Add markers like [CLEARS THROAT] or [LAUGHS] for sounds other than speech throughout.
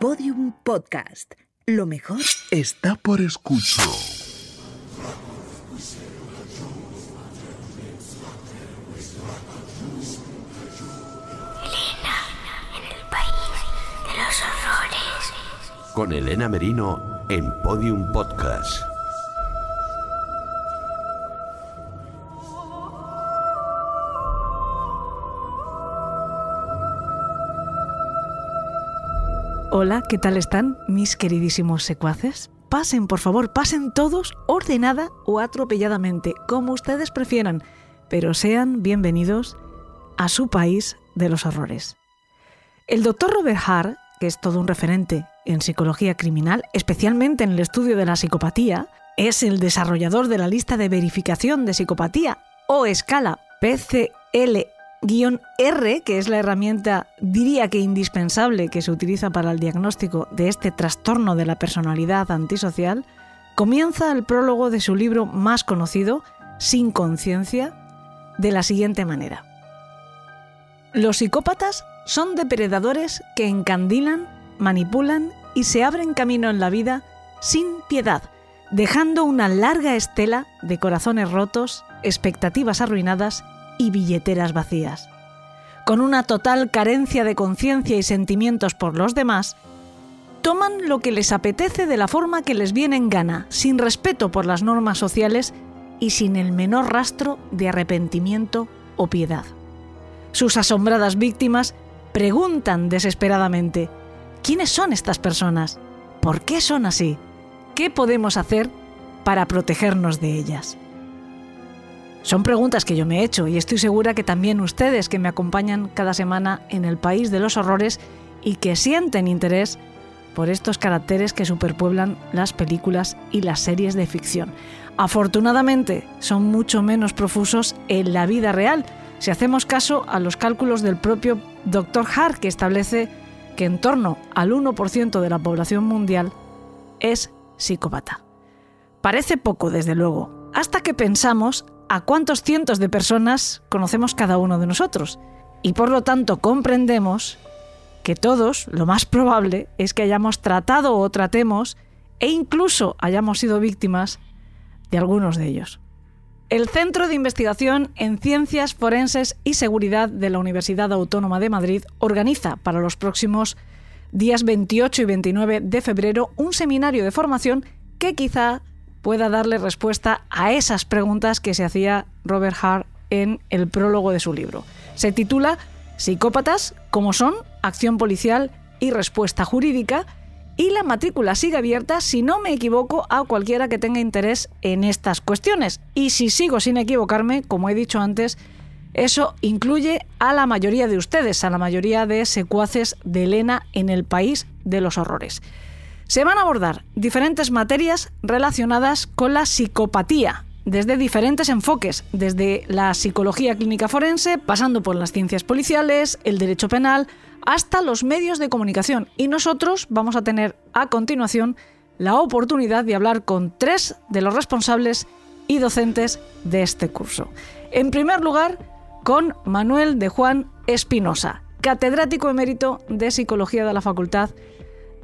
Podium Podcast. Lo mejor está por escuchar. Elena, en el país de los horrores. Con Elena Merino en Podium Podcast. Hola, ¿qué tal están mis queridísimos secuaces? Pasen, por favor, pasen todos ordenada o atropelladamente, como ustedes prefieran, pero sean bienvenidos a su país de los horrores. El doctor Robert Hart, que es todo un referente en psicología criminal, especialmente en el estudio de la psicopatía, es el desarrollador de la lista de verificación de psicopatía o escala PCL R, que es la herramienta, diría que indispensable, que se utiliza para el diagnóstico de este trastorno de la personalidad antisocial, comienza el prólogo de su libro más conocido, Sin conciencia, de la siguiente manera. Los psicópatas son depredadores que encandilan, manipulan y se abren camino en la vida sin piedad, dejando una larga estela de corazones rotos, expectativas arruinadas y billeteras vacías. Con una total carencia de conciencia y sentimientos por los demás, toman lo que les apetece de la forma que les viene en gana, sin respeto por las normas sociales y sin el menor rastro de arrepentimiento o piedad. Sus asombradas víctimas preguntan desesperadamente, ¿quiénes son estas personas? ¿Por qué son así? ¿Qué podemos hacer para protegernos de ellas? Son preguntas que yo me he hecho y estoy segura que también ustedes que me acompañan cada semana en el país de los horrores y que sienten interés por estos caracteres que superpueblan las películas y las series de ficción. Afortunadamente son mucho menos profusos en la vida real, si hacemos caso a los cálculos del propio Dr. Hart, que establece que en torno al 1% de la población mundial es psicópata. Parece poco, desde luego, hasta que pensamos a cuántos cientos de personas conocemos cada uno de nosotros. Y por lo tanto comprendemos que todos, lo más probable, es que hayamos tratado o tratemos e incluso hayamos sido víctimas de algunos de ellos. El Centro de Investigación en Ciencias Forenses y Seguridad de la Universidad Autónoma de Madrid organiza para los próximos días 28 y 29 de febrero un seminario de formación que quizá pueda darle respuesta a esas preguntas que se hacía Robert Hart en el prólogo de su libro. Se titula Psicópatas, como son, acción policial y respuesta jurídica, y la matrícula sigue abierta, si no me equivoco, a cualquiera que tenga interés en estas cuestiones. Y si sigo sin equivocarme, como he dicho antes, eso incluye a la mayoría de ustedes, a la mayoría de secuaces de Elena en el país de los horrores. Se van a abordar diferentes materias relacionadas con la psicopatía, desde diferentes enfoques, desde la psicología clínica forense, pasando por las ciencias policiales, el derecho penal, hasta los medios de comunicación. Y nosotros vamos a tener a continuación la oportunidad de hablar con tres de los responsables y docentes de este curso. En primer lugar, con Manuel de Juan Espinosa, catedrático emérito de Psicología de la Facultad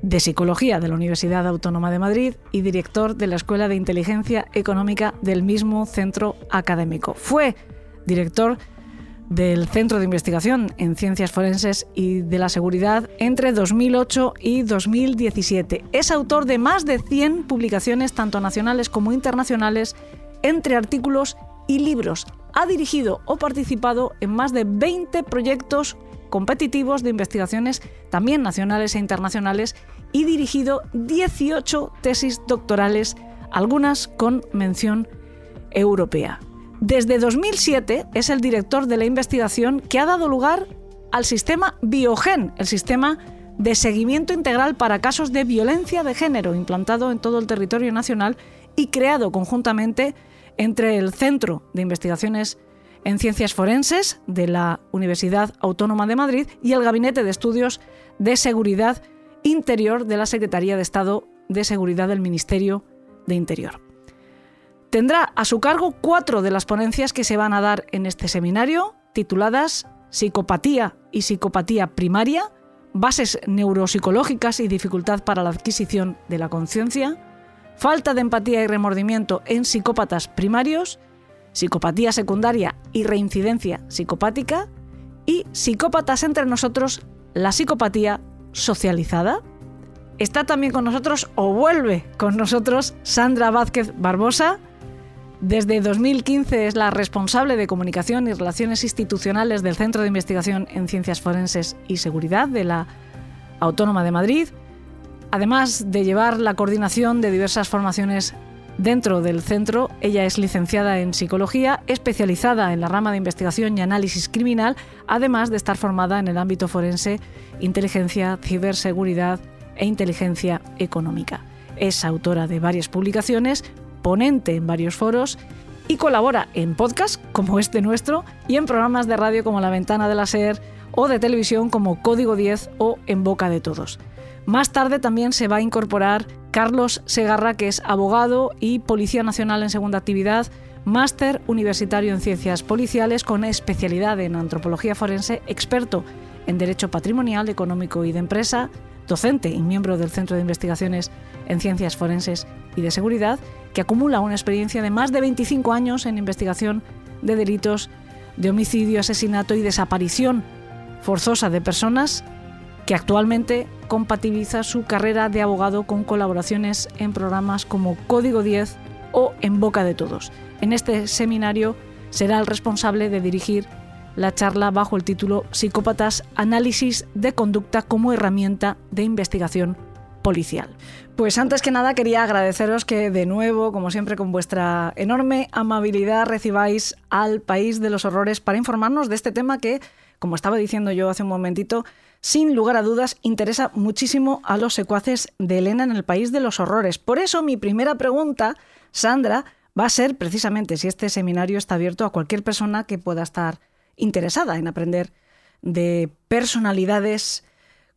de Psicología de la Universidad Autónoma de Madrid y director de la Escuela de Inteligencia Económica del mismo centro académico. Fue director del Centro de Investigación en Ciencias Forenses y de la Seguridad entre 2008 y 2017. Es autor de más de 100 publicaciones, tanto nacionales como internacionales, entre artículos y libros. Ha dirigido o participado en más de 20 proyectos competitivos de investigaciones, también nacionales e internacionales, y dirigido 18 tesis doctorales, algunas con mención europea. Desde 2007 es el director de la investigación que ha dado lugar al sistema Biogen, el sistema de seguimiento integral para casos de violencia de género implantado en todo el territorio nacional y creado conjuntamente entre el Centro de Investigaciones en Ciencias Forenses de la Universidad Autónoma de Madrid y el Gabinete de Estudios de Seguridad Interior de la Secretaría de Estado de Seguridad del Ministerio de Interior. Tendrá a su cargo cuatro de las ponencias que se van a dar en este seminario, tituladas Psicopatía y Psicopatía Primaria, bases neuropsicológicas y dificultad para la adquisición de la conciencia, falta de empatía y remordimiento en psicópatas primarios, psicopatía secundaria y reincidencia psicopática, y psicópatas entre nosotros, la psicopatía socializada. Está también con nosotros o vuelve con nosotros Sandra Vázquez Barbosa. Desde 2015 es la responsable de comunicación y relaciones institucionales del Centro de Investigación en Ciencias Forenses y Seguridad de la Autónoma de Madrid, además de llevar la coordinación de diversas formaciones dentro del centro. Ella es licenciada en psicología, especializada en la rama de investigación y análisis criminal, además de estar formada en el ámbito forense, inteligencia, ciberseguridad e inteligencia económica. Es autora de varias publicaciones, ponente en varios foros y colabora en podcasts como este nuestro y en programas de radio como La Ventana de la SER o de televisión como Código 10 o En Boca de Todos. Más tarde también se va a incorporar Carlos Segarra, que es abogado y Policía Nacional en segunda actividad, máster universitario en ciencias policiales con especialidad en antropología forense, experto en derecho patrimonial, económico y de empresa, docente y miembro del Centro de Investigaciones en Ciencias Forenses y de Seguridad, que acumula una experiencia de más de 25 años en investigación de delitos de homicidio, asesinato y desaparición forzosa de personas que actualmente compatibiliza su carrera de abogado con colaboraciones en programas como Código 10 o En Boca de Todos. En este seminario será el responsable de dirigir la charla bajo el título Psicópatas, análisis de conducta como herramienta de investigación policial. Pues antes que nada quería agradeceros que de nuevo, como siempre, con vuestra enorme amabilidad recibáis al país de los horrores para informarnos de este tema que, como estaba diciendo yo hace un momentito, sin lugar a dudas, interesa muchísimo a los secuaces de Elena en el país de los horrores. Por eso mi primera pregunta, Sandra, va a ser precisamente si este seminario está abierto a cualquier persona que pueda estar interesada en aprender de personalidades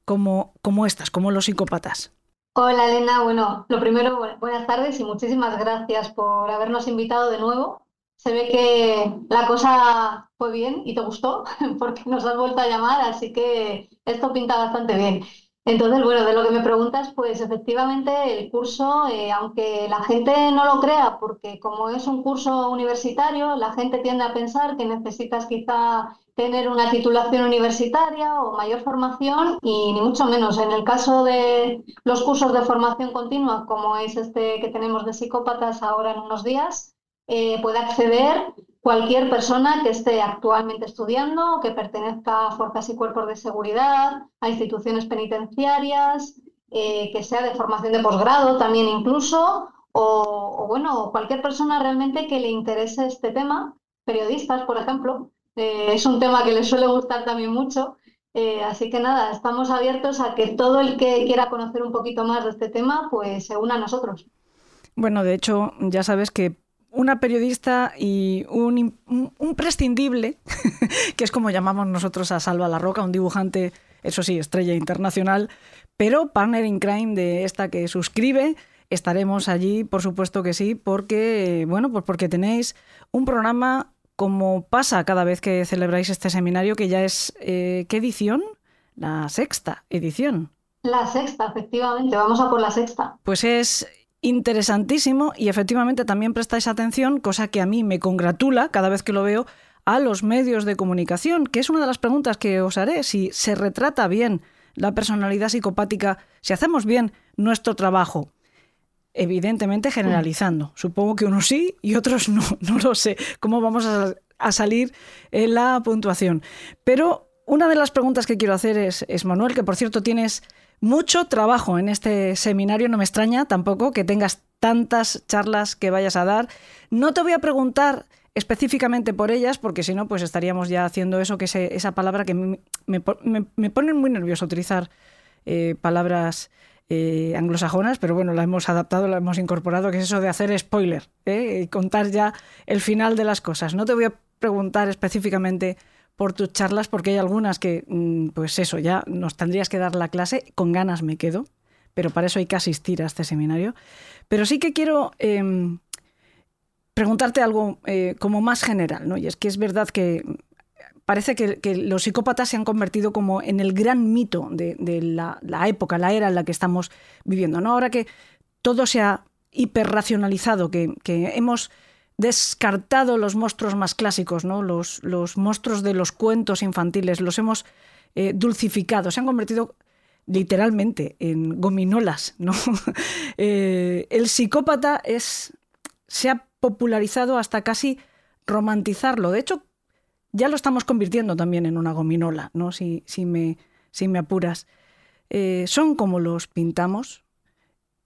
como, como estas, como los psicópatas. Hola Elena, bueno, lo primero, buenas tardes y muchísimas gracias por habernos invitado de nuevo se ve que la cosa fue bien y te gustó [LAUGHS] porque nos has vuelto a llamar, así que esto pinta bastante bien. Entonces, bueno, de lo que me preguntas, pues efectivamente el curso, eh, aunque la gente no lo crea, porque como es un curso universitario, la gente tiende a pensar que necesitas quizá tener una titulación universitaria o mayor formación y ni mucho menos. En el caso de los cursos de formación continua, como es este que tenemos de psicópatas ahora en unos días, eh, puede acceder cualquier persona que esté actualmente estudiando, que pertenezca a fuerzas y cuerpos de seguridad, a instituciones penitenciarias, eh, que sea de formación de posgrado también incluso, o, bueno, cualquier persona realmente que le interese este tema, periodistas, por ejemplo. Eh, es un tema que les suele gustar también mucho. así que nada, estamos abiertos a que todo el que quiera conocer un poquito más de este tema, pues se una a nosotros. Bueno, de hecho, ya sabes que una periodista y un, prescindible, [LAUGHS] que es como llamamos nosotros a Salva La Roca, un dibujante, eso sí, estrella internacional, pero partner in crime de esta que suscribe. Estaremos allí, por supuesto que sí, porque, bueno, pues porque tenéis un programa como pasa cada vez que celebráis este seminario, que ya es, eh, ¿qué edición? La sexta edición. La sexta, efectivamente, vamos a por la sexta. Pues es interesantísimo y efectivamente también prestáis atención, cosa que a mí me congratula cada vez que lo veo, a los medios de comunicación, que es una de las preguntas que os haré, si se retrata bien la personalidad psicopática, si hacemos bien nuestro trabajo. Evidentemente generalizando. Supongo que unos sí y otros no, [LAUGHS] no lo sé. ¿Cómo vamos a, a salir en la puntuación? Pero una de las preguntas que quiero hacer es, es Manuel, que por cierto tienes mucho trabajo en este seminario, no me extraña tampoco que tengas tantas charlas que vayas a dar. No te voy a preguntar específicamente por ellas, porque si no, pues estaríamos ya haciendo eso, que es esa palabra que me, me, me ponen muy nervioso utilizar eh, palabras eh, anglosajonas, pero bueno, la hemos adaptado, la hemos incorporado, que es eso de hacer spoiler ¿eh? y contar ya el final de las cosas. No te voy a preguntar específicamente por tus charlas, porque hay algunas que, mm, pues eso, ya nos tendrías que dar la clase, con ganas me quedo, pero para eso hay que asistir a este seminario. Pero sí que quiero em, preguntarte algo eh, como más general, ¿no? Y es que es verdad que parece que, los psicópatas se han convertido como en el gran mito de, la, época, la era en la que estamos viviendo. ¿no? Ahora que todo se ha hiperracionalizado, que, que hemos descartado los monstruos más clásicos, ¿no? los, los monstruos de los cuentos infantiles, los hemos eh, dulcificado, se han convertido literalmente en gominolas. ¿no? [LAUGHS] Eh, el psicópata es, se ha popularizado hasta casi romantizarlo. De hecho, ya lo estamos convirtiendo también en una gominola, ¿no? si, si, me, si me apuras. Eh, son como los pintamos,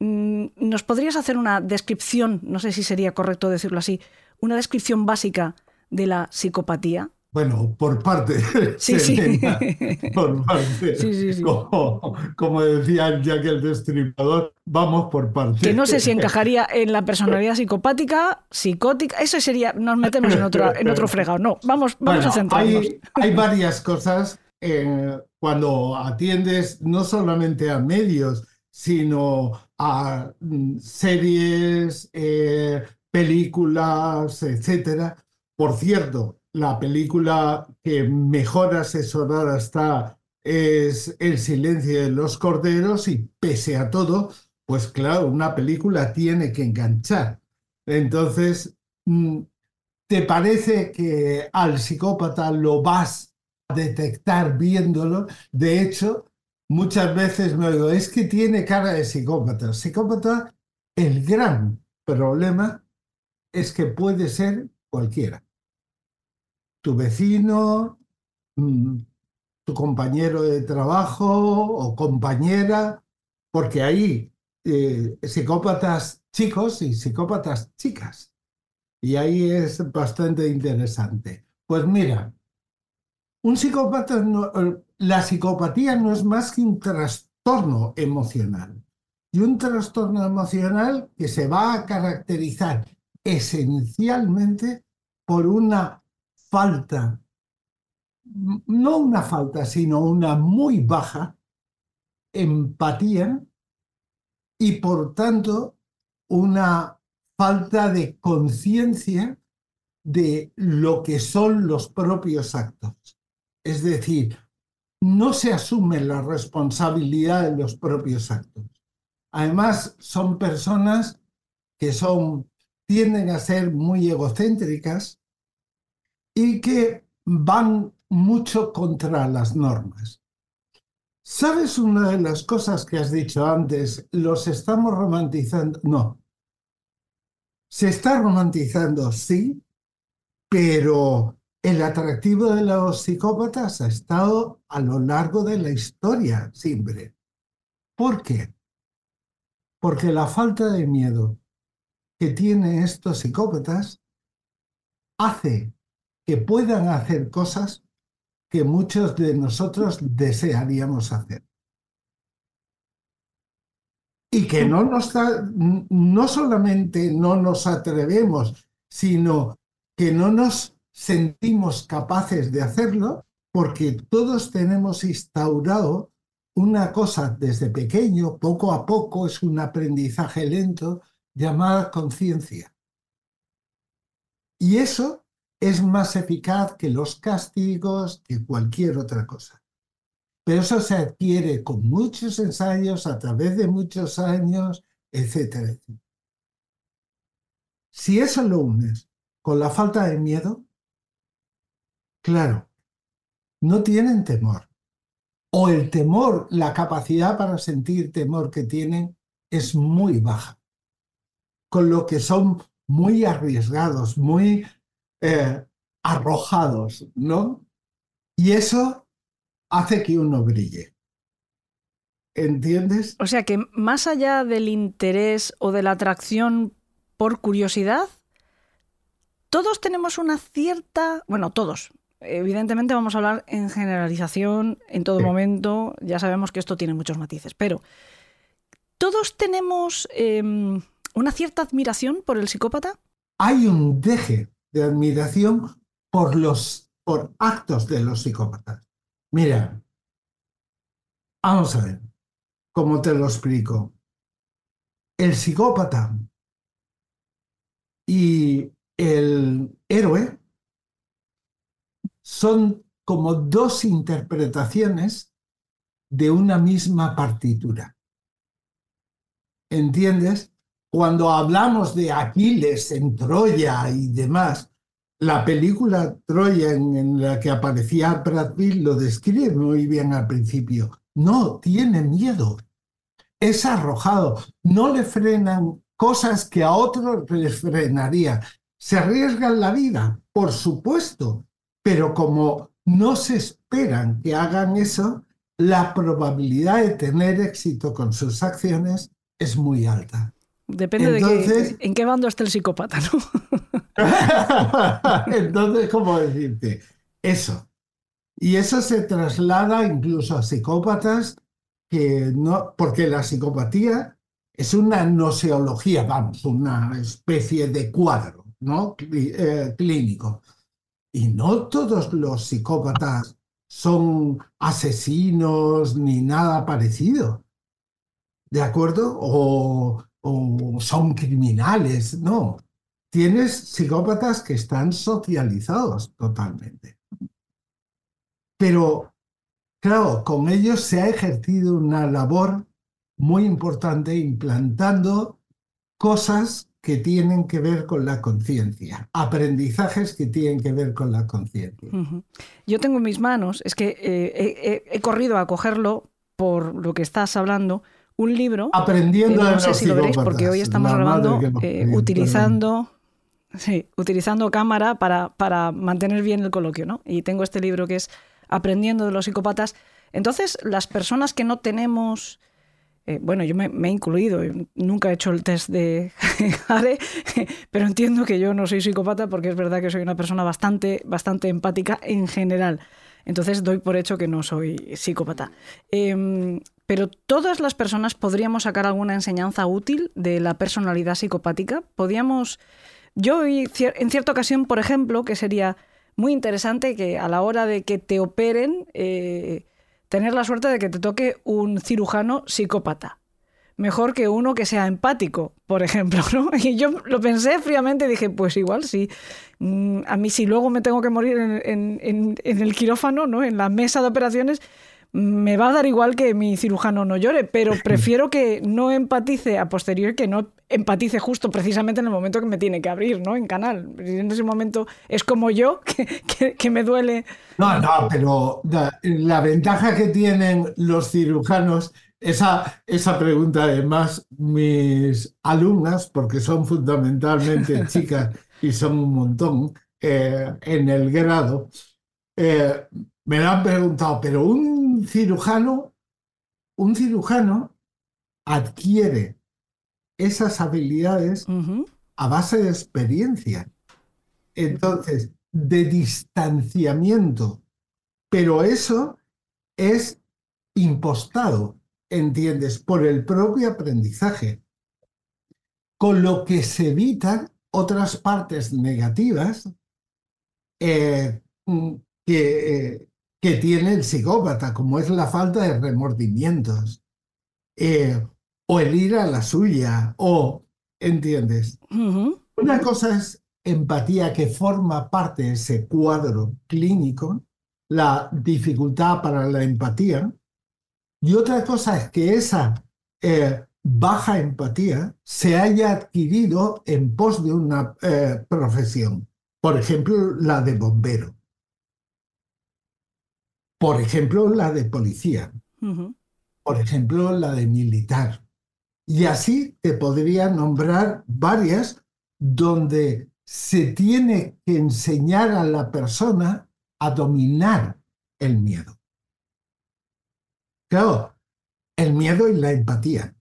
¿Nos podrías hacer una descripción, no sé si sería correcto decirlo así, una descripción básica de la psicopatía? Bueno, por parte. Sí, sí. Por [LAUGHS] parte. Sí, sí, como, como, decía Jack el Destripador, vamos por parte. Que no sé si encajaría en la personalidad psicopática, psicótica. Eso sería. Nos metemos en otro, en otro fregado. No, vamos, vamos a centrarnos. Hay, hay varias cosas eh, cuando atiendes no solamente a medios, sino a mm, series, eh, películas, etcétera. Por cierto, la película que mejor asesorada está es El silencio de los corderos y pese a todo, pues claro, una película tiene que enganchar. Entonces, mm, ¿te parece que al psicópata lo vas a detectar viéndolo? De hecho, muchas veces me digo, es que tiene cara de psicópata. Psicópata, el gran problema es que puede ser cualquiera. Tu vecino, mm, tu compañero de trabajo o compañera, porque hay eh, psicópatas chicos y psicópatas chicas. Y ahí es bastante interesante. Pues mira, no, la psicopatía no es más que un trastorno emocional. Y un trastorno emocional que se va a caracterizar esencialmente por una falta, no una falta, sino una muy baja empatía y por tanto una falta de conciencia de lo que son los propios actos. Es decir, no se asume la responsabilidad de los propios actos. Además, son personas que son, tienden a ser muy egocéntricas y que van mucho contra las normas. ¿Sabes una de las cosas que has dicho antes? Los estamos romantizando. No. Se está romantizando, sí, pero el atractivo de los psicópatas ha estado a lo largo de la historia siempre. ¿Por qué? Porque la falta de miedo que tienen estos psicópatas hace que puedan hacer cosas que muchos de nosotros desearíamos hacer. Y que no, no solamente no nos atrevemos, sino que no nos sentimos capaces de hacerlo porque todos tenemos instaurado una cosa desde pequeño, poco a poco, es un aprendizaje lento, llamada conciencia. Y eso es más eficaz que los castigos, que cualquier otra cosa. Pero eso se adquiere con muchos ensayos, a través de muchos años, etcétera. Si eso lo unes con la falta de miedo, Claro, no tienen temor. O el temor, la capacidad para sentir temor que tienen es muy baja. Con lo que son muy arriesgados, muy eh, arrojados, ¿no? Y eso hace que uno brille. ¿Entiendes? O sea que más allá del interés o de la atracción por curiosidad, todos tenemos una cierta, bueno, todos, Evidentemente vamos a hablar en generalización en todo momento, ya sabemos que esto tiene muchos matices, pero ¿todos tenemos em, una cierta admiración por el psicópata? Hay un deje de admiración por los por actos de los psicópatas. Mira, vamos a ver, ¿cómo te lo explico? El psicópata y el héroe son como dos interpretaciones de una misma partitura. ¿Entiendes? Cuando hablamos de Aquiles en Troya y demás, la película Troya en, la que aparecía Brad Pitt lo describe muy bien al principio. No, tiene miedo. Es arrojado. No le frenan cosas que a otros les frenaría. Se arriesgan la vida, por supuesto, pero como no se esperan que hagan eso, la probabilidad de tener éxito con sus acciones es muy alta. Depende de en qué bando está el psicópata, ¿no? [LAUGHS] Entonces, ¿cómo decirte? Eso. Y eso se traslada incluso a psicópatas que no, porque la psicopatía es una noseología, vamos, una especie de cuadro, ¿no? Eh, clínico. Y no todos los psicópatas son asesinos ni nada parecido. ¿De acuerdo? O, son criminales, no. Tienes psicópatas que están socializados totalmente. Pero, claro, con ellos se ha ejercido una labor muy importante implantando cosas que tienen que ver con la conciencia, aprendizajes que tienen que ver con la conciencia. Yo tengo en mis manos, es que eh, he, corrido a cogerlo por lo que estás hablando, un libro. Aprendiendo eh, no sé si lo veréis porque hoy estamos grabando eh, utilizando, sí, utilizando cámara para, para mantener bien el coloquio, ¿no? Y tengo este libro que es Aprendiendo de los psicópatas. Entonces, las personas que no tenemos eh, bueno, yo me, he incluido, nunca he hecho el test de [LAUGHS] Jare, [LAUGHS] pero entiendo que yo no soy psicópata porque es verdad que soy una persona bastante, bastante empática en general. Entonces doy por hecho que no soy psicópata. Em, pero todas las personas podríamos sacar alguna enseñanza útil de la personalidad psicopática. Podríamos. Yo, en cierta ocasión, por ejemplo, que sería muy interesante que a la hora de que te operen, eh, tener la suerte de que te toque un cirujano psicópata. Mejor que uno que sea empático, por ejemplo, [LAUGHS] ¿no? Y yo lo pensé fríamente y dije, pues igual sí. Mm, a mí si luego me tengo que morir en, en el quirófano, ¿no? En la mesa de operaciones, me va a dar igual que mi cirujano no llore, pero [LAUGHS] prefiero que no empatice a posteriori que no empatice justo precisamente en el momento que me tiene que abrir, ¿no? En canal. En ese momento es como yo, [LAUGHS] que, me duele. No, no, pero la, ventaja que tienen los cirujanos, esa, esa pregunta además mis alumnas, porque son fundamentalmente [LAUGHS] chicas y son un montón eh, en el grado, eh, me la han preguntado, pero un cirujano, un cirujano adquiere esas habilidades a base de experiencia. Entonces, de distanciamiento. Pero eso es impostado, ¿entiendes? Por el propio aprendizaje. Con lo que se evitan otras partes negativas eh, mm, que, eh, que tiene el psicópata, como es la falta de remordimientos, eh, o el ir a la suya, o, ¿entiendes? Una cosa es empatía que forma parte de ese cuadro clínico, la dificultad para la empatía, y otra cosa es que esa eh, baja empatía se haya adquirido en pos de una eh, profesión, por ejemplo, la de bombero por ejemplo, la de policía, por ejemplo, la de militar. Y así te podría nombrar varias donde se tiene que enseñar a la persona a dominar el miedo. Claro, el miedo y la empatía.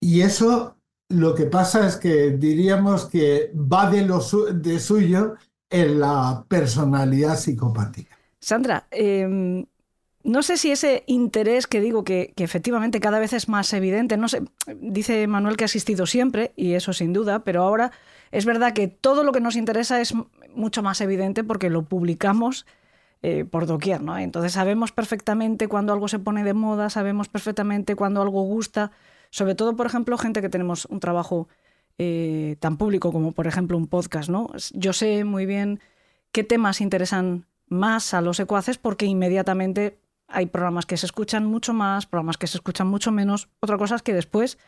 Y eso lo que pasa es que diríamos que va de, lo de suyo en la personalidad psicopática. Sandra, em, no sé si ese interés que digo que, efectivamente cada vez es más evidente, no sé, dice Manuel que ha existido siempre, y eso sin duda, pero ahora es verdad que todo lo que nos interesa es mucho más evidente porque lo publicamos eh, por doquier, ¿no? Entonces sabemos perfectamente cuando algo se pone de moda, sabemos perfectamente cuando algo gusta, sobre todo, por ejemplo, gente que tenemos un trabajo eh, tan público como, por ejemplo, un podcast, ¿no? Yo sé muy bien qué temas interesan más a los secuaces porque inmediatamente hay programas que se escuchan mucho más, programas que se escuchan mucho menos. Otra cosa es que después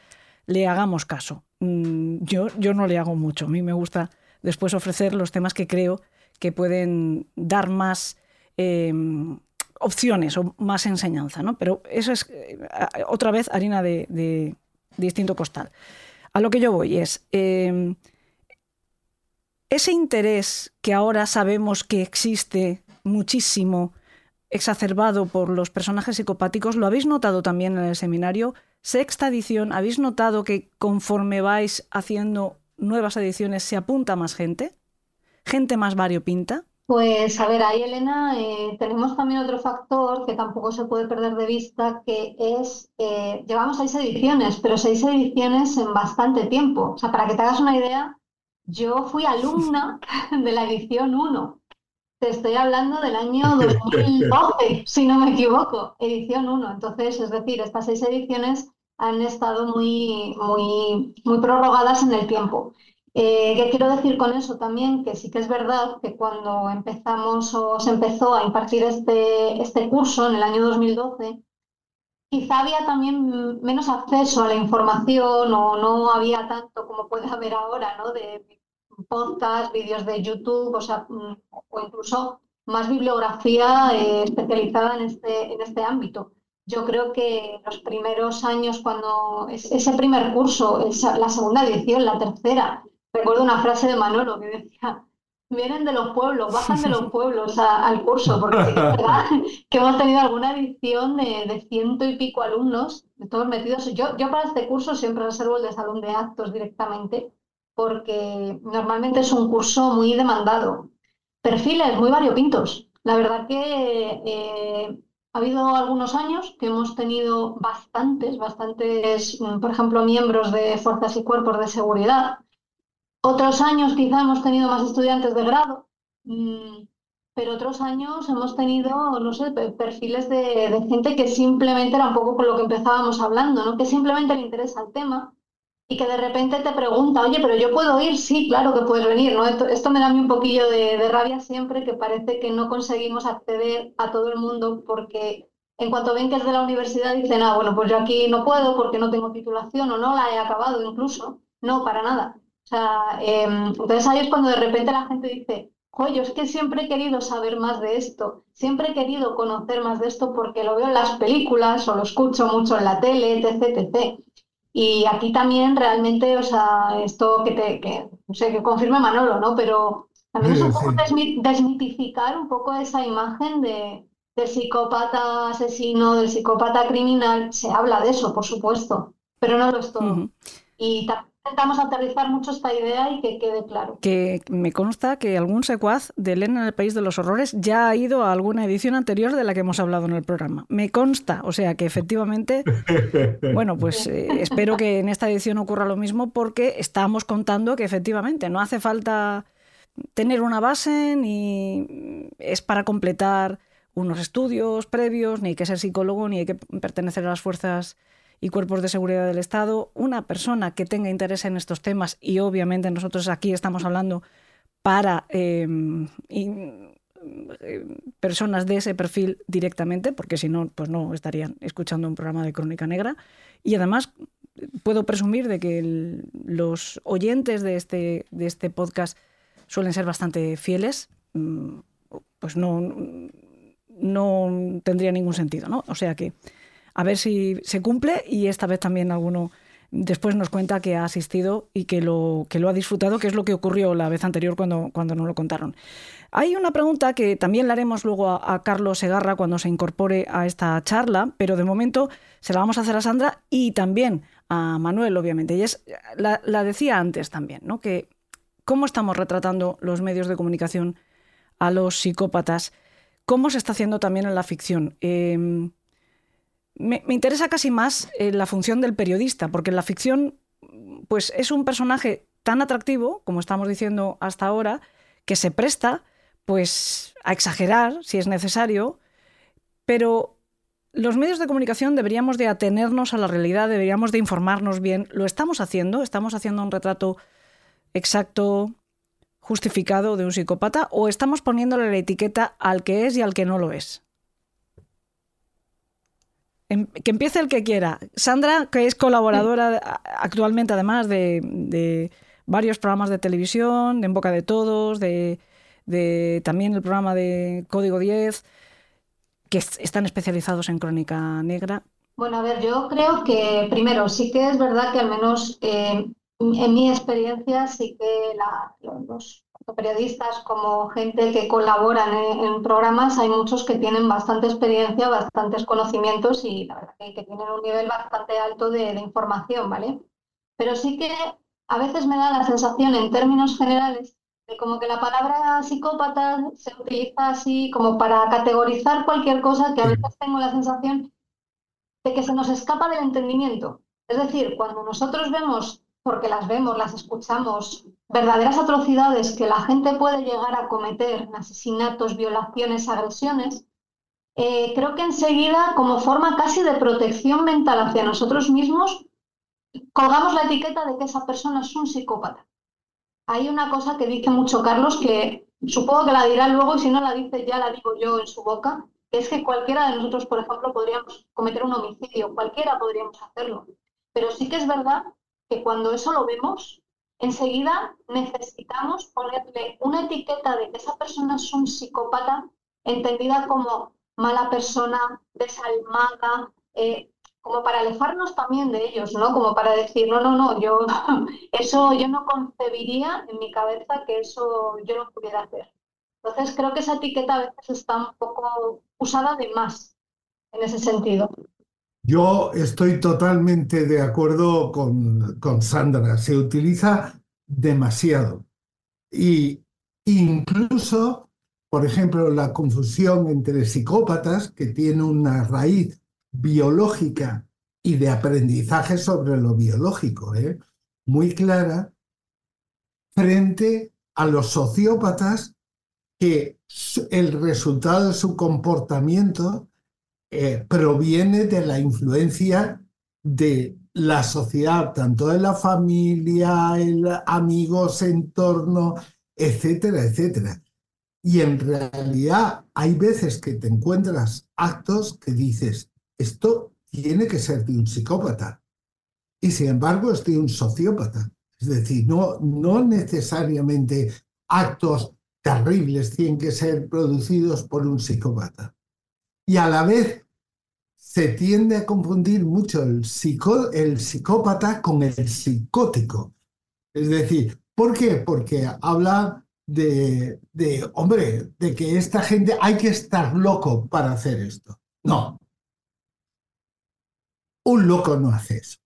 le hagamos caso. Mm, yo, yo no le hago mucho. A mí me gusta después ofrecer los temas que creo que pueden dar más em, opciones o más enseñanza, ¿no? Pero eso es eh, otra vez harina de, distinto costal. A lo que yo voy es em, ese interés que ahora sabemos que existe muchísimo exacerbado por los personajes psicopáticos, ¿lo habéis notado también en el seminario? Sexta edición, ¿habéis notado que conforme vais haciendo nuevas ediciones se apunta más gente? ¿Gente más variopinta? Pues a ver, ahí Elena, eh, tenemos también otro factor que tampoco se puede perder de vista, que es, eh, llevamos seis ediciones, pero seis ediciones en bastante tiempo. O sea, para que te hagas una idea, yo fui alumna [LAUGHS] de la edición 1 te estoy hablando del año 2012, [LAUGHS] si no me equivoco, edición 1. Entonces, es decir, estas seis ediciones han estado muy, muy, muy prorrogadas en el tiempo. Eh, ¿Qué quiero decir con eso también? Que sí que es verdad que cuando empezamos o se empezó a impartir este, este curso en el año 2012, quizá había también menos acceso a la información o no había tanto como puede haber ahora, ¿no? De podcast, vídeos de YouTube, o, sea, mm, o incluso más bibliografía eh, especializada en este, en este ámbito. Yo creo que los primeros años, cuando ese primer curso, la segunda edición, la tercera, recuerdo una frase de Manolo que decía, vienen de los pueblos, bajan de los pueblos al curso, porque verdad que hemos tenido alguna edición de, de, ciento y pico alumnos, todos metidos. Yo, yo para este curso siempre reservo el de salón de actos directamente, porque normalmente es un curso muy demandado. Perfiles muy variopintos. La verdad que eh, ha habido algunos años que hemos tenido bastantes, bastantes, mm, por ejemplo, miembros de fuerzas y cuerpos de seguridad. Otros años quizá hemos tenido más estudiantes de grado, mm, pero otros años hemos tenido, no sé, perfiles de, de, gente que simplemente era un poco con lo que empezábamos hablando, ¿no? que simplemente le interesa el tema y que de repente te pregunta, oye, pero yo puedo ir, sí, claro que puedes venir, ¿no? Esto, me da un poquillo de, rabia siempre, que parece que no conseguimos acceder a todo el mundo porque en cuanto ven que es de la universidad dicen, ah, bueno, pues yo aquí no puedo porque no tengo titulación o no la he acabado incluso. No, para nada. O sea, em, entonces ahí es cuando de repente la gente dice, oye, es que siempre he querido saber más de esto, siempre he querido conocer más de esto porque lo veo en las películas o lo escucho mucho en la tele, etc, etc. Y aquí también realmente, o sea, esto que te, que, no sé, que confirme Manolo, ¿no? Pero también es un poco desmitificar un poco esa imagen de, del psicópata asesino, del psicópata criminal. Se habla de eso, por supuesto, pero no lo es todo. Y también intentamos aterrizar mucho esta idea y que quede claro. Que me consta que algún secuaz de Elena en el País de los Horrores ya ha ido a alguna edición anterior de la que hemos hablado en el programa. Me consta, o sea que efectivamente, [LAUGHS] bueno, pues eh, espero que en esta edición ocurra lo mismo porque estamos contando que efectivamente no hace falta tener una base ni es para completar unos estudios previos, ni hay que ser psicólogo, ni hay que pertenecer a las fuerzas y cuerpos de seguridad del Estado, una persona que tenga interés en estos temas, y obviamente nosotros aquí estamos hablando para em, personas de ese perfil directamente, porque si no, pues no estarían escuchando un programa de Crónica Negra. Y además puedo presumir de que los oyentes de este, de este podcast suelen ser bastante fieles, mm, pues no, no tendría ningún sentido, ¿no? O sea que a ver si se cumple y esta vez también alguno después nos cuenta que ha asistido y que lo, que lo ha disfrutado, que es lo que ocurrió la vez anterior cuando, cuando nos lo contaron. Hay una pregunta que también le haremos luego a, Carlos Segarra cuando se incorpore a esta charla, pero de momento se la vamos a hacer a Sandra y también a Manuel, obviamente. Y es, la, decía antes también, ¿no? que cómo estamos retratando los medios de comunicación a los psicópatas, cómo se está haciendo también en la ficción. Em, me, interesa casi más eh, la función del periodista, porque en la ficción pues es un personaje tan atractivo, como estamos diciendo hasta ahora, que se presta pues a exagerar si es necesario, pero los medios de comunicación deberíamos de atenernos a la realidad, deberíamos de informarnos bien. Lo estamos haciendo, estamos haciendo un retrato exacto, justificado de un psicópata o estamos poniéndole la etiqueta al que es y al que no lo es? Em, que empiece el que quiera. Sandra, que es colaboradora actualmente además de, varios programas de televisión, de En Boca de Todos, de, también el programa de Código 10, que están especializados en crónica negra. Bueno, a ver, yo creo que primero sí que es verdad que al menos eh, en mi experiencia sí que los periodistas como gente que colaboran en, programas, hay muchos que tienen bastante experiencia, bastantes conocimientos y la verdad que, tienen un nivel bastante alto de, información, ¿vale? Pero sí que a veces me da la sensación en términos generales de como que la palabra psicópata se utiliza así como para categorizar cualquier cosa que a veces tengo la sensación de que se nos escapa del entendimiento. Es decir, cuando nosotros vemos porque las vemos, las escuchamos, verdaderas atrocidades que la gente puede llegar a cometer, asesinatos, violaciones, agresiones, eh, creo que enseguida, como forma casi de protección mental hacia nosotros mismos, colgamos la etiqueta de que esa persona es un psicópata. Hay una cosa que dice mucho Carlos, que supongo que la dirá luego y si no la dice ya la digo yo en su boca, es que cualquiera de nosotros, por ejemplo, podríamos cometer un homicidio, cualquiera podríamos hacerlo. Pero sí que es verdad que cuando eso lo vemos, enseguida necesitamos ponerle una etiqueta de que esa persona es un psicópata, entendida como mala persona, desalmada, eh, como para alejarnos también de ellos, ¿no? Como para decir, no, no, no, yo [LAUGHS] eso yo no concebiría en mi cabeza que eso yo no pudiera hacer. Entonces creo que esa etiqueta a veces está un poco usada de más en ese sentido. Yo estoy totalmente de acuerdo con, con Sandra. Se utiliza demasiado. Y incluso, por ejemplo, la confusión entre psicópatas, que tiene una raíz biológica y de aprendizaje sobre lo biológico, ¿eh? muy clara, frente a los sociópatas que el resultado de su comportamiento eh, proviene de la influencia de la sociedad, tanto de la familia, el, amigos, entorno, etcétera, etcétera. Y en realidad hay veces que te encuentras actos que dices, esto tiene que ser de un psicópata. Y sin embargo es de un sociópata. Es decir, no, no necesariamente actos terribles tienen que ser producidos por un psicópata y a la vez se tiende a confundir mucho el, el psicópata con el psicótico. Es decir, ¿por qué? Porque habla de, de, hombre, de que esta gente hay que estar loco para hacer esto. No. Un loco no hace eso.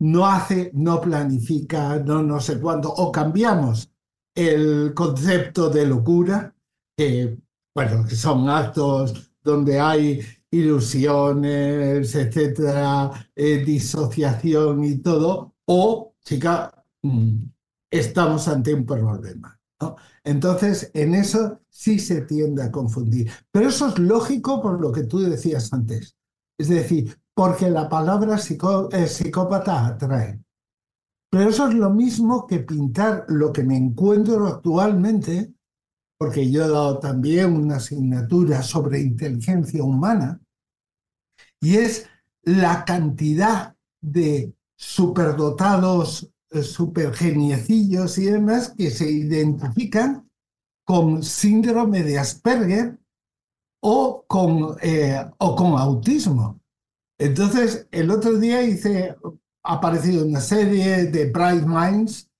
No hace, no planifica, no no sé cuándo. O cambiamos el concepto de locura, bueno, que son actos donde hay ilusiones, etcétera, eh, disociación y todo, o, chica, mm, estamos ante un problema. Entonces, en eso sí se tiende a confundir. Pero eso es lógico por lo que tú decías antes. Es decir, porque la palabra eh, psicópata atrae. Pero eso es lo mismo que pintar lo que me encuentro actualmente porque yo he dado también una asignatura sobre inteligencia humana, y es la cantidad de superdotados, eh, supergeniecillos y demás que se identifican con síndrome de Asperger o con, eh, o con autismo. Entonces, el otro día hice, ha aparecido una serie de Bright Minds,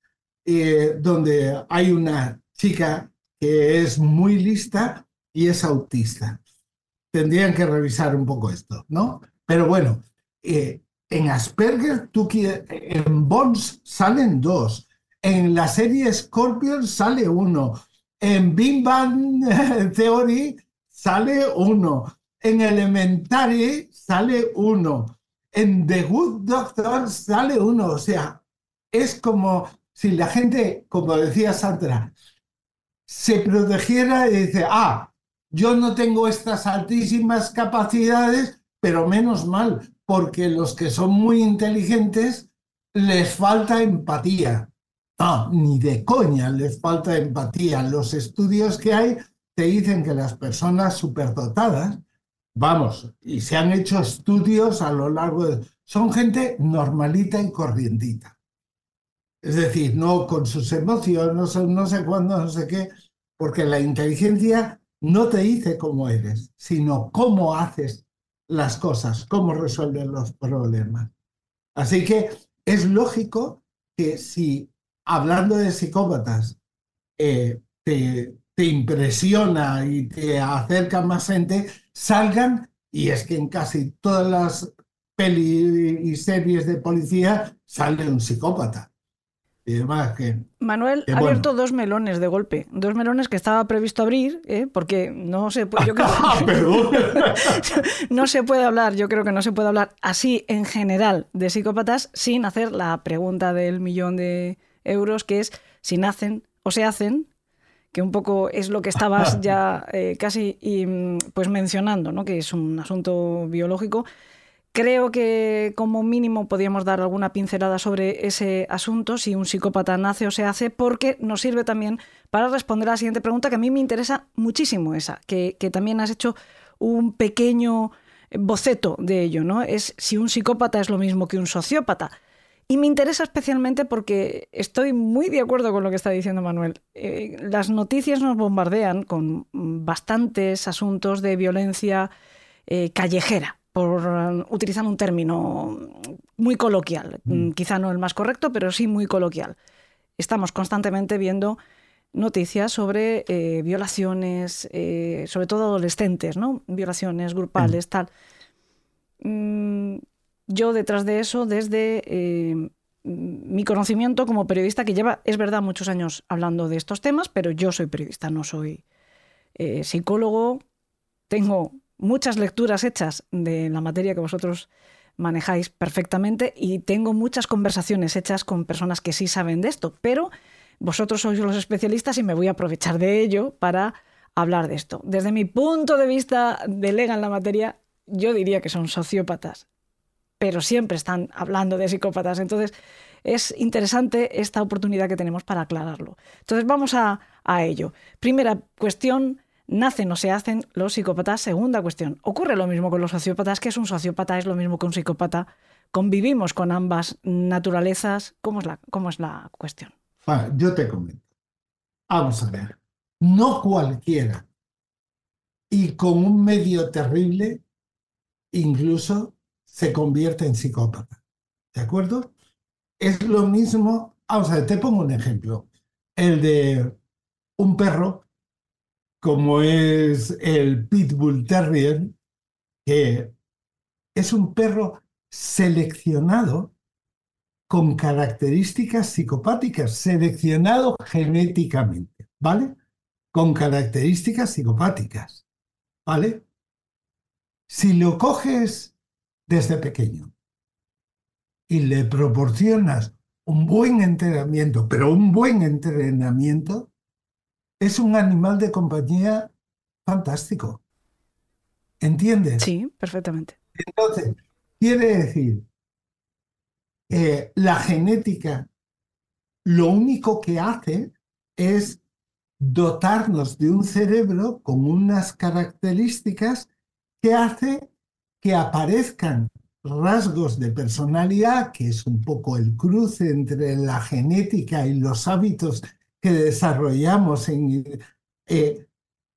eh, donde hay una chica que es muy lista y es autista. Tendrían que revisar un poco esto, ¿no? Pero bueno, eh, en Asperger, tú en Bones salen dos. En la serie Scorpion sale uno. En Big Bang Theory sale uno. En Elementary sale uno. En The Good Doctor sale uno. O sea, es como si la gente, como decía Sandra, se protegiera y dice, ah, yo no tengo estas altísimas capacidades, pero menos mal, porque los que son muy inteligentes les falta empatía. No, ni de coña les falta empatía. Los estudios que hay te dicen que las personas superdotadas, vamos, y se han hecho estudios a lo largo de... Son gente normalita y corrientita. Es decir, no con sus emociones, no sé, no sé cuándo, no sé qué, porque la inteligencia no te dice cómo eres, sino cómo haces las cosas, cómo resuelves los problemas. Así que es lógico que si hablando de psicópatas eh, te, te impresiona y te acerca más gente, salgan, y es que en casi todas las pelis y series de policía sale un psicópata. Y demás que, Manuel que ha bueno. abierto dos melones de golpe, dos melones que estaba previsto abrir, ¿eh? porque no se puede, yo creo- [LAUGHS] Ah, [LAUGHS] no se puede hablar, yo creo que no se puede hablar así en general de psicópatas sin hacer la pregunta del millón de euros, que es si nacen o se hacen, que un poco es lo que estabas [LAUGHS] ya eh, casi y, mm, pues mencionando, ¿no? que es un asunto biológico. Creo que como mínimo podríamos dar alguna pincelada sobre ese asunto, si un psicópata nace o se hace, porque nos sirve también para responder a la siguiente pregunta, que a mí me interesa muchísimo esa, que, que también has hecho un pequeño boceto de ello, ¿no? Es si un psicópata es lo mismo que un sociópata. Y me interesa especialmente porque estoy muy de acuerdo con lo que está diciendo Manuel. Eh, las noticias nos bombardean con bastantes asuntos de violencia eh, callejera, por eh, utilizar un término muy coloquial. Mm, Quizá no el más correcto, pero sí muy coloquial. Estamos constantemente viendo noticias sobre eh, violaciones, eh, sobre todo adolescentes, ¿no? Violaciones grupales, tal. Mm, yo detrás de eso, desde eh, mi conocimiento como periodista, que lleva, es verdad, muchos años hablando de estos temas, pero yo soy periodista, no soy psicólogo. Tengo muchas lecturas hechas de la materia que vosotros manejáis perfectamente y tengo muchas conversaciones hechas con personas que sí saben de esto, pero vosotros sois los especialistas y me voy a aprovechar de ello para hablar de esto. Desde mi punto de vista de lega en la materia, yo diría que son sociópatas, pero siempre están hablando de psicópatas. Entonces, es interesante esta oportunidad que tenemos para aclararlo. Entonces, vamos a, a ello. Primera cuestión, ¿nacen o se hacen los psicópatas? Segunda cuestión, ¿ocurre lo mismo con los sociópatas? ¿Qué es un sociópata? ¿Es lo mismo que un psicópata? ¿Convivimos con ambas naturalezas? ¿Cómo es la, cómo es la cuestión? Yo te comento. Vamos a ver. No cualquiera. Y con un medio terrible, incluso se convierte en psicópata. ¿De acuerdo? Es lo mismo. Vamos a ver, te pongo un ejemplo. El de un perro, como es el Pitbull Terrier, que es un perro seleccionado con características psicopáticas, seleccionado genéticamente, ¿vale? Con características psicopáticas, ¿vale? Si lo coges desde pequeño y le proporcionas un buen entrenamiento, pero un buen entrenamiento, es un animal de compañía fantástico. ¿Entiendes? Sí, perfectamente. Entonces, quiere decir, eh, la genética lo único que hace es dotarnos de un cerebro con unas características que hace que aparezcan rasgos de personalidad, que es un poco el cruce entre la genética y los hábitos que desarrollamos eh,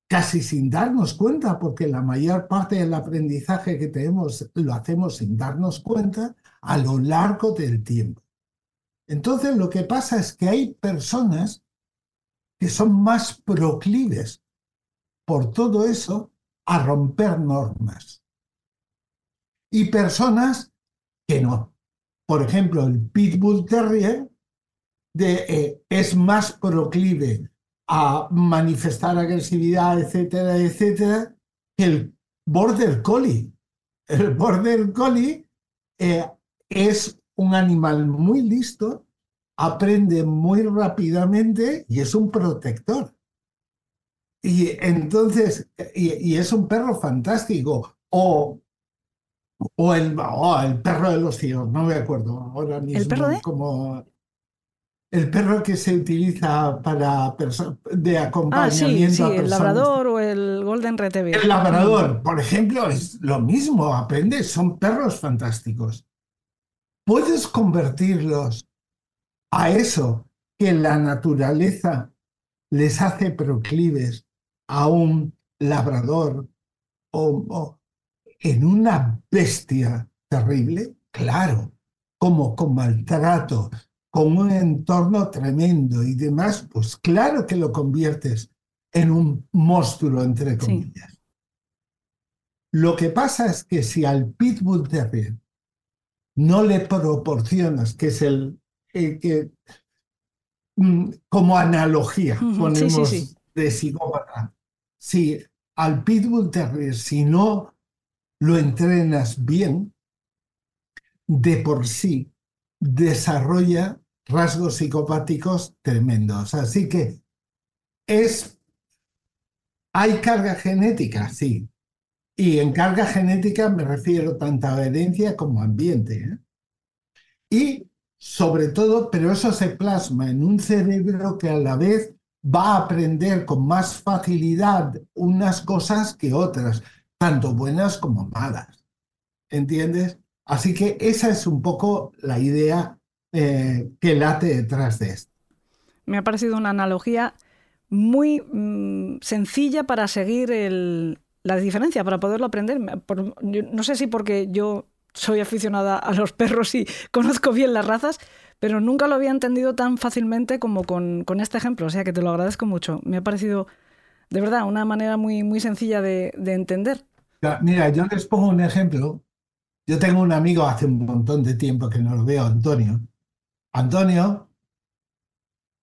casi sin darnos cuenta, porque la mayor parte del aprendizaje que tenemos lo hacemos sin darnos cuenta a lo largo del tiempo. Entonces lo que pasa es que hay personas que son más proclives por todo eso a romper normas. Y personas que no. Por ejemplo, el Pitbull Terrier de, eh, es más proclive a manifestar agresividad, etcétera, etcétera, que el Border Collie. El [LAUGHS] Border Collie eh, es un animal muy listo, aprende muy rápidamente y es un protector. Y entonces, y, y es un perro fantástico. O, o el, oh, el perro de los ciegos, no me acuerdo ahora mismo. perro de? Como, el perro que se utiliza para de Ah, sí, acompañamiento sí, a el labrador o el golden retriever. El labrador, por ejemplo, es lo mismo, aprende, son perros fantásticos. Puedes convertirlos a eso que la naturaleza les hace proclives a un labrador o, o en una bestia terrible, claro, como con maltrato, con un entorno tremendo y demás, pues claro que lo conviertes en un monstruo, entre Sí. comillas. Lo que pasa es que si al Pitbull Terrier no le proporcionas, que es el, que, mm, como analogía, ponemos sí, sí. de psicópata, si al Pitbull Terrier, si no lo entrenas bien, de por sí desarrolla rasgos psicopáticos tremendos. Así que es, hay carga genética, sí. Y en carga genética me refiero tanto a herencia como a ambiente. ¿eh? Y sobre todo, pero eso se plasma en un cerebro que a la vez va a aprender con más facilidad unas cosas que otras, tanto buenas como malas. ¿Entiendes? Así que esa es un poco la idea eh, que late detrás de esto. Me ha parecido una analogía muy mm, sencilla para seguir el- la diferencia, para poderlo aprender. Me- por- yo no sé si porque yo soy aficionada a los perros y [LAUGHS] conozco bien las razas, pero nunca lo había entendido tan fácilmente como con, con este ejemplo. O sea que te lo agradezco mucho. Me ha parecido, de verdad, una manera muy, muy sencilla de, de entender. Mira, yo les pongo un ejemplo. Yo tengo un amigo hace un montón de tiempo que no lo veo, Antonio. Antonio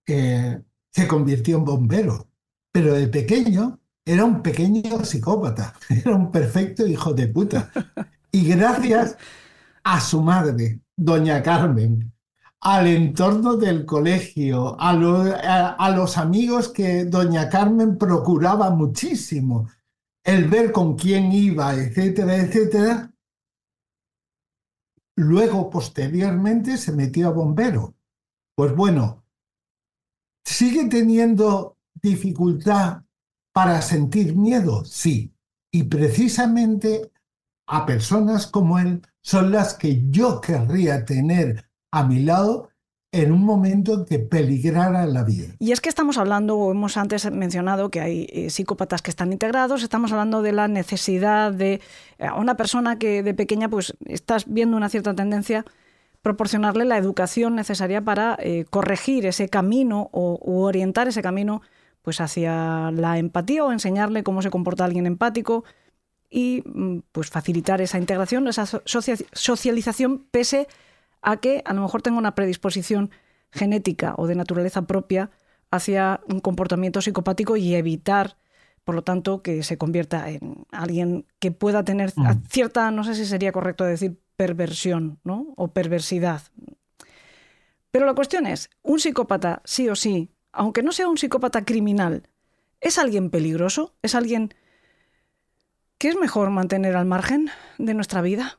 se convirtió en bombero, pero de pequeño era un pequeño psicópata, [LAUGHS] era un perfecto hijo de puta. Y gracias a su madre, doña Carmen, al entorno del colegio, a los amigos que doña Carmen procuraba muchísimo, el ver con quién iba, etcétera, etcétera. Luego, posteriormente, se metió a bombero. Pues bueno, ¿sigue teniendo dificultad para sentir miedo? Sí. Y precisamente a personas como él son las que yo querría tener a mi lado en un momento en que peligrara la vida. Y es que estamos hablando, o hemos antes mencionado que hay eh, psicópatas que están integrados, estamos hablando de la necesidad de eh, a una persona que de pequeña pues estás viendo una cierta tendencia, proporcionarle la educación necesaria para eh, corregir ese camino o orientar ese camino pues hacia la empatía o enseñarle cómo se comporta alguien empático y mm, pues facilitar esa integración, esa so- socia- socialización pese a que a lo mejor tenga una predisposición genética o de naturaleza propia hacia un comportamiento psicopático y evitar, por lo tanto, que se convierta en alguien que pueda tener a- cierta, no sé si sería correcto decir perversión, ¿no? O perversidad. Pero la cuestión es, un psicópata, sí o sí, aunque no sea un psicópata criminal, ¿es alguien peligroso? ¿Es alguien que es mejor mantener al margen de nuestra vida?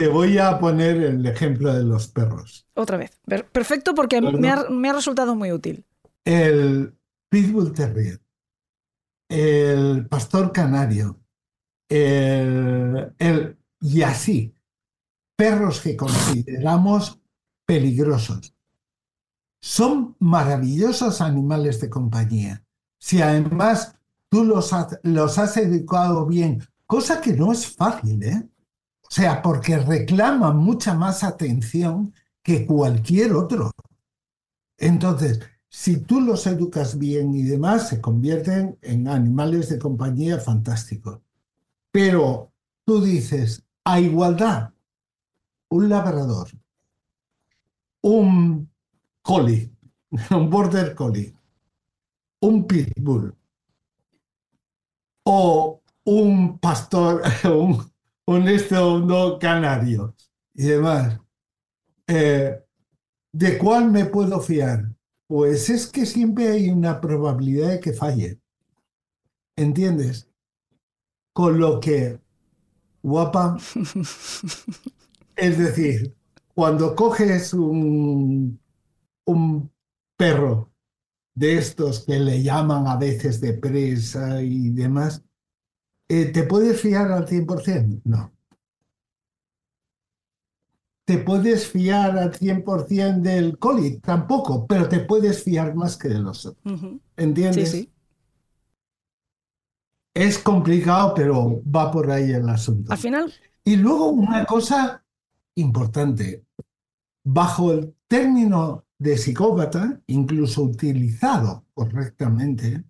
Te voy a poner el ejemplo de los perros. Otra vez. Per- Perfecto porque me ha, me ha resultado muy útil. el Pitbull Terrier, el Pastor Canario, el, el- y así, perros que consideramos peligrosos. Son maravillosos animales de compañía. Si además tú los, los has educado bien, cosa que no es fácil, ¿eh? O sea, porque reclaman mucha más atención que cualquier otro. Entonces, si tú los educas bien y demás, se convierten en animales de compañía fantásticos. Pero tú dices, a igualdad, un labrador, un collie, [LAUGHS] un border collie, un pitbull o un pastor, [LAUGHS] un, un esto, canario y demás. eh, ¿De cuál me puedo fiar? Pues es que siempre hay una probabilidad de que falle. ¿Entiendes? Con lo que, guapa, es decir, cuando coges un, un perro de estos que le llaman a veces de presa y demás, ¿te puedes fiar al 100%? No. ¿Te puedes fiar al 100% del coli? Tampoco, pero te puedes fiar más que de los otros. ¿Entiendes? Sí, sí. Es complicado, pero va por ahí el asunto. Al final, Y luego una cosa importante, bajo el término de psicópata, incluso utilizado correctamente,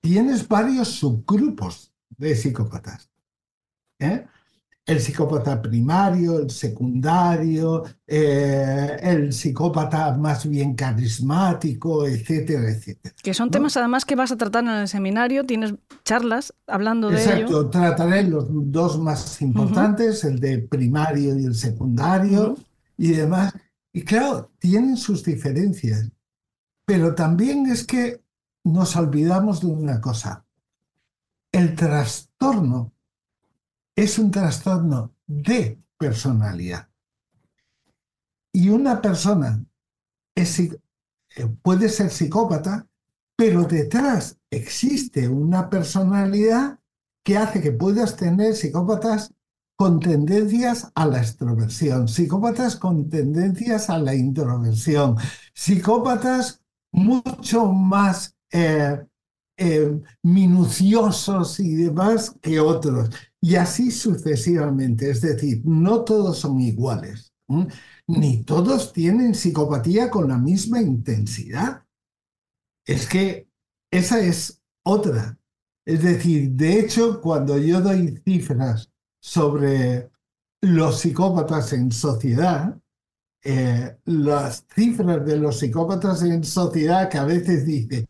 tienes varios subgrupos de psicópatas. ¿eh? El psicópata primario, el secundario, eh, el psicópata más bien carismático, etcétera, etcétera. que son ¿no? temas además que vas a tratar en el seminario, tienes charlas hablando de ello. Exacto, trataré los dos más importantes, el de primario y el secundario y demás. Y claro, tienen sus diferencias, pero también es que nos olvidamos de una cosa. El trastorno es un trastorno de personalidad. Y una persona eh, puede ser psicópata, pero detrás existe una personalidad que hace que puedas tener psicópatas con tendencias a la extroversión, psicópatas con tendencias a la introversión, psicópatas mucho más eh, eh, minuciosos y demás que otros, y así sucesivamente. Es decir, no todos son iguales, ni todos tienen psicopatía con la misma intensidad. Es que esa es otra. Es decir, de hecho, cuando yo doy cifras sobre los psicópatas en sociedad, eh, las cifras de los psicópatas en sociedad que a veces dicen,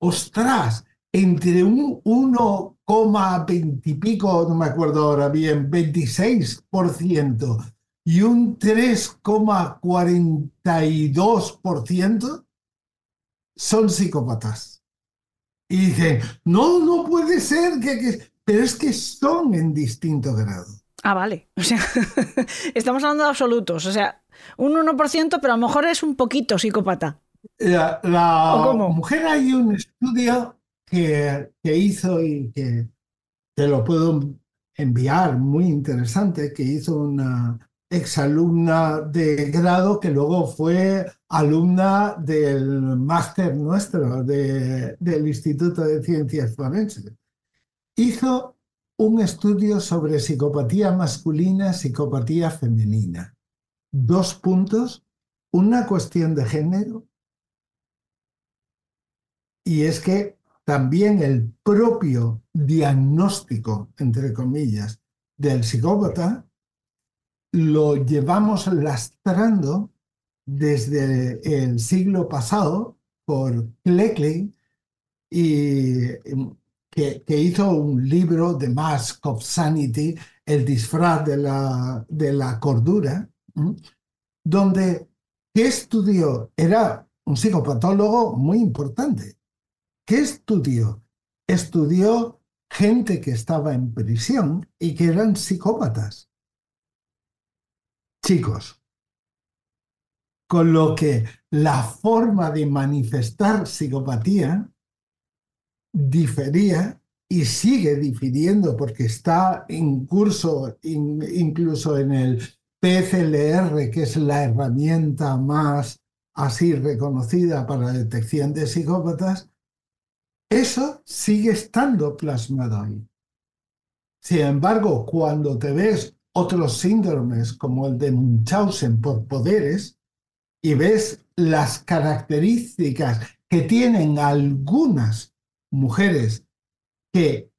ostras, entre un 1,20 y pico, no me acuerdo ahora bien, 26% y un 3,42% son psicópatas. Y dicen, no, no puede ser, que, que-". pero es que son en distinto grado. Ah, vale. O sea, [LAUGHS] estamos hablando de absolutos. O sea, un 1%, pero a lo mejor es un poquito psicópata. La, mujer hay un estudio que, que hizo y que te lo puedo enviar, muy interesante, que hizo una exalumna de grado que luego fue alumna del máster nuestro de- del Instituto de Ciencias Forenses. Hizo un estudio sobre psicopatía masculina, psicopatía femenina. Dos puntos, una cuestión de género y es que también el propio diagnóstico, entre comillas, del psicópata lo llevamos lastrando desde el siglo pasado por Cleckley y em, que, hizo un libro, The Mask of Sanity, el disfraz de la, de la cordura, donde ¿qué estudió? Era un psicopatólogo muy importante. ¿Qué estudió? Estudió gente que estaba en prisión y que eran psicópatas. Chicos, con lo que la forma de manifestar psicopatía difería y sigue difiriendo porque está en curso in- incluso en el PCLR, que es la herramienta más así reconocida para la detección de psicópatas, eso sigue estando plasmado ahí. Sin embargo, cuando te ves otros síndromes como el de Munchausen por poderes y ves las características que tienen algunas mujeres que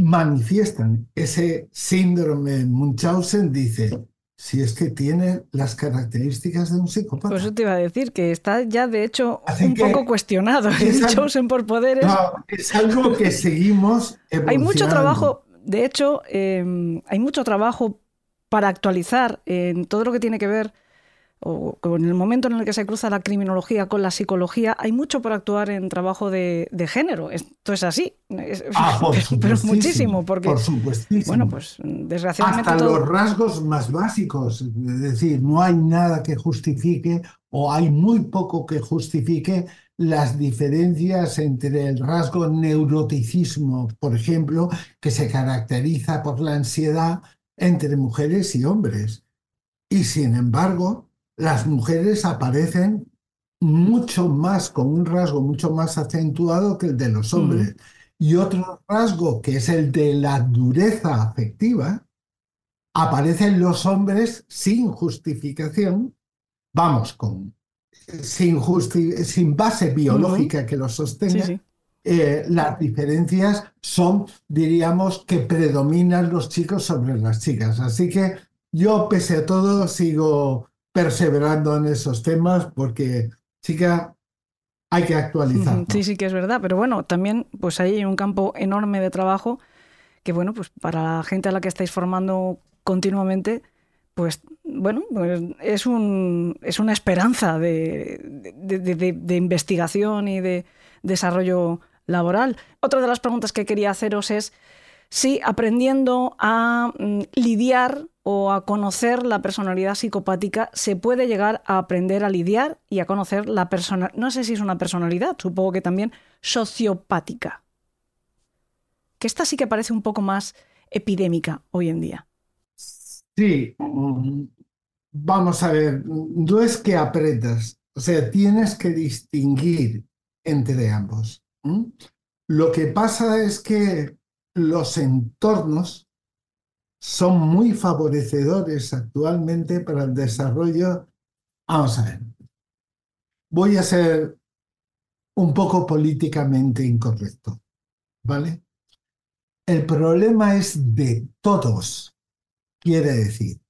manifiestan ese síndrome Munchausen, dice, si es que tiene las características de un psicópata. Por eso te iba a decir que está ya, de hecho, Así un poco cuestionado el [LAUGHS] Chosen por poderes. No, es algo que seguimos Hay mucho trabajo, de hecho, eh, hay mucho trabajo para actualizar en todo lo que tiene que ver, o con el momento en el que se cruza la criminología con la psicología, hay mucho por actuar en trabajo de, de género. Esto es así. Es- Ah, por [LAUGHS] pero supuestísimo, muchísimo, porque, por supuestísimo. bueno, pues desgraciadamente hasta todo- los rasgos más básicos. Es decir, no hay nada que justifique o hay muy poco que justifique las diferencias entre el rasgo neuroticismo, por ejemplo, que se caracteriza por la ansiedad entre mujeres y hombres. Y sin embargo, las mujeres aparecen mucho más, con un rasgo mucho más acentuado que el de los hombres. Y otro rasgo, que es el de la dureza afectiva, aparecen los hombres sin justificación, vamos, con, sin, sin base biológica que los sostenga. Eh, las diferencias son, diríamos, que predominan los chicos sobre las chicas. Así que yo, pese a todo, sigo perseverando en esos temas porque, chica, hay que actualizar. Sí, sí que es verdad, pero bueno, también pues hay un campo enorme de trabajo que, bueno, pues para la gente a la que estáis formando continuamente, pues bueno, pues es, un, es una esperanza de, de, investigación y de desarrollo laboral. Otra de las preguntas que quería haceros es si aprendiendo a mm, lidiar o a conocer la personalidad psicopática se puede llegar a aprender a lidiar y a conocer la persona, no sé si es una personalidad, supongo que también sociopática. Que esta sí que parece un poco más epidémica hoy en día. Sí, mm, vamos a ver, no es que apretas, o sea, tienes que distinguir entre ambos. Lo que pasa es que los entornos son muy favorecedores actualmente para el desarrollo. Vamos a ver, voy a ser un poco políticamente incorrecto, ¿vale? El problema es de todos quiere decir?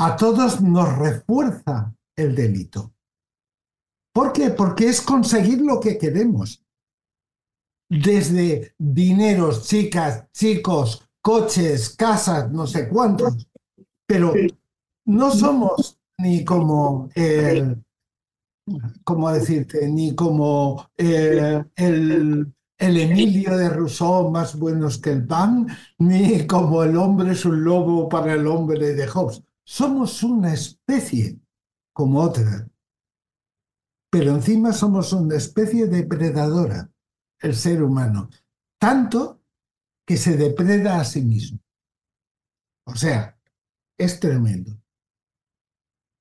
A todos nos refuerza el delito. ¿Por qué? Porque es conseguir lo que queremos. Desde dineros, chicas, chicos, coches, casas, no sé cuántos. Pero no somos ni como el, ¿cómo decirte? Ni como eh, el el Emilio de Rousseau más buenos que el pan, ni como el hombre es un lobo para el hombre de Hobbes. Somos una especie como otra, pero encima somos una especie depredadora, el ser humano, tanto que se depreda a sí mismo. O sea, es tremendo.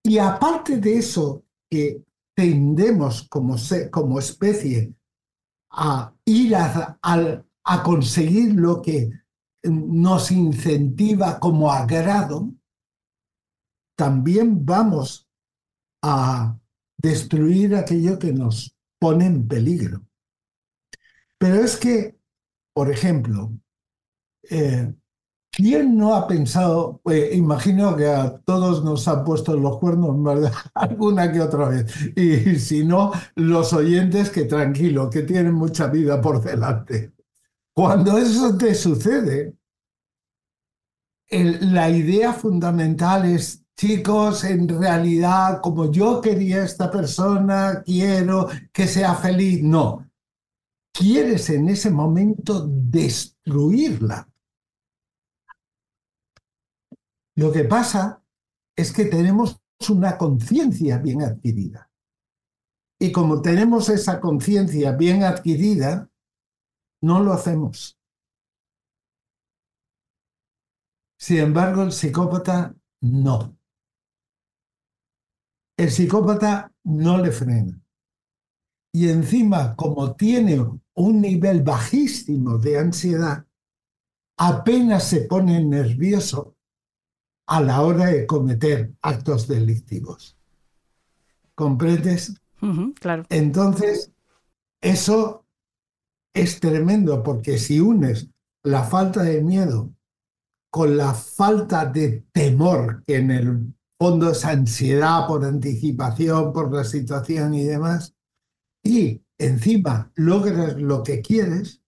Y aparte de eso, que tendemos como, como especie a ir a, a, conseguir lo que nos incentiva como agrado, también vamos a destruir aquello que nos pone en peligro. Pero es que, por ejemplo, eh, ¿Quién no ha pensado, eh, imagino que a todos nos han puesto los cuernos [LAUGHS] alguna que otra vez, y si no, los oyentes que tranquilo, que tienen mucha vida por delante. Cuando eso te sucede, la idea fundamental es, chicos, en realidad, como yo quería esta persona, quiero que sea feliz. No, quieres en ese momento destruirla Lo que pasa es que tenemos una conciencia bien adquirida. Y como tenemos esa conciencia bien adquirida, no lo hacemos. Sin embargo, el psicópata no. El psicópata no le frena. Y encima, como tiene un nivel bajísimo de ansiedad, apenas se pone nervioso a la hora de cometer actos delictivos. ¿Comprendes? claro. Entonces, eso es tremendo porque si unes la falta de miedo con la falta de temor, que en el fondo es ansiedad por anticipación, por la situación y demás, y encima logras lo que quieres,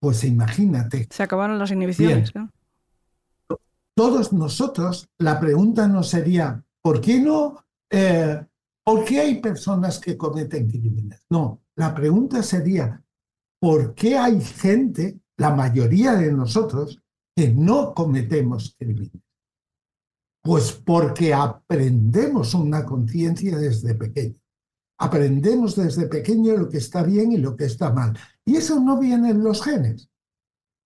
pues imagínate. Se acabaron las inhibiciones. ¿no? todos nosotros, la pregunta no sería, ¿por qué no? Eh, ¿Por qué hay personas que cometen crímenes? No, la pregunta sería, ¿por qué hay gente, la mayoría de nosotros, que no cometemos crímenes? Pues porque aprendemos una conciencia desde pequeño. Aprendemos desde pequeño lo que está bien y lo que está mal. Y eso no viene en los genes.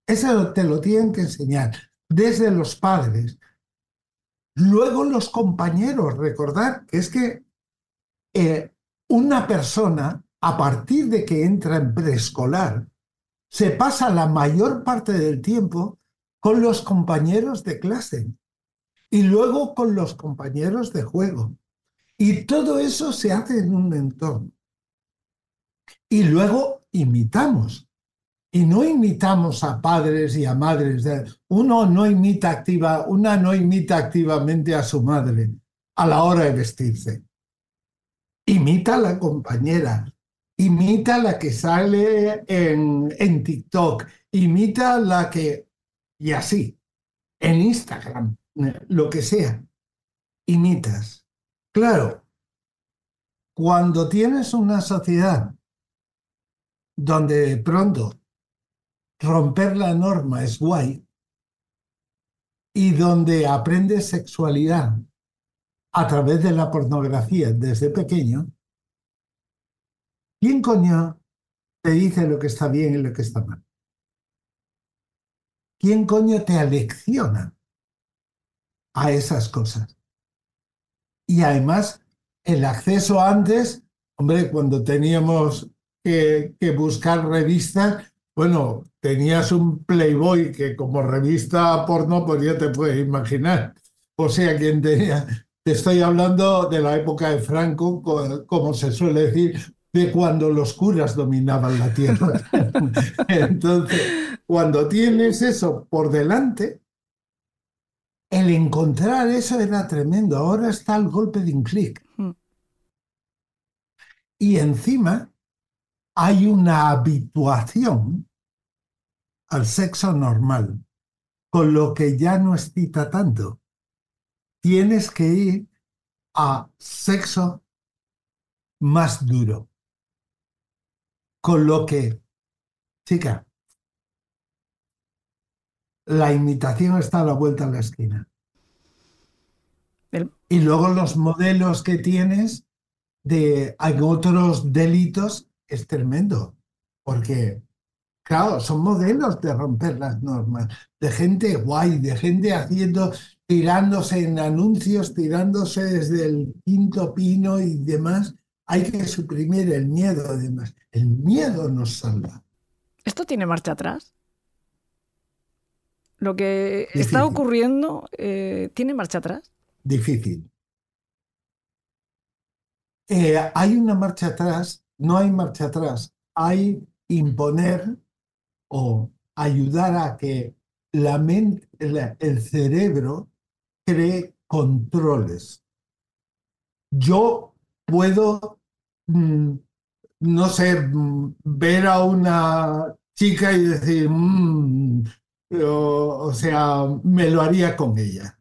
Eso te lo tienen que enseñar desde los padres. Luego los compañeros, recordar que es que eh, una persona, a partir de que entra en preescolar, se pasa la mayor parte del tiempo con los compañeros de clase y luego con los compañeros de juego. Y todo eso se hace en un entorno. Y luego imitamos. Y no imitamos a padres y a madres. Uno no imita activa, una no imita activamente a su madre a la hora de vestirse. Imita a la compañera, imita a la que sale en, en TikTok, imita a la que... y así, en Instagram, lo que sea, imitas. Claro, cuando tienes una sociedad donde de pronto romper la norma es guay y donde aprendes sexualidad a través de la pornografía desde pequeño, ¿quién coño te dice lo que está bien y lo que está mal? ¿Quién coño te alecciona a esas cosas? Y además, el acceso antes, hombre, cuando teníamos que, buscar revistas, bueno, tenías un Playboy que como revista porno, pues ya te puedes imaginar. O sea, quien tenía, te estoy hablando de la época de Franco, como se suele decir, de cuando los curas dominaban la tierra. [LAUGHS] Entonces, cuando tienes eso por delante, el encontrar eso era tremendo. Ahora está el golpe de un clic. Hmm. Y encima, hay una habituación al sexo normal, con lo que ya no excita tanto. Tienes que ir a sexo más duro. Con lo que, chica, la imitación está a la vuelta de la esquina. Y luego los modelos que tienes de otros delitos es tremendo, porque, claro, son modelos de romper las normas, de gente guay, de gente haciendo, tirándose en anuncios, tirándose desde el quinto pino y demás. Hay que suprimir el miedo, además. El miedo nos salva. ¿Esto tiene marcha atrás? Lo que está ocurriendo eh, tiene marcha atrás. Difícil. Eh, hay una marcha atrás no hay marcha atrás, hay imponer o ayudar a que la mente, el cerebro cree controles. Yo puedo, mm, no sé, mm, ver a una chica y decir, mm", o sea, me lo haría con ella.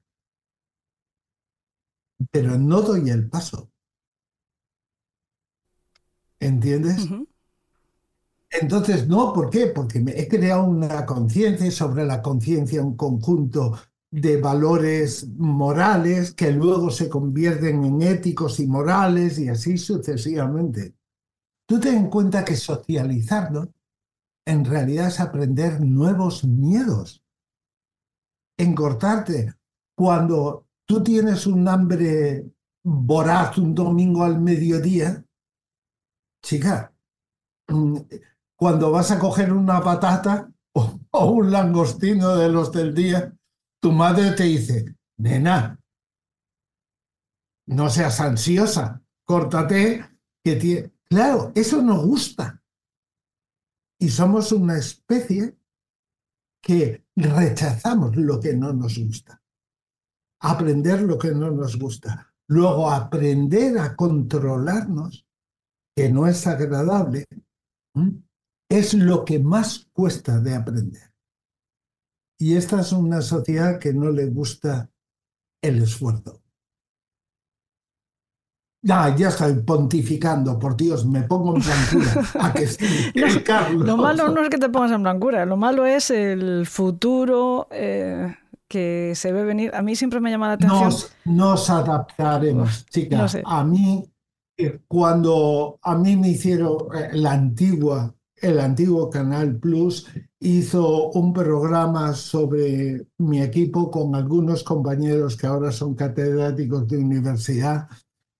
Pero no doy el paso. ¿Entiendes? Entonces, no, ¿por qué? Porque me he creado una conciencia sobre la conciencia, un conjunto de valores morales que luego se convierten en éticos y morales y así sucesivamente. Tú ten en cuenta que socializarlo en realidad es aprender nuevos miedos. Encortarte. Cuando tú tienes un hambre voraz un domingo al mediodía, chica, mm, cuando vas a coger una patata [LAUGHS] o, un langostino de los del día, tu madre te dice, nena, no seas ansiosa, córtate, que tiene... Claro, eso nos gusta. Y somos una especie que rechazamos lo que no nos gusta. Aprender lo que no nos gusta. Luego aprender a controlarnos que no es agradable, es lo que más cuesta de aprender. Y esta es una sociedad que no le gusta el esfuerzo. Ya, ya estoy pontificando, por Dios, me pongo en blancura. ¿A que sí, [LAUGHS] Lo malo no es que te pongas en blancura, lo malo es el futuro eh, que se ve venir. A mí siempre me llama la atención. Nos, nos adaptaremos, chicas. no sé. A mí, eh, cuando a mí me hicieron eh, la antigua, el antiguo Canal Plus, hizo un programa sobre mi equipo con algunos compañeros que ahora son catedráticos de universidad.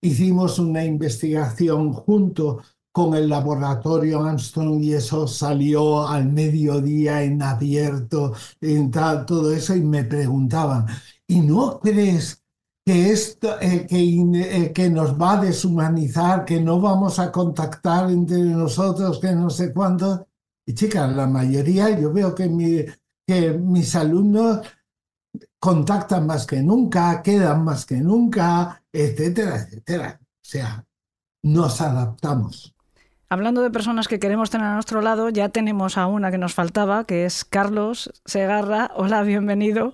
Hicimos una investigación junto con el laboratorio Armstrong y eso salió al mediodía en abierto, en tal, todo eso, y me preguntaban, ¿y no crees que esto eh, que, eh, que nos va a deshumanizar, que no vamos a contactar entre nosotros, que no sé cuánto? Y chicas, la mayoría, yo veo que, que mis alumnos contactan más que nunca, quedan más que nunca, etcétera, etcétera. O sea, nos adaptamos. Hablando de personas que queremos tener a nuestro lado, ya tenemos a una que nos faltaba, que es Carlos Segarra. Hola, bienvenido.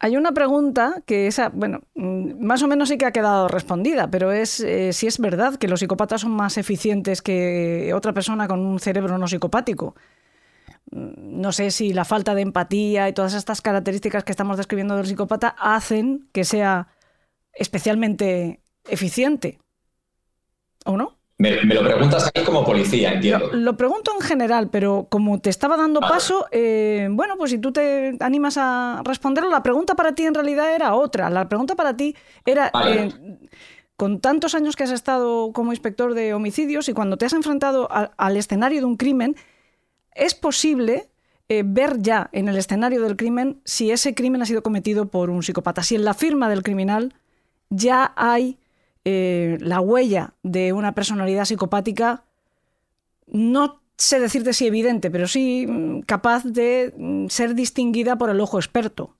Hay una pregunta que esa, bueno, mm, más o menos sí que ha quedado respondida, pero es eh, si es verdad que los psicópatas son más eficientes que otra persona con un cerebro no psicopático. Mm, No sé si la falta de empatía y todas estas características que estamos describiendo del psicópata hacen que sea especialmente eficiente. ¿O no? Me, me lo preguntas a mí como policía, entiendo. Lo, lo pregunto en general, pero como te estaba dando paso, eh, bueno, pues si tú te animas a responderlo, la pregunta para ti en realidad era otra. La pregunta para ti era, Vale. eh, con tantos años que has estado como inspector de homicidios y cuando te has enfrentado a- al escenario de un crimen, ¿es posible eh, ver ya en el escenario del crimen si ese crimen ha sido cometido por un psicópata? Si en la firma del criminal ya hay eh, la huella de una personalidad psicopática, no sé decirte si evidente, pero sí mm, capaz de mm, ser distinguida por el ojo experto.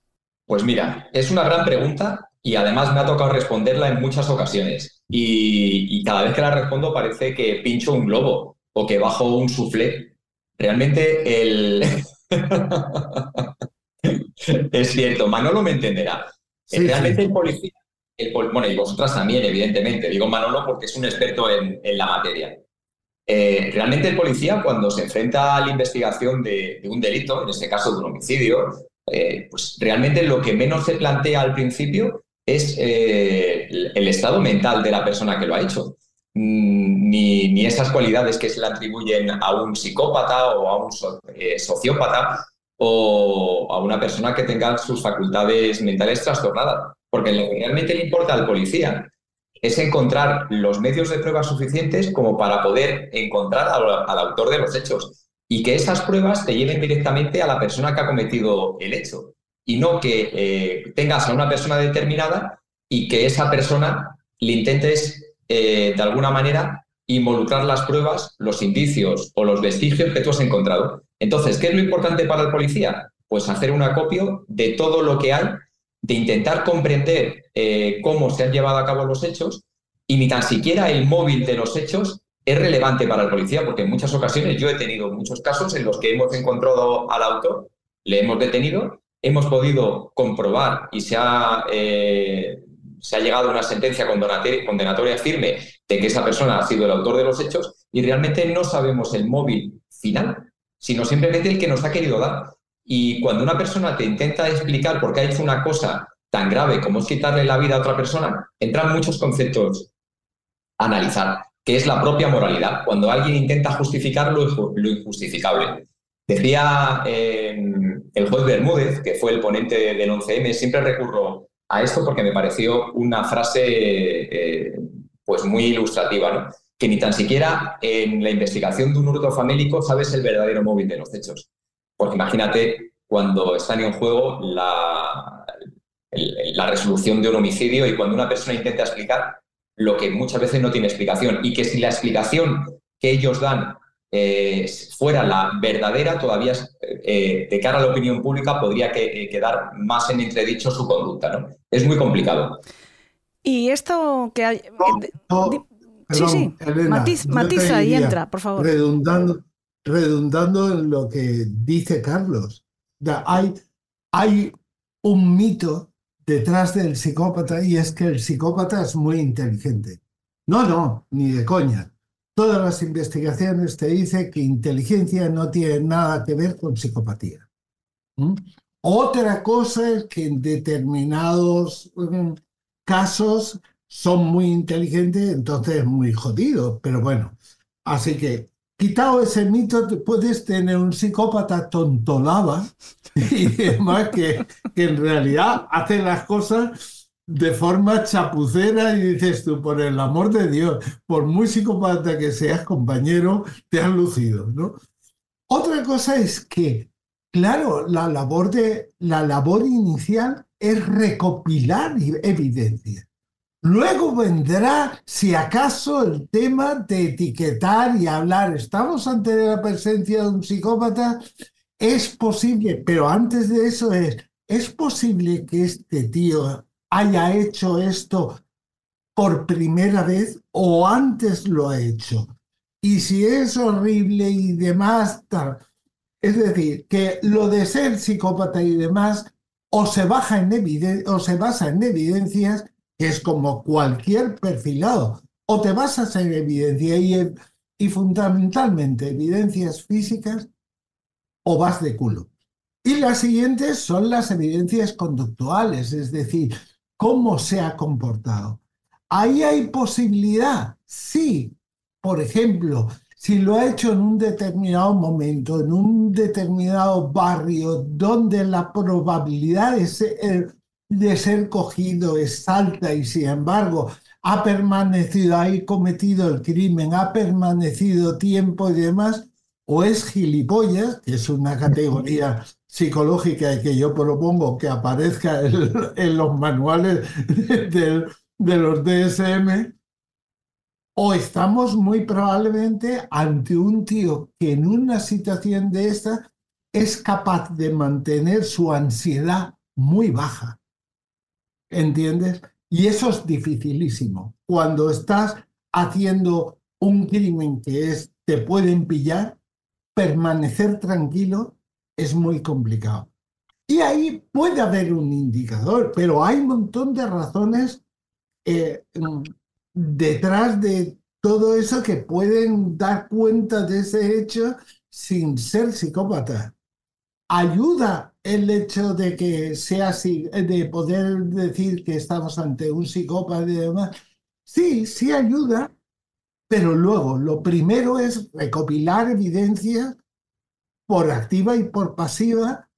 Pues mira, es una gran pregunta y además me ha tocado responderla en muchas ocasiones. Y, y cada vez que la respondo parece que pincho un globo o que bajo un suflé. Realmente el... [LAUGHS] es cierto, Manolo me entenderá. Sí, Realmente sí. el policía, el bueno, y vosotras también, evidentemente, digo Manolo porque es un experto en, en la materia. Eh, realmente el policía, cuando se enfrenta a la investigación de, un delito, en este caso de un homicidio, eh, pues realmente lo que menos se plantea al principio es eh, el, estado mental de la persona que lo ha hecho. Mm, Ni, ni esas cualidades que se le atribuyen a un psicópata o a un so- sociópata o a una persona que tenga sus facultades mentales trastornadas. Porque lo que realmente le importa al policía es encontrar los medios de prueba suficientes como para poder encontrar al, autor de los hechos y que esas pruebas te lleven directamente a la persona que ha cometido el hecho y no que eh, tengas a una persona determinada y que esa persona le intentes eh, de alguna manera involucrar las pruebas, los indicios o los vestigios que tú has encontrado. Entonces, ¿qué es lo importante para el policía? Pues hacer un acopio de todo lo que hay, de intentar comprender eh, cómo se han llevado a cabo los hechos y ni tan siquiera el móvil de los hechos es relevante para el policía, porque en muchas ocasiones yo he tenido muchos casos en los que hemos encontrado al autor, le hemos detenido, hemos podido comprobar y se ha, eh, se ha llegado a una sentencia condenatoria, condenatoria firme de que esa persona ha sido el autor de los hechos y realmente no sabemos el móvil final, sino simplemente el que nos ha querido dar. Y cuando una persona te intenta explicar por qué ha hecho una cosa tan grave como es quitarle la vida a otra persona, entran muchos conceptos a analizar, que es la propia moralidad, cuando alguien intenta justificar lo, inju- lo injustificable. Decía eh, el juez Bermúdez, que fue el ponente del 11M, siempre recurro a esto porque me pareció una frase eh, pues muy ilustrativa, ¿no? que ni tan siquiera en la investigación de un hurto famélico sabes el verdadero móvil de los hechos. Porque imagínate cuando están en juego la, el- la resolución de un homicidio y cuando una persona intenta explicar lo que muchas veces no tiene explicación y que si la explicación que ellos dan eh, fuera la verdadera, todavía eh, de cara a la opinión pública podría que- eh, quedar más en entredicho su conducta. ¿no? Es muy complicado. Y esto que hay... No, no, di- perdón, sí, sí, Elena, matiz- matiza y entra, por favor. Redundando, redundando en lo que dice Carlos. Hay un mito detrás del psicópata y es que el psicópata es muy inteligente. No, no, ni de coña. Todas las investigaciones te dicen que inteligencia no tiene nada que ver con psicopatía. ¿Mm? Otra cosa es que en determinados mm, casos son muy inteligentes, entonces muy jodidos. Pero bueno, así que quitado ese mito, puedes tener un psicópata tontolaba y [LAUGHS] demás que, que en realidad hace las cosas de forma chapucera y dices tú, por el amor de Dios, por muy psicópata que seas, compañero, te has lucido, ¿no? Otra cosa es que, claro, la labor, de, la labor inicial es recopilar evidencia. Luego vendrá, si acaso, el tema de etiquetar y hablar. Estamos ante la presencia de un psicópata. Es posible, pero antes de eso es, ¿es posible que este tío haya hecho esto por primera vez o antes lo ha hecho? Y si es horrible y demás. Es decir, que lo de ser psicópata y demás o se, baja en o se basa en evidencias que es como cualquier perfilado. O te basas en evidencia y, fundamentalmente evidencias físicas o vas de culo. Y las siguientes son las evidencias conductuales, es decir, cómo se ha comportado. Ahí hay posibilidad, sí. Por ejemplo, si lo ha hecho en un determinado momento, en un determinado barrio, donde la probabilidad ser, de ser cogido es alta y sin embargo ha permanecido ahí cometido el crimen, ha permanecido tiempo y demás, o es gilipollas, que es una categoría psicológica que yo propongo que aparezca en, los manuales de, de los DSM, o estamos muy probablemente ante un tío que en una situación de esta es capaz de mantener su ansiedad muy baja. ¿Entiendes? Y eso es dificilísimo. Cuando estás haciendo un crimen que es, te pueden pillar, permanecer tranquilo es muy complicado. Y ahí puede haber un indicador, pero hay un montón de razones eh, detrás de todo eso que pueden dar cuenta de ese hecho sin ser psicópata. Ayuda el hecho de que sea así, de poder decir que estamos ante un psicópata y demás, sí, sí ayuda, pero luego lo primero es recopilar evidencia por activa y por pasiva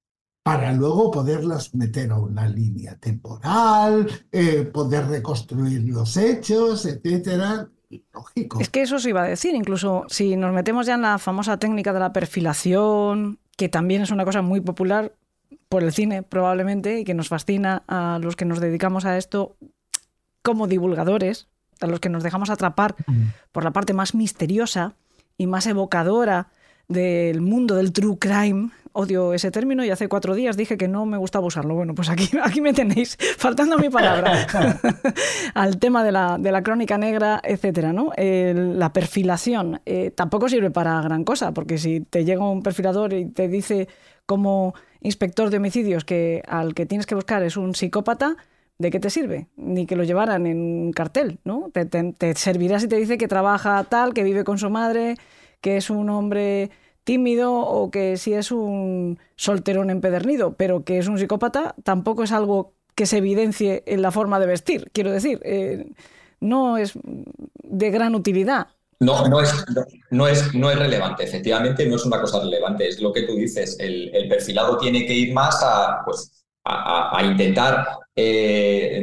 para luego poderlas meter a una línea temporal, eh, poder reconstruir los hechos, etcétera. Lógico. Es que eso se iba a decir, incluso si nos metemos ya en la famosa técnica de la perfilación, que también es una cosa muy popular, por el cine probablemente y que nos fascina a los que nos dedicamos a esto como divulgadores, a los que nos dejamos atrapar por la parte más misteriosa y más evocadora del mundo del true crime. Odio ese término y hace cuatro días dije que no me gustaba usarlo. Bueno, pues aquí, [LAUGHS] aquí me tenéis, faltando mi palabra, [LAUGHS] al tema de la, de la, crónica negra, etcétera, ¿no? la perfilación eh, tampoco sirve para gran cosa, porque si te llega un perfilador y te dice cómo inspector de homicidios que al que tienes que buscar es un psicópata, ¿de qué te sirve? Ni que lo llevaran en un cartel, ¿no? Te, servirá si te dice que trabaja tal, que vive con su madre, que es un hombre tímido o que si es un solterón empedernido, pero que es un psicópata tampoco es algo que se evidencie en la forma de vestir. Quiero decir, eh, no es de gran utilidad. No, no es, no, es, no es relevante, efectivamente no es una cosa relevante, es lo que tú dices, el, perfilado tiene que ir más a, pues, a, intentar eh,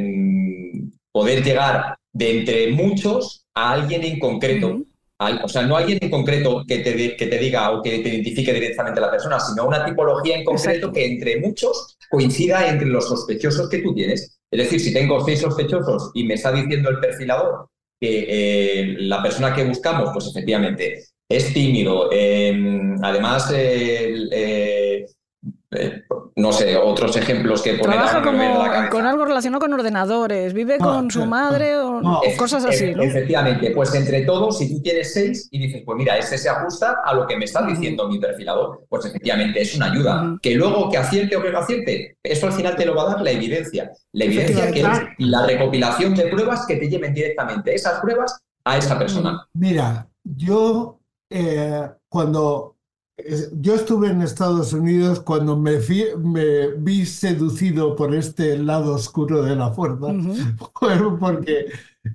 poder llegar de entre muchos a alguien en concreto. O sea, no alguien en concreto que te, que te diga o que te identifique directamente a la persona, sino una tipología en concreto que entre muchos coincida entre los sospechosos que tú tienes. Es decir, si tengo seis sospechosos y me está diciendo el perfilador que eh, la persona que buscamos, pues efectivamente, es tímido. Eh, además, eh, no sé, otros ejemplos que poner Trabaja como, con algo relacionado con ordenadores, vive con su madre o, cosas así, ¿no? Efectivamente, pues entre todos, si tú tienes seis y dices, pues mira, este se ajusta a lo que me está diciendo mi perfilador, pues efectivamente es una ayuda. Que luego que acierte o que no acierte, eso al final te lo va a dar la evidencia. La evidencia que es la recopilación de pruebas que te lleven directamente esas pruebas a esa persona. Mira, yo eh, cuando yo estuve en Estados Unidos cuando me, fui- me vi seducido por este lado oscuro de la fuerza, [LAUGHS] porque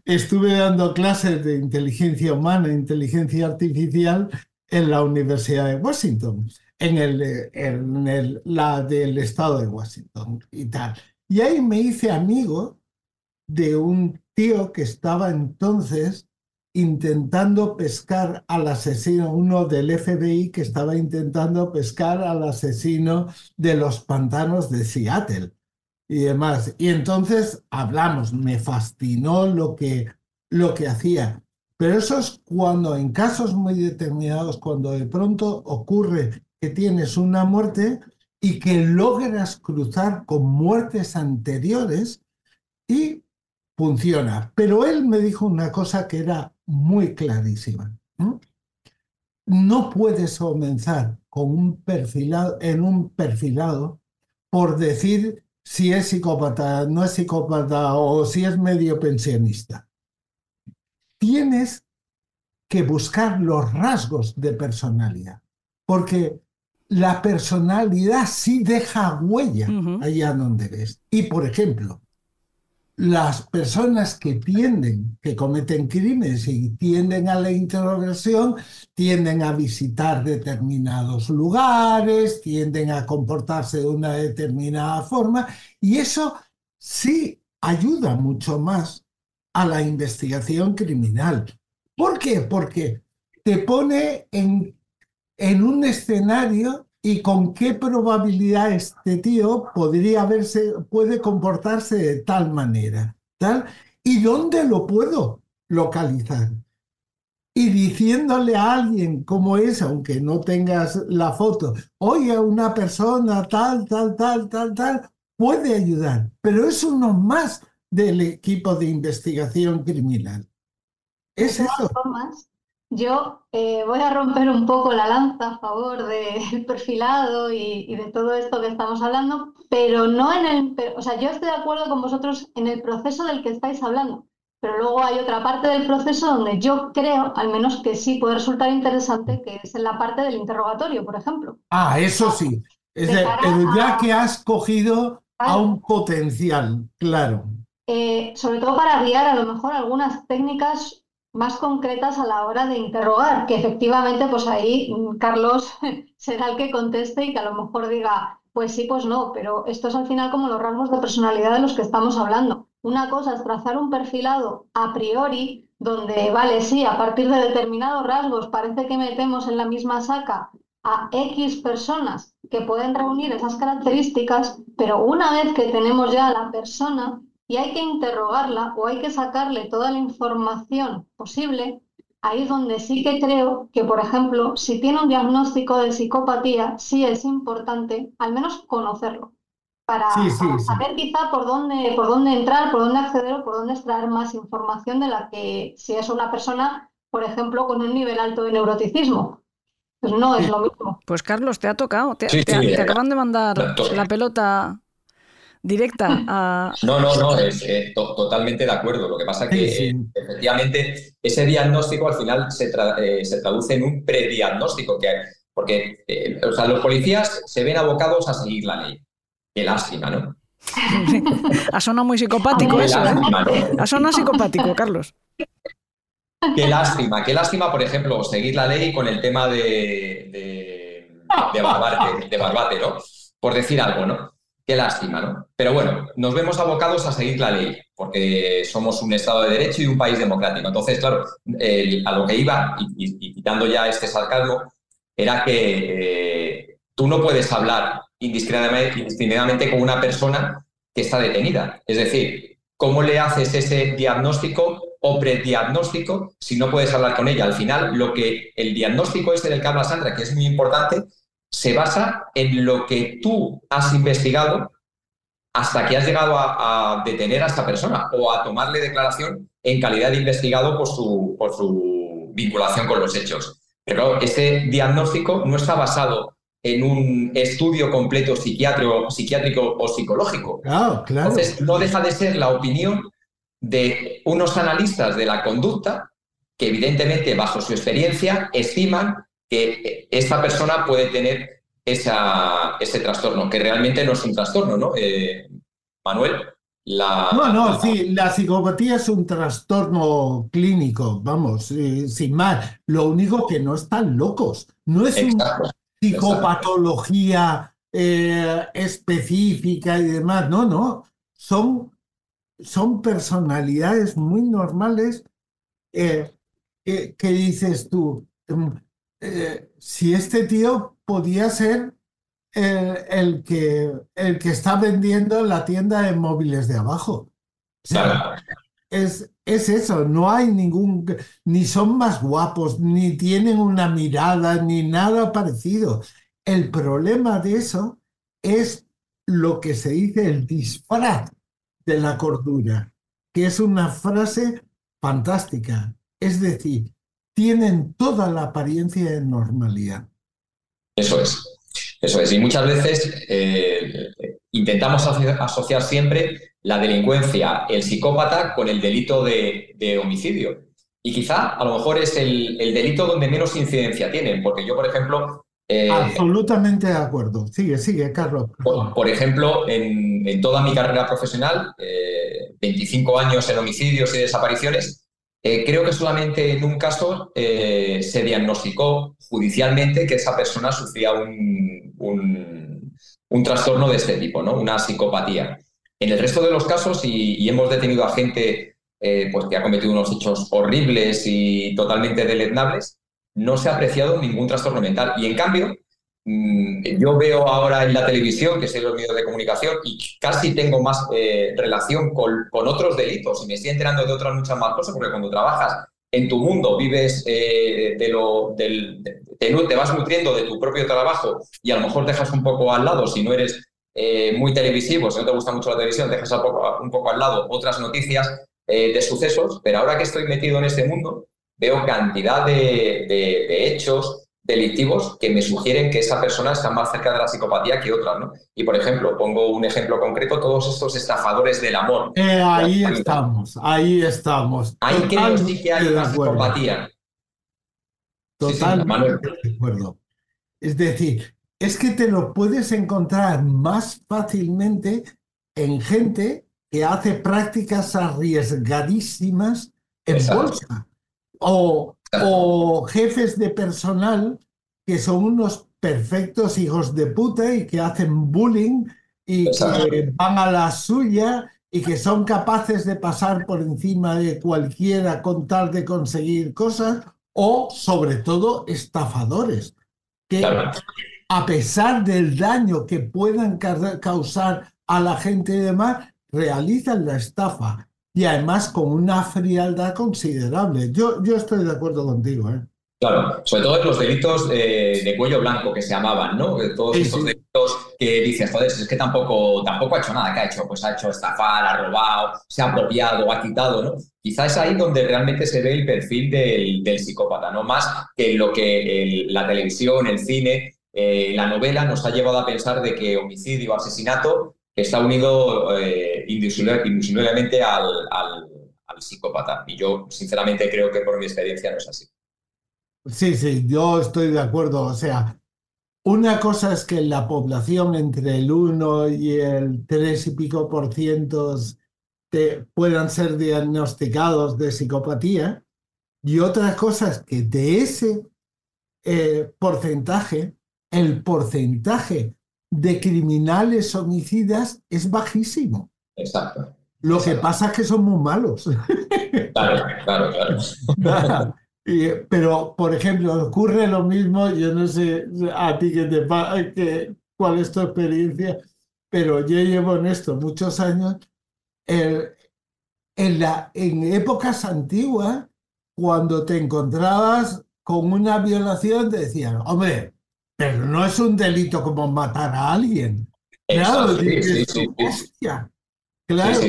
estuve dando clases de inteligencia humana, inteligencia artificial en la Universidad de Washington, en, el, en el- la del estado de Washington y tal. Y ahí me hice amigo de un tío que estaba entonces intentando pescar al asesino, uno del FBI que estaba intentando pescar al asesino de los pantanos de Seattle y demás. Y entonces hablamos, me fascinó lo que, lo que hacía. Pero eso es cuando en casos muy determinados, cuando de pronto ocurre que tienes una muerte y que logras cruzar con muertes anteriores y funciona. Pero él me dijo una cosa que era muy clarísima. ¿no? No puedes comenzar con un perfilado, en un perfilado por decir si es psicópata, no es psicópata o si es medio pensionista. Tienes que buscar los rasgos de personalidad, porque la personalidad sí deja huella allá donde ves. Y, por ejemplo, las personas que tienden, que cometen crímenes y tienden a la introversión, tienden a visitar determinados lugares, tienden a comportarse de una determinada forma, y eso sí ayuda mucho más a la investigación criminal. ¿Por qué? Porque te pone en, en un escenario y con qué probabilidad este tío podría verse, puede comportarse de tal manera, tal, y dónde lo puedo localizar. Y diciéndole a alguien cómo es, aunque no tengas la foto, oye, una persona tal, tal, tal, tal, tal, puede ayudar, pero es uno más del equipo de investigación criminal. Es De todas eso. formas, yo eh, voy a romper un poco la lanza a favor [LAUGHS] del perfilado y, y de todo esto que estamos hablando, pero no en el, pero- o sea, yo estoy de acuerdo con vosotros en el proceso del que estáis hablando, pero luego hay otra parte del proceso donde yo creo, al menos que sí puede resultar interesante, que es en la parte del interrogatorio, por ejemplo. Ah, eso sí. Es De ya a- que has cogido a un potencial, claro. Eh, sobre todo para guiar a lo mejor algunas técnicas más concretas a la hora de interrogar, que efectivamente pues ahí mm, Carlos [LAUGHS] será el que conteste y que a lo mejor diga, pues sí, pues no, pero esto es al final como los rasgos de personalidad de los que estamos hablando. Una cosa es trazar un perfilado a priori, donde, vale, sí, a partir de determinados rasgos parece que metemos en la misma saca a X personas que pueden reunir esas características, pero una vez que tenemos ya a la persona y hay que interrogarla o hay que sacarle toda la información posible, ahí es donde sí que creo que, por ejemplo, si tiene un diagnóstico de psicopatía, sí es importante al menos conocerlo para, Sí, sí, para sí. saber quizá por dónde, por dónde entrar, por dónde acceder o por dónde extraer más información de la que si es una persona, por ejemplo, con un nivel alto de neuroticismo. Pues no es lo mismo. Pues Carlos, te ha tocado. Te, Sí, te- sí, te acaban de mandar la pelota directa a... No, no, no, es eh, to- totalmente de acuerdo. Lo que pasa que Sí, sí. eh, efectivamente ese diagnóstico al final se, tra- eh, se traduce en un prediagnóstico, que, porque eh, o sea, los policías se ven abocados a seguir la ley. Qué lástima, ¿no? Ha sonado muy psicopático Qué eso, ¿eh? lástima, ¿no? Ha sonado psicopático, Carlos. Qué lástima, qué lástima, por ejemplo, seguir la ley con el tema de, de, de Barbate, de Barbate, ¿no? Por decir algo, ¿no? Qué lástima, ¿no? Pero bueno, nos vemos abocados a seguir la ley, porque somos un Estado de Derecho y un país democrático. Entonces, claro, a lo que iba, y, quitando ya este sarcasmo, era que eh, tú no puedes hablar indiscriminadamente, indiscriminadamente con una persona que está detenida. Es decir, ¿cómo le haces ese diagnóstico o prediagnóstico si no puedes hablar con ella? Al final, lo que el diagnóstico este del que habla Sandra, que es muy importante, se basa en lo que tú has investigado hasta que has llegado a, a detener a esta persona o a tomarle declaración en calidad de investigado por su, por su vinculación con los hechos. Pero este diagnóstico no está basado en un estudio completo psiquiátrico, psiquiátrico o psicológico. Claro, claro. Entonces, no deja de ser la opinión de unos analistas de la conducta que evidentemente, bajo su experiencia, estiman que esta persona puede tener esa, ese trastorno, que realmente no es un trastorno, ¿no? Eh, Manuel, la... No, no, sí, la psicopatía es un trastorno clínico, vamos, eh, sin más. Lo único que no están locos, no es una psicopatología eh, específica y demás, no, no, son, son personalidades muy normales que, dices tú, mm, si este tío podía ser el, que, el que está vendiendo en la tienda de móviles de abajo. es, es eso, no hay ningún, ni son más guapos, ni tienen una mirada, ni nada parecido. El problema de eso es lo que se dice el disfraz de la cordura, que es una frase fantástica. Es decir, tienen toda la apariencia de normalidad. Eso es. Eso es, y muchas veces eh, intentamos asociar siempre la delincuencia, el psicópata, con el delito de, homicidio. Y quizá a lo mejor es el, delito donde menos incidencia tienen, porque yo, por ejemplo... Eh, Absolutamente de acuerdo. Sigue, sigue, Carlos. Por, ejemplo, en, toda mi carrera profesional, 25 eh, años en homicidios y desapariciones, eh, creo que solamente en un caso eh, se diagnosticó judicialmente que esa persona sufría un, un, trastorno de este tipo, ¿no? una psicopatía. En el resto de los casos, y, hemos detenido a gente eh, pues, que ha cometido unos hechos horribles y totalmente deleznables, no se ha apreciado ningún trastorno mental. Y en cambio, yo veo ahora en la televisión, que soy los medios de comunicación, y casi tengo más eh, relación con, otros delitos y me estoy enterando de otras muchas más cosas, porque cuando trabajas en tu mundo, vives eh, de lo, del, te, vas nutriendo de tu propio trabajo y a lo mejor dejas un poco al lado, si no eres eh, muy televisivo, si no te gusta mucho la televisión, dejas un poco al lado otras noticias de sucesos, pero ahora que estoy metido en este mundo, veo cantidad de, de hechos, delictivos que me sugieren que esa persona está más cerca de la psicopatía que otra, ¿no? Y por ejemplo, pongo un ejemplo concreto, todos estos estafadores del amor. Eh, ahí estamos, ahí estamos. Ahí creo sí que hay una psicopatía. Totalmente de acuerdo. Es decir, es que te lo puedes encontrar más fácilmente en gente que hace prácticas arriesgadísimas en bolsa o o jefes de personal que son unos perfectos hijos de puta y que hacen bullying y que van a la suya y que son capaces de pasar por encima de cualquiera con tal de conseguir cosas o sobre todo estafadores. Que a pesar del daño que puedan causar a la gente y demás realizan la estafa y además con una frialdad considerable. Yo, yo estoy de acuerdo contigo. ¿eh? Claro, sobre todo en los delitos de cuello blanco que se llamaban, ¿no? Todos esos delitos que dices, joder, es que tampoco, tampoco ha hecho nada, ¿qué ha hecho? Pues ha hecho estafar, ha robado, se ha apropiado, ha quitado, ¿no? Quizás es ahí donde realmente se ve el perfil del, psicópata, ¿no? Más que lo que la televisión, el cine, eh, la novela nos ha llevado a pensar de que homicidio, asesinato está unido eh, indissolublemente al, psicópata. Y yo, sinceramente, creo que por mi experiencia no es así. Sí, sí, yo estoy de acuerdo. O sea, una cosa es que la población entre el 1 y el 3 y pico por ciento puedan ser diagnosticados de psicopatía. Y otra cosa es que de ese eh, porcentaje, el porcentaje de criminales homicidas es bajísimo. Exacto. Lo que pasa es que son muy malos. Claro, claro, claro. [LAUGHS] pero, por ejemplo, ocurre lo mismo, yo no sé a ti qué te pasa, cuál es tu experiencia, pero yo llevo en esto muchos años. en, la, en épocas antiguas, cuando te encontrabas con una violación, te decían, hombre, pero no es un delito como matar a alguien. Claro, sí, sí, Claro.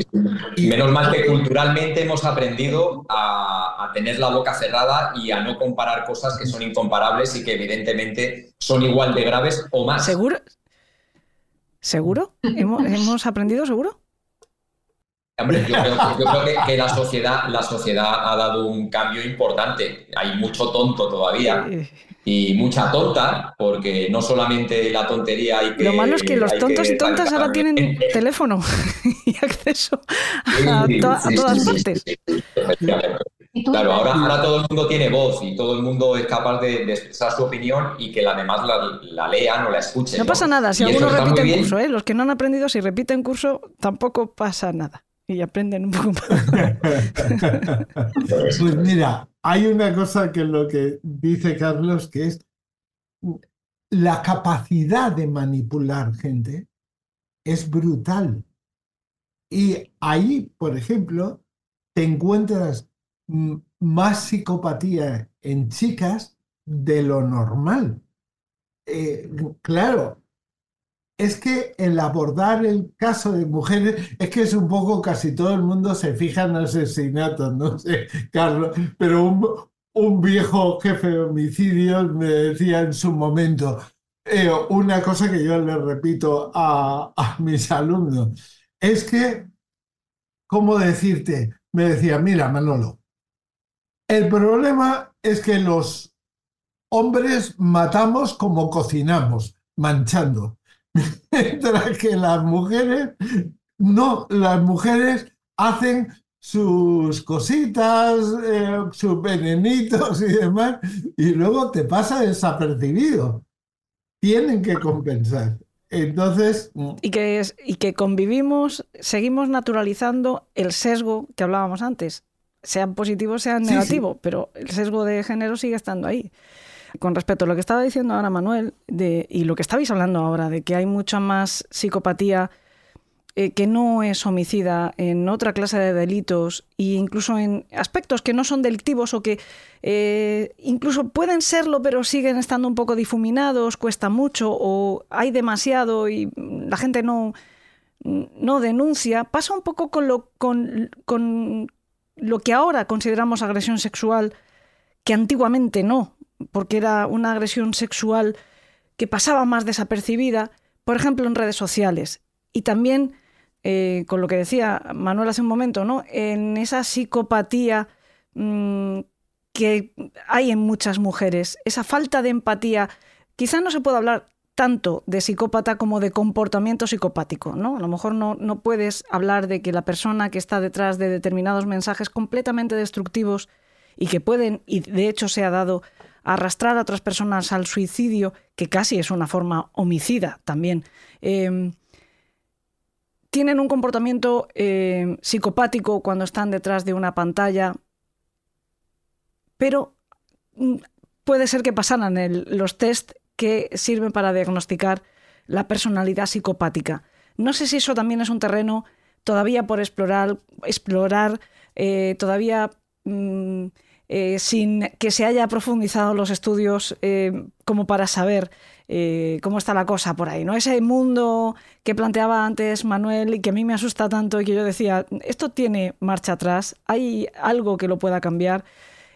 Menos mal que culturalmente hemos aprendido a, tener la boca cerrada y a no comparar cosas que son incomparables y que evidentemente son igual de graves o más. ¿Seguro? ¿Seguro? ¿Hemos, aprendido seguro? Hombre, yo creo, yo creo que, que la, [LAUGHS] sociedad, la sociedad ha dado un cambio importante. Hay mucho tonto todavía y mucha tonta, porque no solamente la tontería hay que... Lo malo es que los tontos que y tontas ahora tienen teléfono [LAUGHS] y acceso a, to- todas partes. Claro, ahora, ahora todo el mundo tiene voz y todo el mundo es capaz de, de expresar su opinión y que las demás la, la lean o la escuchen. No pasa nada, si Y eso algunos está muy repiten curso, ¿eh? los que no han aprendido, si repiten curso, tampoco pasa nada. Y aprenden un poco más. [LAUGHS] Pues mira, hay una cosa que lo que dice Carlos, que es la capacidad de manipular gente es brutal. Y ahí, por ejemplo, te encuentras más psicopatía en chicas de lo normal. Eh, claro, es que el abordar el caso de mujeres es que es un poco casi todo el mundo se fija en asesinatos, no sé, Carlos, pero un, viejo jefe de homicidios me decía en su momento eh, una cosa que yo le repito a, a mis alumnos, es que, ¿cómo decirte? Me decía, mira, Manolo, el problema es que los hombres matamos como cocinamos, manchando. [LAUGHS] Mientras que las mujeres, no, las mujeres hacen sus cositas, eh, sus venenitos y demás, y luego te pasa desapercibido. Tienen que compensar. Entonces, Y que, es- y que convivimos, seguimos naturalizando el sesgo que hablábamos antes, sean positivos, sean Sí, sí. negativos, pero el sesgo de género sigue estando ahí. Con respecto a lo que estaba diciendo ahora Manuel y lo que estabais hablando ahora, de que hay mucha más psicopatía eh, que no es homicida en otra clase de delitos e incluso en aspectos que no son delictivos o que eh, incluso pueden serlo pero siguen estando un poco difuminados, cuesta mucho o hay demasiado y la gente no, no denuncia, pasa un poco con lo, con, con lo que ahora consideramos agresión sexual, que antiguamente no, porque era una agresión sexual que pasaba más desapercibida, por ejemplo, en redes sociales. Y también, eh, con lo que decía Manuel hace un momento, ¿no? en esa psicopatía mm, que hay en muchas mujeres, esa falta de empatía, quizá no se puede hablar tanto de psicópata como de comportamiento psicopático, ¿no? A lo mejor no, no puedes hablar de que la persona que está detrás de determinados mensajes completamente destructivos y que pueden, y de hecho se ha dado, arrastrar a otras personas al suicidio, que casi es una forma homicida también, eh, tienen un comportamiento eh, psicopático cuando están detrás de una pantalla, pero mm, puede ser que pasaran el- los test que sirven para diagnosticar la personalidad psicopática. No sé si eso también es un terreno todavía por explorar, explorar eh, todavía mm, eh, sin que se haya profundizado los estudios eh, como para saber eh, cómo está la cosa por ahí. ¿no? Ese mundo que planteaba antes Manuel y que a mí me asusta tanto y que yo decía, esto tiene marcha atrás, hay algo que lo pueda cambiar.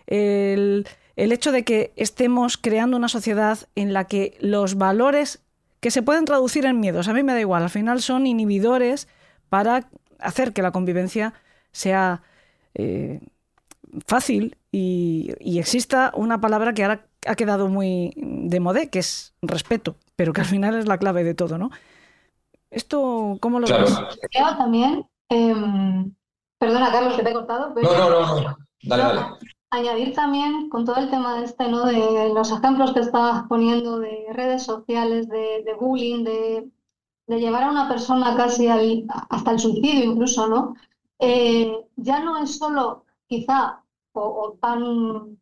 El, el hecho de que estemos creando una sociedad en la que los valores que se pueden traducir en miedos, a mí me da igual, al final son inhibidores para hacer que la convivencia sea fácil y, y exista una palabra que ahora ha quedado muy de modé, que es respeto, pero que al final es la clave de todo, ¿no? Esto, ¿cómo lo Claro. ves? Creo también, em, perdona Carlos que te he cortado, pero No, no, no, no. Dale, dale. añadir también con todo el tema este, ¿no? De los ejemplos que estabas poniendo de redes sociales, de, de bullying, de, de llevar a una persona casi al- hasta el suicidio incluso, ¿no? Eh, ya no es solo quizá o, o tan,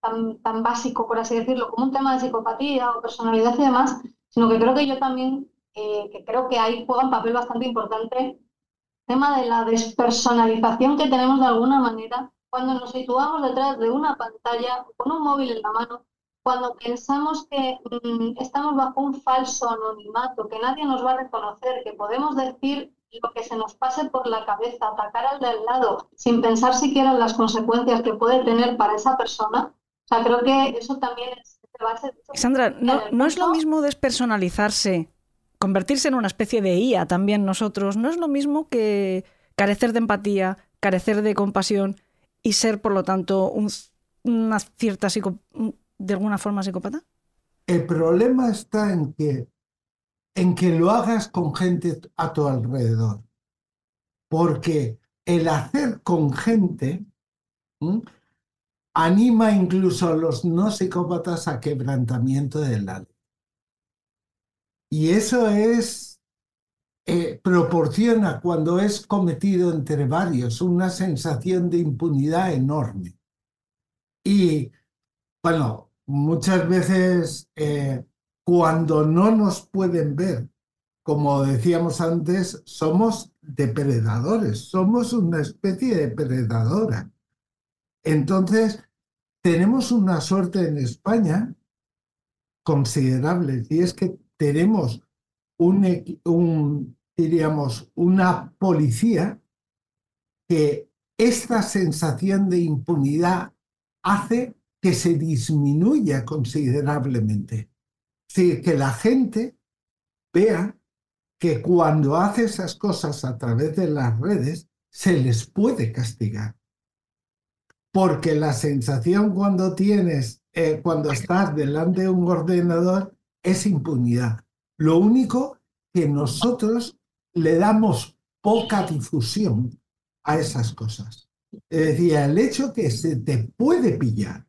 tan, tan básico, por así decirlo, como un tema de psicopatía o personalidad y demás, sino que creo que yo también, eh, que creo que ahí juega un papel bastante importante el tema de la despersonalización que tenemos de alguna manera cuando nos situamos detrás de una pantalla con un móvil en la mano, cuando pensamos que mm, estamos bajo un falso anonimato, que nadie nos va a reconocer, que podemos decir lo que se nos pase por la cabeza, atacar al de al lado, sin pensar siquiera en las consecuencias que puede tener para esa persona. O sea, creo que eso también es de base. Sandra, no, no es lo mismo despersonalizarse, convertirse en una especie de IA también nosotros, no es lo mismo que, carecer de empatía, carecer de compasión y ser, por lo tanto, una cierta de alguna forma psicópata? El problema está en que, en que lo hagas con gente a tu alrededor. Porque el hacer con gente anima incluso a los no psicópatas a quebrantamiento de la ley. Y eso es, eh, proporciona cuando es cometido entre varios una sensación de impunidad enorme. Y bueno, muchas veces eh, cuando no nos pueden ver, como decíamos antes, somos depredadores, somos una especie de predadora. Entonces, tenemos una suerte en España considerable y es que tenemos un, diríamos, una policía que esta sensación de impunidad hace que se disminuya considerablemente. Es que la gente vea que cuando hace esas cosas a través de las redes, se les puede castigar porque la sensación cuando tienes, eh, cuando estás delante de un ordenador, es impunidad. Lo único que nosotros le damos poca difusión a esas cosas. Es decir, el hecho que se te puede pillar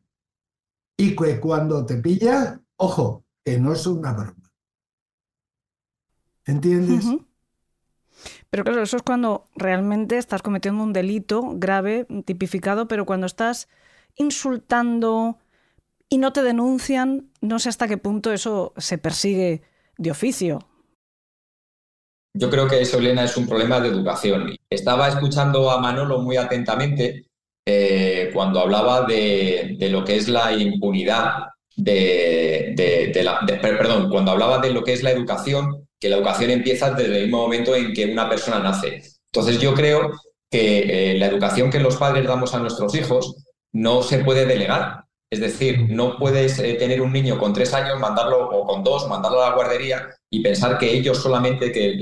y que cuando te pillas, ojo, que no es una broma. ¿Entiendes? Pero claro, eso es cuando realmente estás cometiendo un delito grave, tipificado, pero cuando estás insultando y no te denuncian, no sé hasta qué punto eso se persigue de oficio. Yo creo que eso, Elena, es un problema de educación. Estaba escuchando a Manolo muy atentamente eh, cuando hablaba de, lo que es la impunidad de, la, perdón, cuando hablaba de lo que es la educación que la educación empieza desde el mismo momento en que una persona nace. Entonces yo creo que eh, la educación que los padres damos a nuestros hijos no se puede delegar. Es decir, no puedes eh, tener un niño con tres años, mandarlo, o con dos, mandarlo a la guardería y pensar que ellos solamente, que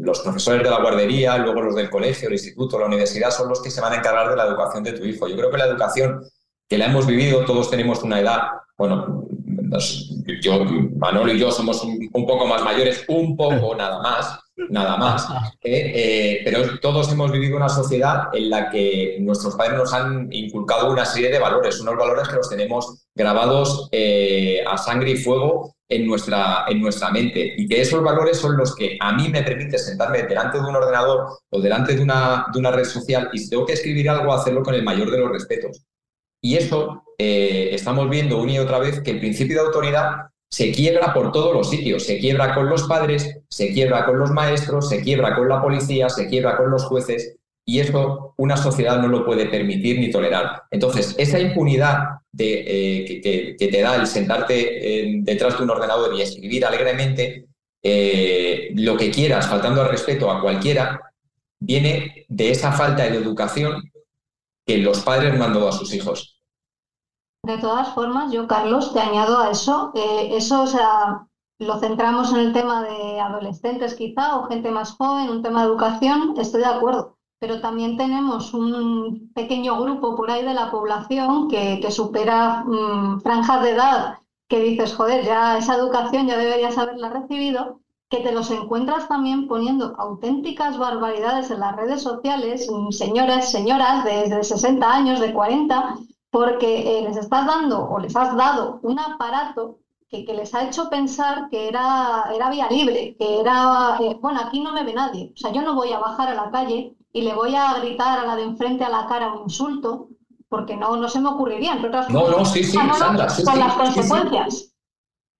los profesores de la guardería, luego los del colegio, el instituto, la universidad, son los que se van a encargar de la educación de tu hijo. Yo creo que la educación que la hemos vivido, todos tenemos una edad, bueno, yo, Manolo y yo somos un, poco más mayores, un poco [LAUGHS] nada más, nada más, ¿eh? Eh, pero todos hemos vivido una sociedad en la que nuestros padres nos han inculcado una serie de valores, unos valores que los tenemos grabados eh, a sangre y fuego en nuestra, en nuestra mente y que esos valores son los que a mí me permite sentarme delante de un ordenador o delante de una, de una red social y si tengo que escribir algo, hacerlo con el mayor de los respetos. Y eso eh, estamos viendo una y otra vez que el principio de autoridad se quiebra por todos los sitios. Se quiebra con los padres, se quiebra con los maestros, se quiebra con la policía, se quiebra con los jueces. Y eso una sociedad no lo puede permitir ni tolerar. Entonces, esa impunidad eh, que, te da el sentarte detrás de un ordenador y escribir alegremente eh, lo que quieras, faltando al respeto a cualquiera, viene de esa falta de educación que los padres dado a sus hijos. De todas formas, yo, Carlos, te añado a eso, eh, eso, o sea, lo centramos en el tema de adolescentes quizá o gente más joven, un tema de educación, estoy de acuerdo, pero también tenemos un pequeño grupo por ahí de la población que, supera mm, franjas de edad que dices, joder, ya esa educación ya deberías haberla recibido, que te los encuentras también poniendo auténticas barbaridades en las redes sociales, mm, señoras, señoras de, de 60 años, de 40, porque eh, les estás dando o les has dado un aparato que, que, les ha hecho pensar que era, era vía libre, que era, eh, bueno, aquí no me ve nadie, o sea, yo no voy a bajar a la calle y le voy a gritar a la de enfrente a la cara un insulto, porque no, no se me ocurriría, entre otras no, No, sí, sí, Sandra, sí, con las consecuencias.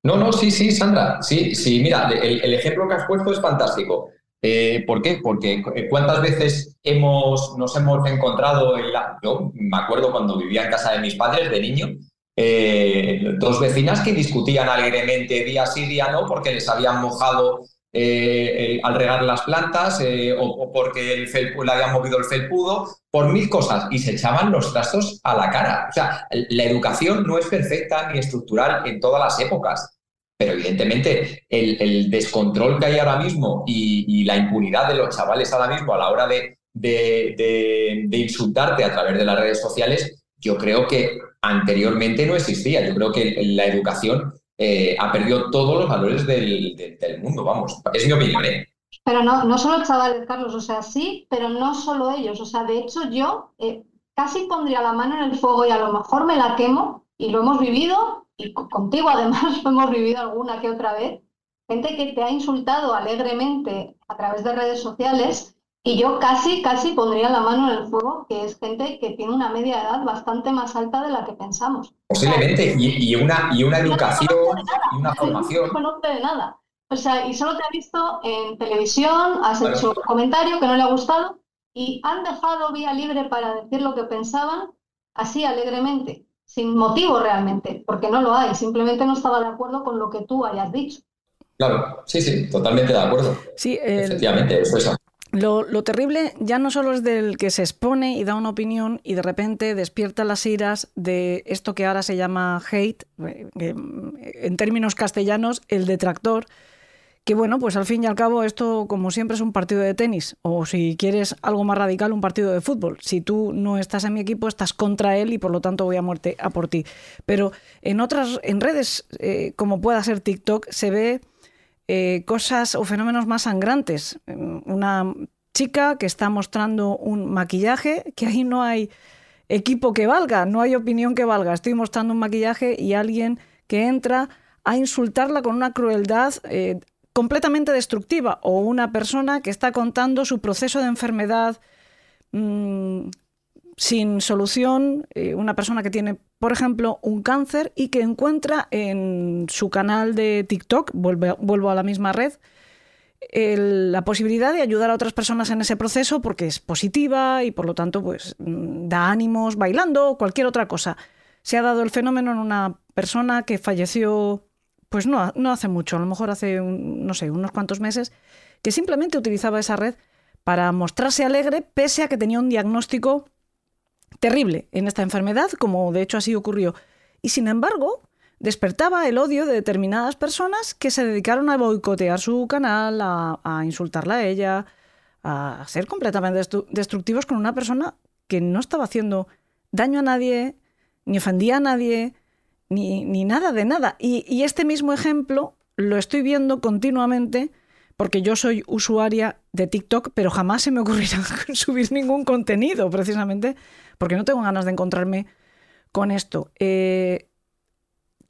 No, no, sí, sí, Sandra, sí, sí, mira, el, ejemplo que has puesto es fantástico. Eh, ¿Por qué? Porque eh, cuántas veces hemos, nos hemos encontrado en la... Yo me acuerdo cuando vivía en casa de mis padres de niño, eh, dos vecinas que discutían alegremente día sí, día no, porque les habían mojado al regar las plantas o, porque el le habían movido el felpudo, por mil cosas, y se echaban los trastos a la cara. O sea, la educación no es perfecta ni estructural en todas las épocas. Pero evidentemente el, descontrol que hay ahora mismo y, la impunidad de los chavales ahora mismo a la hora de, insultarte a través de las redes sociales, yo creo que anteriormente no existía. Yo creo que la educación eh, ha perdido todos los valores del, mundo, vamos. Es mi opinión, ¿eh? Pero no, no solo chavales, Carlos, o sea, sí, pero no solo ellos. O sea, de hecho, yo eh, casi pondría la mano en el fuego y a lo mejor me la quemo, y lo hemos vivido, y contigo además [LAUGHS] lo hemos vivido alguna que otra vez, gente que te ha insultado alegremente a través de redes sociales y yo casi, casi pondría la mano en el fuego, que es gente que tiene una media edad bastante más alta de la que pensamos. Posiblemente, y, una, y una educación y una formación. No conoce de nada. O sea, y solo te ha visto en televisión, has hecho un comentario que no le ha gustado y han dejado vía libre para decir lo que pensaban así alegremente, sin motivo realmente, porque no lo hay, simplemente no estaba de acuerdo con lo que tú hayas dicho. Claro, sí, sí, totalmente de acuerdo. Sí, efectivamente, eso es. Lo, terrible ya no solo es del que se expone y da una opinión y de repente despierta las iras de esto que ahora se llama hate, eh, en términos castellanos, el detractor, que bueno, pues al fin y al cabo esto como siempre es un partido de tenis o si quieres algo más radical, un partido de fútbol. Si tú no estás en mi equipo, estás contra él y por lo tanto voy a muerte a por ti. Pero en otras, en redes eh, como pueda ser TikTok, se ve eh, cosas o fenómenos más sangrantes. Una chica que está mostrando un maquillaje, que ahí no hay equipo que valga, no hay opinión que valga. Estoy mostrando un maquillaje y alguien que entra a insultarla con una crueldad eh, completamente destructiva o una persona que está contando su proceso de enfermedad mm, sin solución, eh, una persona que tiene, por ejemplo, un cáncer y que encuentra en su canal de TikTok, vuelvo a la misma red, la posibilidad de ayudar a otras personas en ese proceso porque es positiva y por lo tanto pues mm, da ánimos bailando o cualquier otra cosa. Se ha dado el fenómeno en una persona que falleció pues no, no hace mucho, a lo mejor hace no sé, unos cuantos meses, que simplemente utilizaba esa red para mostrarse alegre pese a que tenía un diagnóstico terrible en esta enfermedad, como de hecho así ocurrió. Y sin embargo, despertaba el odio de determinadas personas que se dedicaron a boicotear su canal, a, insultarla a ella, a ser completamente destructivos con una persona que no estaba haciendo daño a nadie, ni ofendía a nadie, ni, ni nada de nada. Y, y, este mismo ejemplo lo estoy viendo continuamente porque yo soy usuaria de TikTok, pero jamás se me ocurrirá [LAUGHS] subir ningún contenido, precisamente porque no tengo ganas de encontrarme con esto. Eh,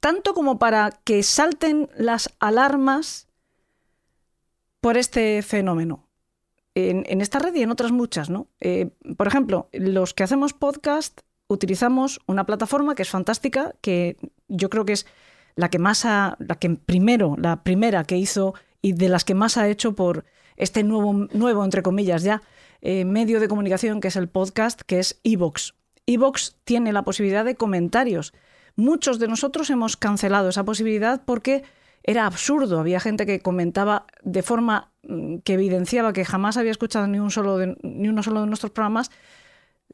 tanto como para que salten las alarmas por este fenómeno. En, esta red y en otras muchas, ¿no? Eh, por ejemplo, los que hacemos podcast utilizamos una plataforma que es fantástica, que yo creo que es la que más ha, la que primero, la primera que hizo y de las que más ha hecho por este nuevo, nuevo entre comillas ya, eh, medio de comunicación que es el podcast, que es Evox. Evox tiene la posibilidad de comentarios. Muchos de nosotros hemos cancelado esa posibilidad porque era absurdo. Había gente que comentaba de forma mm, que evidenciaba que jamás había escuchado ni, un solo ni uno solo de nuestros programas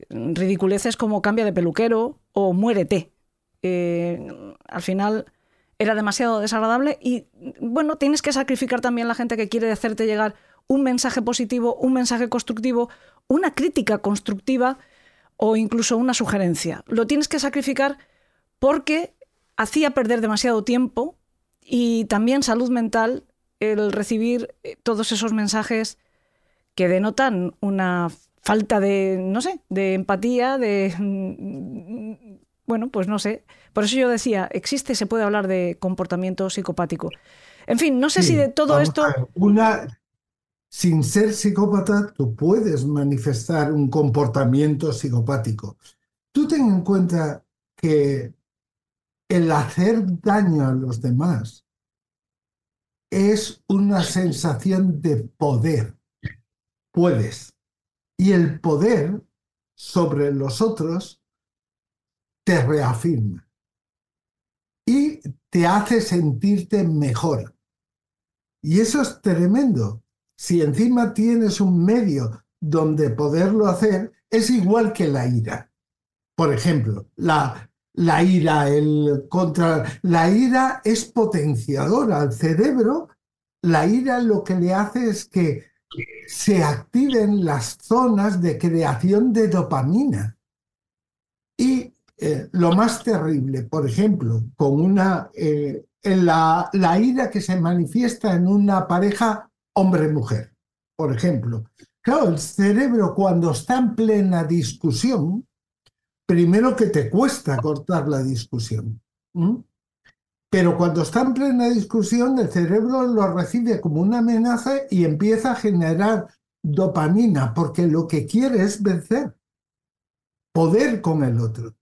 ridiculeces como cambia de peluquero o muérete. Eh, al final era demasiado desagradable y bueno, tienes que sacrificar también la gente que quiere hacerte llegar un mensaje positivo, un mensaje constructivo, una crítica constructiva o incluso una sugerencia. Lo tienes que sacrificar porque hacía perder demasiado tiempo y también salud mental el recibir eh, todos esos mensajes que denotan una falta de, no sé, de empatía, de... Bueno, pues no sé. Por eso yo decía, existe, se puede hablar de comportamiento psicopático. En fin, no sé si de todo esto... Una, sin ser psicópata, tú puedes manifestar un comportamiento psicopático. Tú ten en cuenta que el hacer daño a los demás es una sensación de poder. Puedes. Y el poder sobre los otros te reafirma y te hace sentirte mejor. Y eso es tremendo si encima tienes un medio donde poderlo hacer, es igual que la ira. Por ejemplo, la, la ira, el contra la ira es potenciadora al cerebro. La ira lo que le hace es que se activen las zonas de creación de dopamina. Y eh, lo más terrible, por ejemplo, con una, eh, la, la ira que se manifiesta en una pareja hombre-mujer, por ejemplo. Claro, el cerebro cuando está en plena discusión, primero que te cuesta cortar la discusión. Pero cuando está en plena discusión, el cerebro lo recibe como una amenaza y empieza a generar dopamina, porque lo que quiere es vencer, poder con el otro.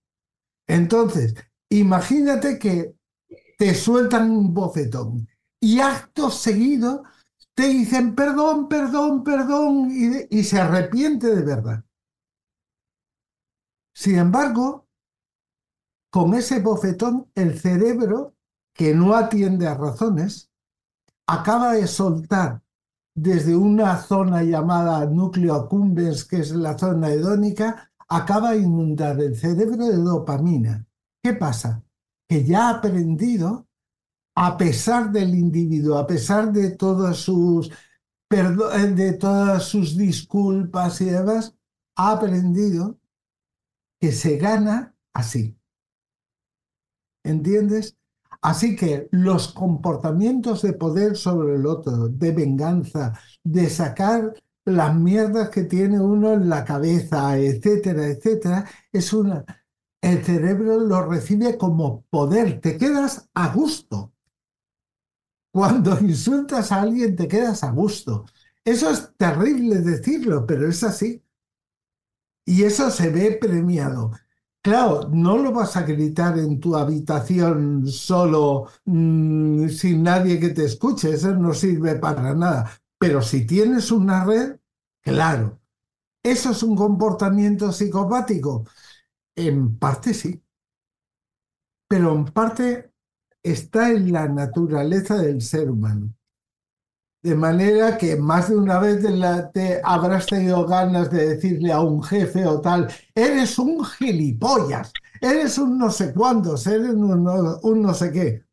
Entonces, imagínate que te sueltan un bofetón y acto seguido te dicen perdón, perdón, perdón y, se arrepiente de verdad. Sin embargo, con ese bofetón, el cerebro que no atiende a razones, acaba de soltar desde una zona llamada núcleo accumbens, que es la zona hedónica, acaba de inundar el cerebro de dopamina. ¿Qué pasa? Que ya ha aprendido, a pesar del individuo, a pesar de todas sus, de todas sus disculpas y demás, ha aprendido que se gana así. ¿Entiendes? Así que los comportamientos de poder sobre el otro, de venganza, de sacar las mierdas que tiene uno en la cabeza, etcétera, etcétera, es una... El cerebro lo recibe como poder, te quedas a gusto. Cuando [LAUGHS] insultas a alguien te quedas a gusto. Eso es terrible decirlo, pero es así. Y eso se ve premiado. Claro, no lo vas a gritar en tu habitación solo mm, sin nadie que te escuche, eso no sirve para nada. Pero si tienes una red, claro. ¿Eso es un comportamiento psicopático? En parte sí. Pero en parte está en la naturaleza del ser humano. De manera que más de una vez te habrás tenido ganas de decirle a un jefe o tal, eres un gilipollas, eres un no sé cuántos, eres un no, sé qué.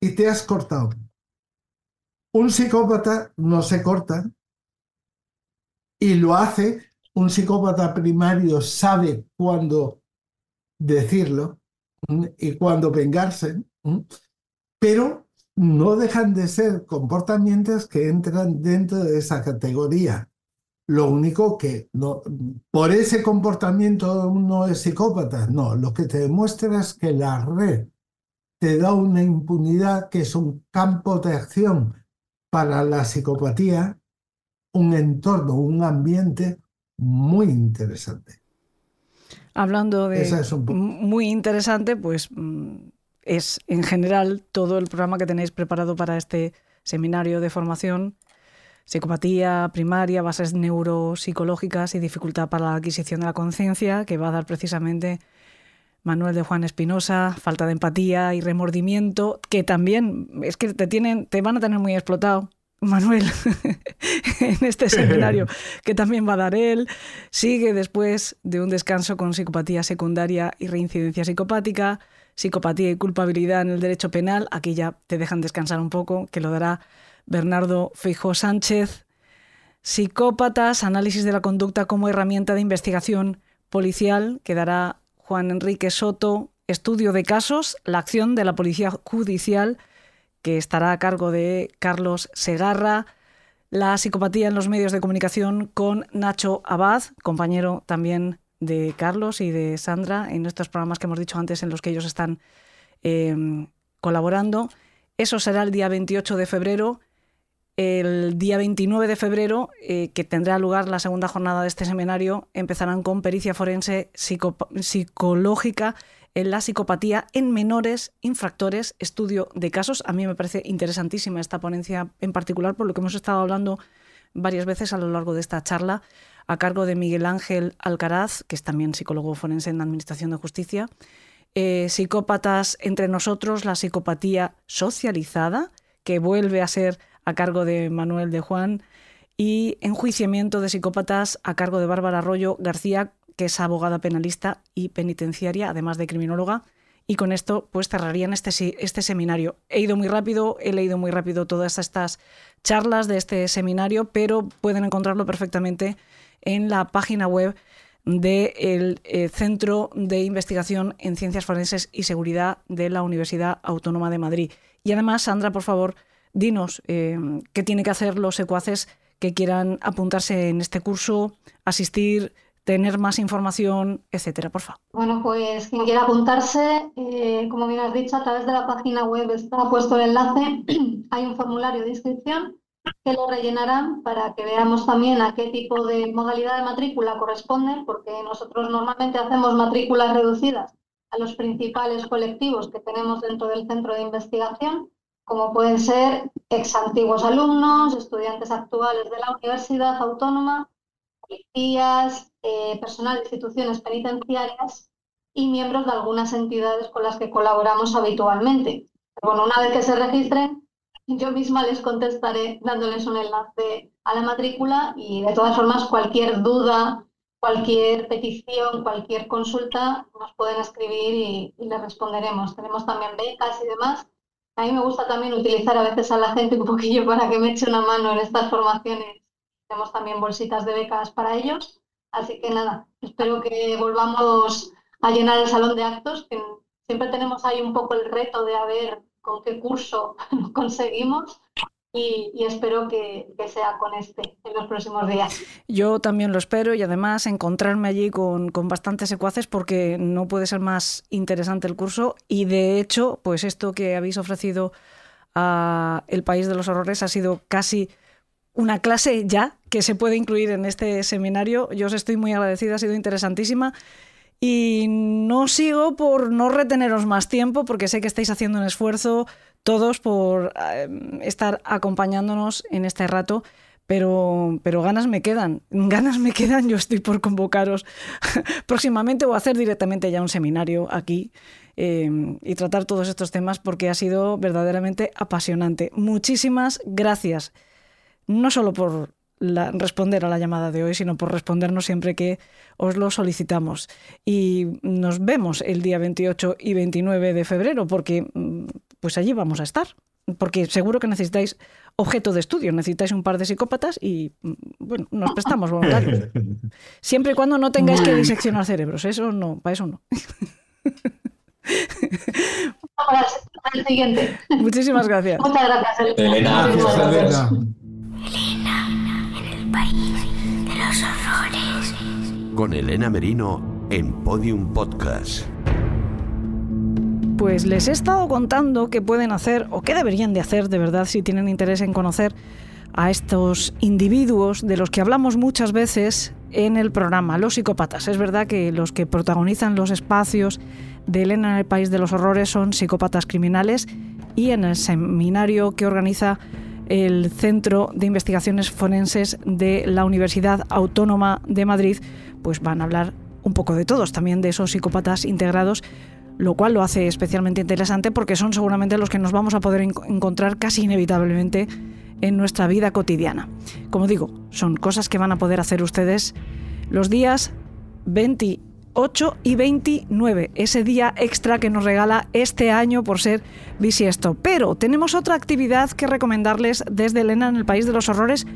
Y te has cortado. Un psicópata no se corta y lo hace. Un psicópata primario sabe cuándo decirlo y cuándo vengarse, pero no dejan de ser comportamientos que entran dentro de esa categoría. Lo único que no, por ese comportamiento uno es psicópata, no, lo que te demuestra es que la red te da una impunidad que es un campo de acción para la psicopatía, un entorno, un ambiente muy interesante. Hablando de muy interesante, pues mm, es en general todo el programa que tenéis preparado para este seminario de formación, psicopatía primaria, bases neuropsicológicas y dificultad para la adquisición de la conciencia, que va a dar precisamente Manuel de Juan Espinosa, falta de empatía y remordimiento, que también es que te tienen, te van a tener muy explotado. Manuel, [LAUGHS] en este seminario que también va a dar él, sigue después de un descanso con psicopatía secundaria y reincidencia psicopática, psicopatía y culpabilidad en el derecho penal. Aquí ya te dejan descansar un poco, que lo dará Bernardo Feijóo Sánchez. Psicópatas, análisis de la conducta como herramienta de investigación policial, que dará Juan Enrique Soto. Estudio de casos, la acción de la Policía Judicial, que estará a cargo de Carlos Segarra. La psicopatía en los medios de comunicación con Nacho Abad, compañero también de Carlos y de Sandra en estos programas que hemos dicho antes en los que ellos están em, colaborando. Eso será el día 28 de febrero. El día 29 de febrero, eh, que tendrá lugar la segunda jornada de este seminario, empezarán con pericia forense psicológica en la psicopatía en menores infractores, estudio de casos. A mí me parece interesantísima esta ponencia en particular por lo que hemos estado hablando varias veces a lo largo de esta charla a cargo de Miguel Ángel Alcaraz, que es también psicólogo forense en la Administración de Justicia. Eh, psicópatas entre nosotros, la psicopatía socializada, que vuelve a ser a cargo de Manuel de Juan, y enjuiciamiento de psicópatas a cargo de Bárbara Arroyo García, que es abogada penalista y penitenciaria, además de criminóloga, y con esto pues cerrarían este, este seminario. He ido muy rápido, he leído muy rápido todas estas charlas de este seminario, pero pueden encontrarlo perfectamente en la página web del eh, Centro de Investigación en Ciencias Forenses y Seguridad de la Universidad Autónoma de Madrid. Y además, Sandra, por favor, dinos eh, qué tienen que hacer los secuaces que quieran apuntarse en este curso, asistir, tener más información, etcétera, por favor. Bueno, pues quien quiera apuntarse, eh, como bien has dicho, a través de la página web está puesto el enlace, [CLEARS THROAT] hay un formulario de inscripción que lo rellenarán para que veamos también a qué tipo de modalidad de matrícula corresponden, porque nosotros normalmente hacemos matrículas reducidas a los principales colectivos que tenemos dentro del centro de investigación, como pueden ser ex antiguos alumnos, estudiantes actuales de la universidad autónoma, policías, eh, personal de instituciones penitenciarias y miembros de algunas entidades con las que colaboramos habitualmente. bueno, una vez que se registren, yo misma les contestaré dándoles un enlace a la matrícula y de todas formas cualquier duda, cualquier petición, cualquier consulta nos pueden escribir y, les responderemos. Tenemos también becas y demás. A mí me gusta también utilizar a veces a la gente un poquillo para que me eche una mano en estas formaciones. Tenemos también bolsitas de becas para ellos. Así que nada, espero que volvamos a llenar el salón de actos, que siempre tenemos ahí un poco el reto de haber con qué curso [LAUGHS] conseguimos y, espero que, sea con este en los próximos días. Yo también lo espero y además encontrarme allí con, bastantes secuaces porque no puede ser más interesante el curso y de hecho, pues esto que habéis ofrecido a El País de los Horrores ha sido casi una clase ya que se puede incluir en este seminario. Yo os estoy muy agradecida, ha sido interesantísima y no sigo por no reteneros más tiempo, porque sé que estáis haciendo un esfuerzo todos por eh, estar acompañándonos en este rato. Pero, pero ganas me quedan, [LAUGHS] ganas me quedan, yo estoy por convocaros [LAUGHS] próximamente o hacer directamente ya un seminario aquí eh, y tratar todos estos temas porque ha sido verdaderamente apasionante. Muchísimas gracias, no solo por responder a la llamada de hoy, sino por respondernos siempre que os lo solicitamos. Y nos vemos el día 28 y 29 de febrero, porque mm, pues allí vamos a estar. Porque seguro que necesitáis objeto de estudio, necesitáis un par de psicópatas y, mm, bueno, nos prestamos voluntarios. [LAUGHS] Siempre y cuando no tengáis que diseccionar cerebros, eso no, para eso no. el siguiente. Muchísimas gracias. Muchas gracias, Elena. Elena país de los horrores. Con Elena Merino en Podium Podcast. Pues les he estado contando qué pueden hacer o qué deberían de hacer de verdad si tienen interés en conocer a estos individuos de los que hablamos muchas veces en el programa, los psicópatas. Es verdad que los que protagonizan los espacios de Elena en el País de los Horrores son psicópatas criminales y en el seminario que organiza el Centro de Investigaciones Forenses de la Universidad Autónoma de Madrid, pues van a hablar un poco de todos, también de esos psicópatas integrados, lo cual lo hace especialmente interesante porque son seguramente los que nos vamos a poder encontrar casi inevitablemente en nuestra vida cotidiana. Como digo, son cosas que van a poder hacer ustedes los días 20 8 y 29, ese día extra que nos regala este año por ser bisiesto. Pero tenemos otra actividad que recomendarles desde Elena en el País de los Horrores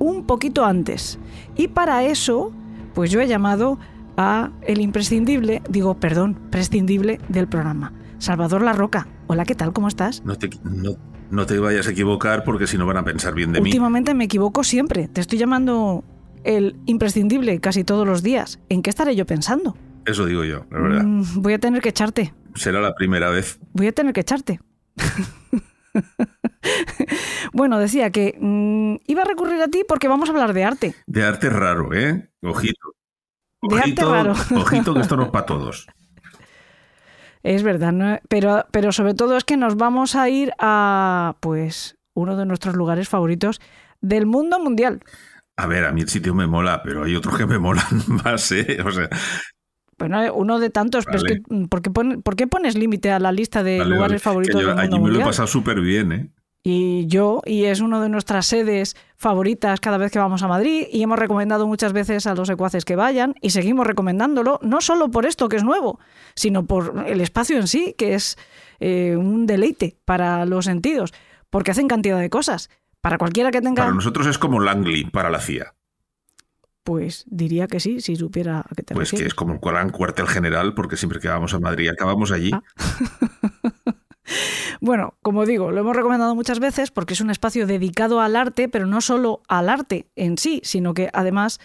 un poquito antes. Y para eso, pues yo he llamado a el imprescindible, digo, perdón, prescindible del programa. Salvador La Roca. Hola, ¿qué tal? ¿Cómo estás? No te, no, te vayas a equivocar porque si no van a pensar bien de mí. Últimamente me equivoco siempre. Te estoy llamando el imprescindible casi todos los días. ¿En qué estaré yo pensando? Eso digo yo, la verdad. Mm, voy a tener que echarte. Será la primera vez. Voy a tener que echarte. [LAUGHS] bueno, decía que mm, iba a recurrir a ti porque vamos a hablar de arte. De arte raro, ¿eh? Ojito. De arte raro. ojito que esto no es para todos. Es verdad, pero, pero sobre todo es que nos vamos a ir a, pues, uno de nuestros lugares favoritos del mundo mundial. A ver, a mí el sitio me mola, pero hay otros que me molan [LAUGHS] más, ¿eh? O sea, bueno, uno de tantos, pero es que, ¿por qué, pones límite a la lista de lugares favoritos del mundo Allí me lo he pasado súper bien, ¿eh? Y yo, y es una de nuestras sedes favoritas cada vez que vamos a Madrid, y hemos recomendado muchas veces a los secuaces que vayan, y seguimos recomendándolo, no solo por esto que es nuevo, sino por el espacio en sí, que es eh, un deleite para los sentidos, porque hacen cantidad de cosas. Para cualquiera que tenga... Para nosotros es como Langley para la CIA. Pues diría que sí, si supiera a qué te Pues que es como un gran cuartel general, porque siempre que vamos a Madrid acabamos allí. Ah. [LAUGHS] Bueno, como digo, lo hemos recomendado muchas veces porque es un espacio dedicado al arte, pero no solo al arte en sí, sino que además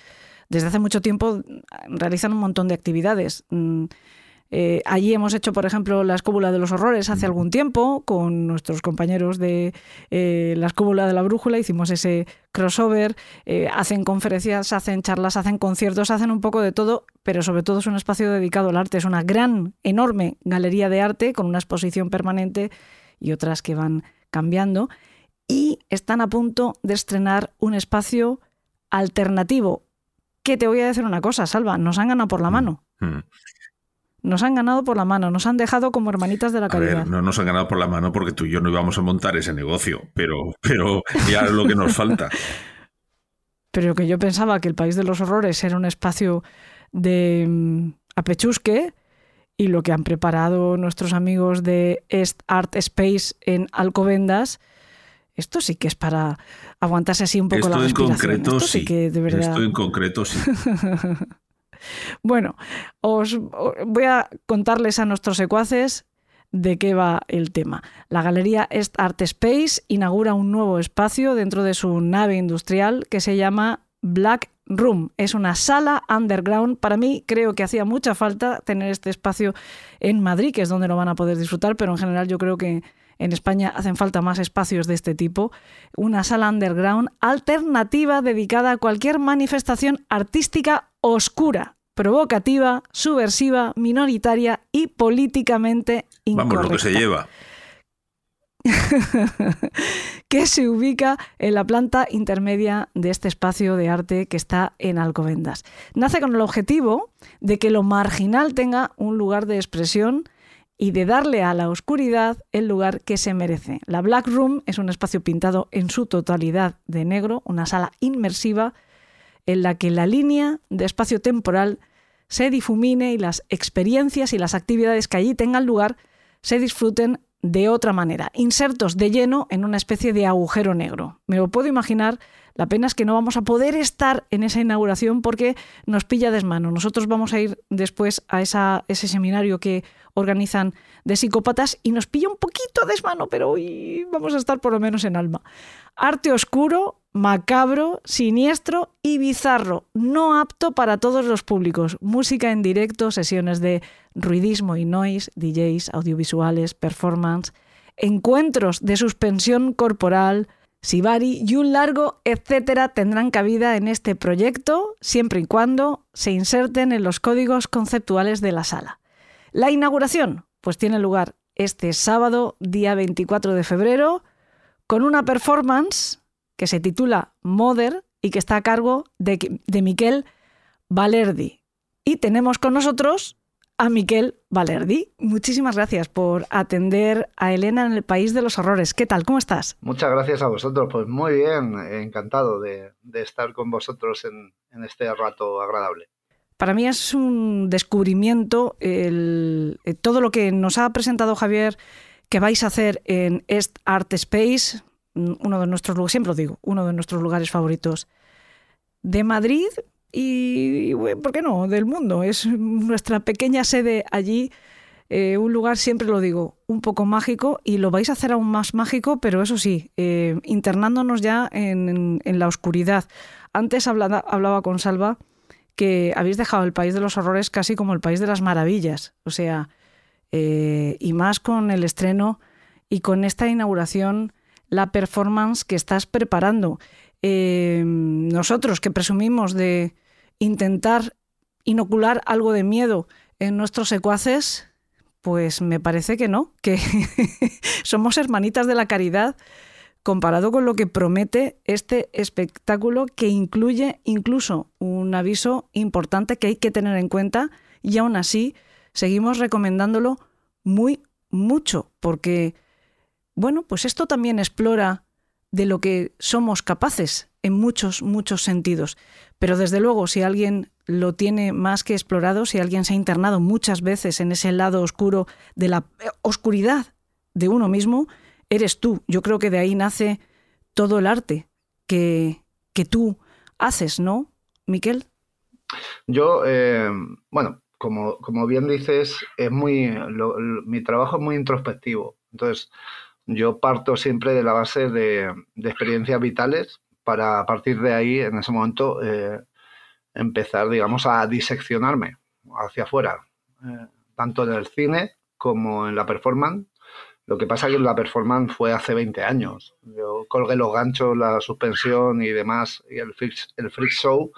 desde hace mucho tiempo realizan un montón de actividades. Mm, eh, allí hemos hecho, por ejemplo, la Escóbula de los Horrores hace algún tiempo con nuestros compañeros de eh, la Escóbula de la Brújula, hicimos ese crossover, eh, hacen conferencias, hacen charlas, hacen conciertos, hacen un poco de todo, pero sobre todo es un espacio dedicado al arte, es una gran, enorme galería de arte con una exposición permanente y otras que van cambiando y están a punto de estrenar un espacio alternativo. Que te voy a decir una cosa, Salva, nos han ganado por la mano. Mm. Nos han ganado por la mano, nos han dejado como hermanitas de la A caridad. ver, no nos han ganado por la mano porque tú y yo no íbamos a montar ese negocio, pero, pero ya es lo que nos falta. [LAUGHS] Pero que yo pensaba que el País de los Horrores era un espacio de mm, apechusque y lo que han preparado nuestros amigos de Est Art Space en Alcobendas, esto sí que es para aguantarse así un poco Esto la en respiración. concreto Esto sí sí. que de verdad. Esto en concreto sí. [LAUGHS] Bueno, os os voy a contarles a nuestros secuaces de qué va el tema. La galería Est Art Space inaugura un nuevo espacio dentro de su nave industrial que se llama Black Room. Es una sala underground. Para mí creo que hacía mucha falta tener este espacio en Madrid, que es donde lo van a poder disfrutar, pero en general yo creo que en España hacen falta más espacios de este tipo. Una sala underground alternativa dedicada a cualquier manifestación artística oscura, provocativa, subversiva, minoritaria y políticamente incorrecta. Vamos, lo que se lleva. [LAUGHS] que se ubica en la planta intermedia de este espacio de arte que está en Alcobendas. Nace con el objetivo de que lo marginal tenga un lugar de expresión y de darle a la oscuridad el lugar que se merece. La Black Room es un espacio pintado en su totalidad de negro, una sala inmersiva en la que la línea de espacio temporal se difumine y las experiencias y las actividades que allí tengan lugar se disfruten de otra manera, insertos de lleno en una especie de agujero negro. Me lo puedo imaginar, la pena es que no vamos a poder estar en esa inauguración porque nos pilla desmano. Nosotros vamos a ir después a ese seminario que organizan de psicópatas y nos pilla un poquito desmano, pero hoy vamos a estar por lo menos en alma. Arte oscuro, macabro, siniestro y bizarro, no apto para todos los públicos. Música en directo, sesiones de ruidismo y noise, DJs, audiovisuales, performance, encuentros de suspensión corporal, Sibari y un largo etcétera tendrán cabida en este proyecto siempre y cuando se inserten en los códigos conceptuales de la sala. La inauguración pues tiene lugar este sábado, día 24 de febrero, con una performance que se titula Mother y que está a cargo de, de Miquel Valerdi. Y tenemos con nosotros a Miquel Valerdi. Muchísimas gracias por atender a Elena en el País de los Horrores. ¿Qué tal? ¿Cómo estás? Muchas gracias a vosotros. Pues muy bien, encantado de, estar con vosotros en, este rato agradable. Para mí es un descubrimiento el, todo lo que nos ha presentado Javier que vais a hacer en Est Art Space, uno de nuestros lugares, siempre lo digo, uno de nuestros lugares favoritos de Madrid y, ¿por qué no?, del mundo. Es nuestra pequeña sede allí, eh, un lugar, siempre lo digo, un poco mágico y lo vais a hacer aún más mágico, pero eso sí, eh, internándonos ya en, la oscuridad. Antes hablaba con Salva que habéis dejado el país de los horrores casi como el país de las maravillas, o sea, eh, y más con el estreno y con esta inauguración, la performance que estás preparando. Eh, nosotros que presumimos de intentar inocular algo de miedo en nuestros secuaces, pues me parece que no, que [LAUGHS] somos hermanitas de la caridad comparado con lo que promete este espectáculo que incluye incluso un aviso importante que hay que tener en cuenta y aún así seguimos recomendándolo muy mucho porque bueno, pues esto también explora de lo que somos capaces en muchos, muchos sentidos. Pero desde luego, si alguien lo tiene más que explorado, si alguien se ha internado muchas veces en ese lado oscuro de la eh, oscuridad de uno mismo, eres tú. Yo creo que de ahí nace todo el arte que, que tú haces, ¿no, Miquel? Yo, eh, bueno, como, como, bien dices, es muy, mi trabajo es muy introspectivo. Entonces, yo parto siempre de la base de, experiencias vitales para a partir de ahí, en ese momento, eh, empezar, digamos, a diseccionarme hacia afuera, eh, tanto en el cine como en la performance. Lo que pasa es que la performance fue hace 20 años. Yo colgué los ganchos, la suspensión y demás, y el freak, el freak show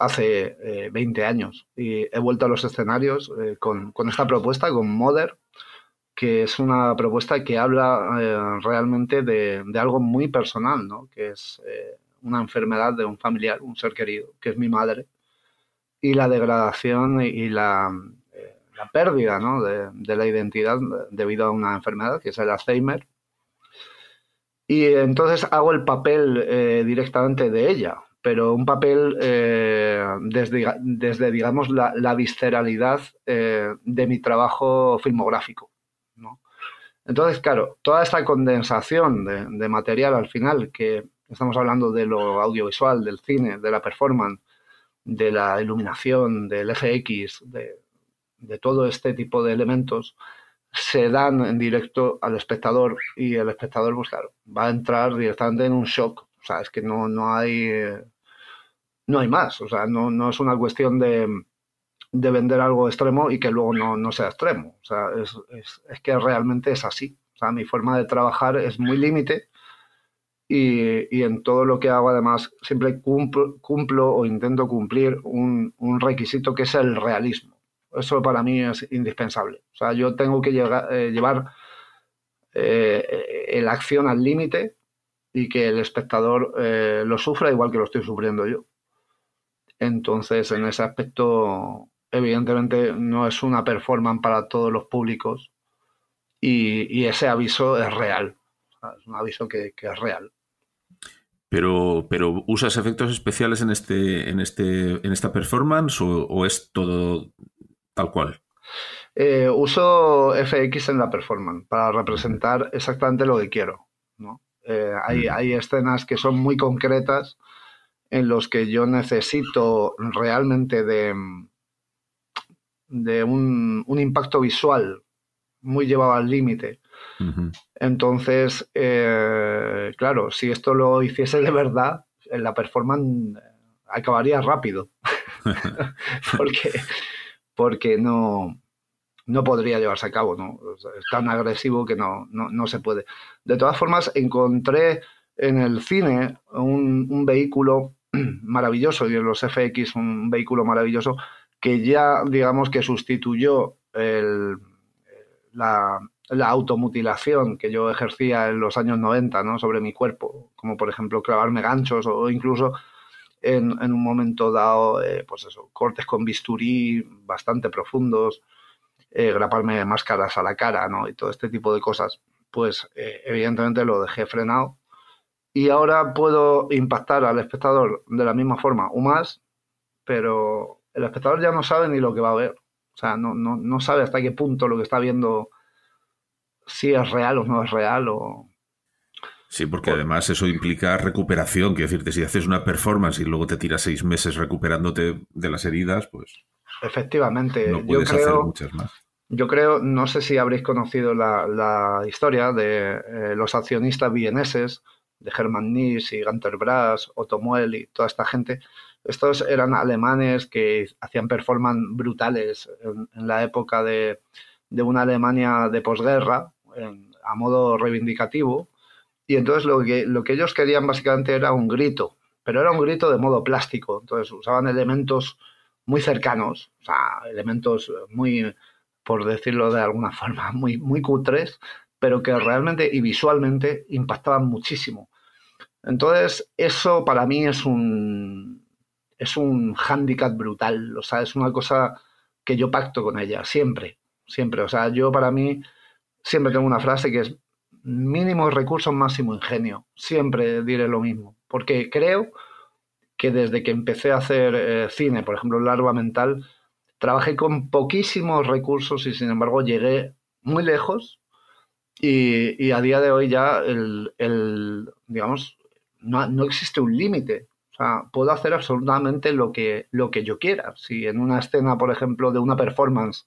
hace 20 eh, años. Y he vuelto a los escenarios con, con, esta propuesta, con Mother, que es una propuesta que habla eh, realmente de, algo muy personal, ¿no? que es eh, una enfermedad de un familiar, un ser querido, que es mi madre, y la degradación y la, eh, la pérdida ¿no? de, de, la identidad debido a una enfermedad, que es el Alzheimer. Y entonces hago el papel directamente de ella, pero un papel desde, desde, digamos, la, la visceralidad de mi trabajo filmográfico. Entonces, claro, toda esta condensación de, material al final, que estamos hablando de lo audiovisual, del cine, de la performance, de la iluminación, del FX, de, todo este tipo de elementos, se dan en directo al espectador y el espectador, pues claro, va a entrar directamente en un shock. O sea, es que no, no hay no hay más. O sea, no, no es una cuestión de, de vender algo extremo y que luego no, sea extremo. O sea, es, que realmente es así. O sea, mi forma de trabajar es muy límite y, en todo lo que hago además siempre cumplo, o intento cumplir un, requisito que es el realismo. Eso para mí es indispensable. O sea, yo tengo que eh, llevar eh, la acción al límite y que el espectador eh, lo sufra igual que lo estoy sufriendo yo. Entonces, en ese aspecto, evidentemente no es una performance para todos los públicos y, ese aviso es real. Es un aviso que, es real. Pero, pero ¿usas efectos especiales en este, en este, en esta performance o, es todo tal cual? Eh, uso FX en la performance para representar exactamente lo que quiero. Eh, hay, hay, escenas que son muy concretas en los que yo necesito realmente de, de un, impacto visual muy llevado al límite. Entonces, eh, claro, si esto lo hiciese de verdad, la performance acabaría rápido. [LAUGHS] [LAUGHS] porque porque no, no podría llevarse a cabo, ¿no? Es tan agresivo que no, no, se puede. De todas formas, encontré en el cine un, un vehículo [CLEARS THROAT] maravilloso y en los FX un vehículo maravilloso que ya, digamos, que sustituyó la, automutilación que yo ejercía en los años 90 ¿no? sobre mi cuerpo, como por ejemplo clavarme ganchos o incluso en, un momento dado, eh, pues eso, cortes con bisturí bastante profundos, eh, graparme máscaras a la cara ¿no? y todo este tipo de cosas, pues eh, evidentemente lo dejé frenado y ahora puedo impactar al espectador de la misma forma o más, pero el espectador ya no sabe ni lo que va a ver. O sea, no, no, no sabe hasta qué punto lo que está viendo, si es real o no es real. O... Sí, porque además eso implica recuperación. Quiero decirte, si haces una performance y luego te tiras seis meses recuperándote de las heridas, pues. Efectivamente. No puedes hacer muchas más. Yo creo, no sé si habréis conocido la, historia de eh, los accionistas vieneses, de Hermann Nies y Gunter Brass, Otto Muell y toda esta gente, estos eran alemanes que hacían performance brutales en, la época de, una Alemania de posguerra, a modo reivindicativo. Y entonces lo que, lo que ellos querían básicamente era un grito, pero era un grito de modo plástico. Entonces usaban elementos muy cercanos, o sea, elementos muy, por decirlo de alguna [LAUGHS] forma, muy, muy cutres, pero que realmente y visualmente impactaban muchísimo. Entonces, eso para mí es un, es un hándicap brutal, o sea, es una cosa que yo pacto con ella, siempre, siempre. O sea, yo para mí siempre tengo una frase que es, mínimos recursos, máximo ingenio. Siempre diré lo mismo, porque creo que desde que empecé a hacer eh, cine, por ejemplo, Larva Mental, trabajé con poquísimos recursos y sin embargo llegué muy lejos y, a día de hoy ya el, digamos, no, no, existe un límite. O sea, puedo hacer absolutamente lo que, lo que yo quiera. Si en una escena, por ejemplo, de una performance,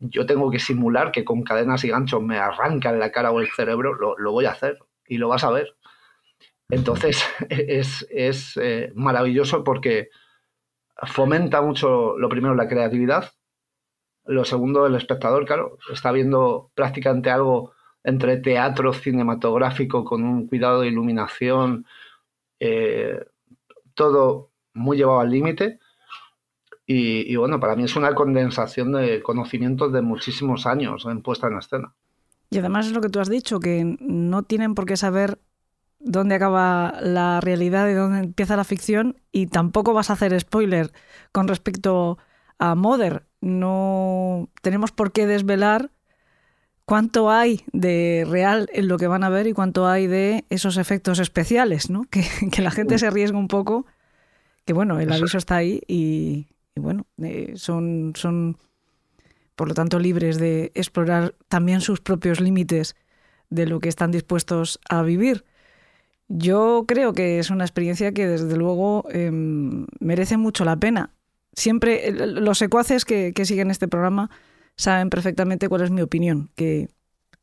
yo tengo que simular que con cadenas y ganchos me arrancan la cara o el cerebro, lo, lo voy a hacer y lo vas a ver. Entonces [LAUGHS] es, es eh, maravilloso porque fomenta mucho, lo primero, la creatividad, lo segundo, el espectador, claro, está viendo prácticamente algo entre teatro cinematográfico con un cuidado de iluminación, eh, todo muy llevado al límite. Y, y, bueno, para mí es una condensación de conocimientos de muchísimos años en puesta en escena. Y además es lo que tú has dicho, que no tienen por qué saber dónde acaba la realidad y dónde empieza la ficción y tampoco vas a hacer spoiler con respecto a Mother. No tenemos por qué desvelar cuánto hay de real en lo que van a ver y cuánto hay de esos efectos especiales, ¿no? [LAUGHS] Que, la gente se arriesga un poco, que bueno, el aviso está ahí y, bueno, eh, son, son por lo tanto libres de explorar también sus propios límites de lo que están dispuestos a vivir. Yo creo que es una experiencia que desde luego em, merece mucho la pena. Siempre los secuaces que, siguen este programa saben perfectamente cuál es mi opinión, que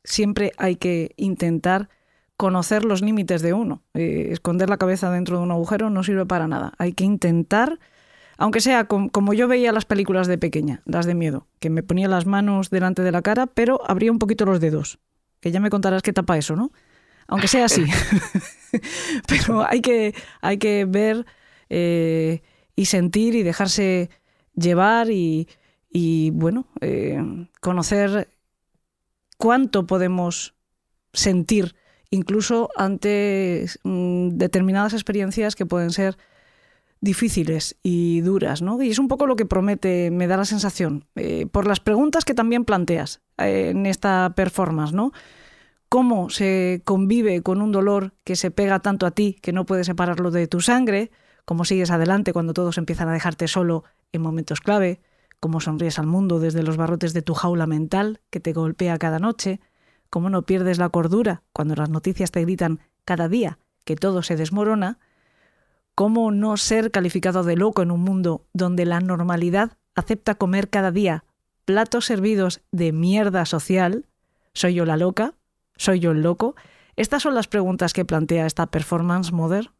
siempre hay que intentar conocer los límites de uno. Eh, esconder la cabeza dentro de un agujero no sirve para nada. Hay que intentar, aunque sea como yo veía las películas de pequeña, las de miedo, que me ponía las manos delante de la cara, pero abría un poquito los dedos. Que ya me contarás qué tapa eso, ¿no? aunque sea así. [LAUGHS] [LAUGHS] Pero hay que, hay que ver eh, y sentir y dejarse llevar y, bueno, eh, conocer cuánto podemos sentir incluso ante mm, determinadas experiencias que pueden ser difíciles y duras, ¿no? Y es un poco lo que promete, me da la sensación, eh, por las preguntas que también planteas en esta performance, ¿no? cómo se convive con un dolor que se pega tanto a ti que no puedes separarlo de tu sangre, cómo sigues adelante cuando todos empiezan a dejarte solo en momentos clave, cómo sonríes al mundo desde los barrotes de tu jaula mental que te golpea cada noche, cómo no pierdes la cordura cuando las noticias te gritan cada día que todo se desmorona, cómo no ser calificado de loco en un mundo donde la normalidad acepta comer cada día platos servidos de mierda social, soy yo la loca, ¿Soy yo el loco? Estas son las preguntas que plantea esta performance Mother.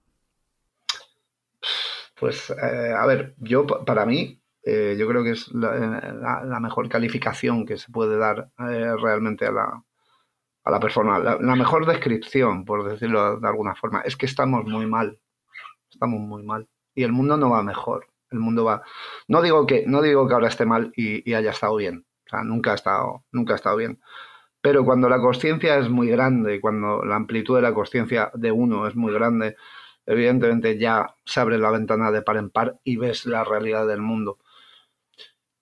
Pues, eh, a ver, yo para mí, eh, yo creo que es la, mejor calificación que se puede dar eh, realmente a la, a la performance. La, mejor descripción, por decirlo de alguna forma, es que estamos muy mal. Estamos muy mal. Y el mundo no va mejor. El mundo va. No digo que, no digo que ahora esté mal y, haya estado bien. O sea, nunca ha estado, nunca ha estado bien. Pero cuando la conciencia es muy grande, cuando la amplitud de la conciencia de uno es muy grande, evidentemente ya se abre la ventana de par en par y ves la realidad del mundo.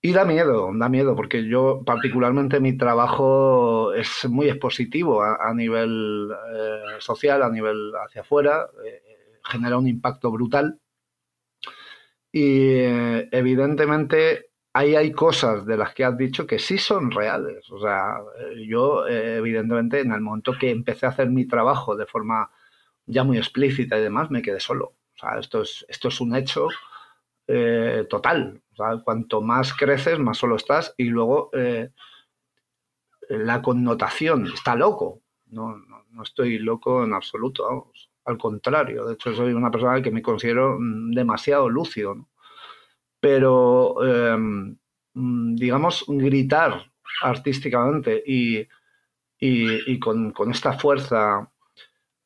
Y da miedo, da miedo, porque yo particularmente mi trabajo es muy expositivo a, nivel eh, social, a nivel hacia afuera, eh, genera un impacto brutal. Y eh, evidentemente ahí hay cosas de las que has dicho que sí son reales. O sea, yo eh, evidentemente en el momento que empecé a hacer mi trabajo de forma ya muy explícita y demás, me quedé solo. O sea, esto es, esto es un hecho eh, total. O sea, cuanto más creces, más solo estás y luego eh, la connotación, está loco. No, no, estoy loco en absoluto, vamos. Al contrario, de hecho soy una persona que me considero mm, demasiado lúcido. ¿no? pero em, mm, digamos, gritar artísticamente y, con, esta fuerza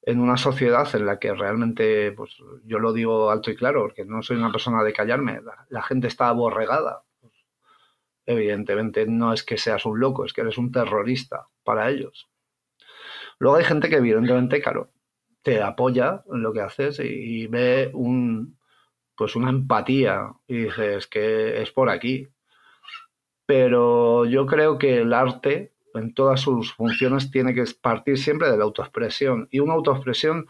en una sociedad en la que realmente, pues yo lo digo alto y claro, porque no soy una persona de callarme, la, gente está aborregada. Pues, evidentemente no es que seas un loco, es que eres un terrorista para ellos. Luego hay gente que evidentemente, claro, te apoya en lo que haces y ve un, pues una empatía y dices que es por aquí. Pero yo creo que el arte en todas sus funciones tiene que partir siempre de la autoexpresión y una autoexpresión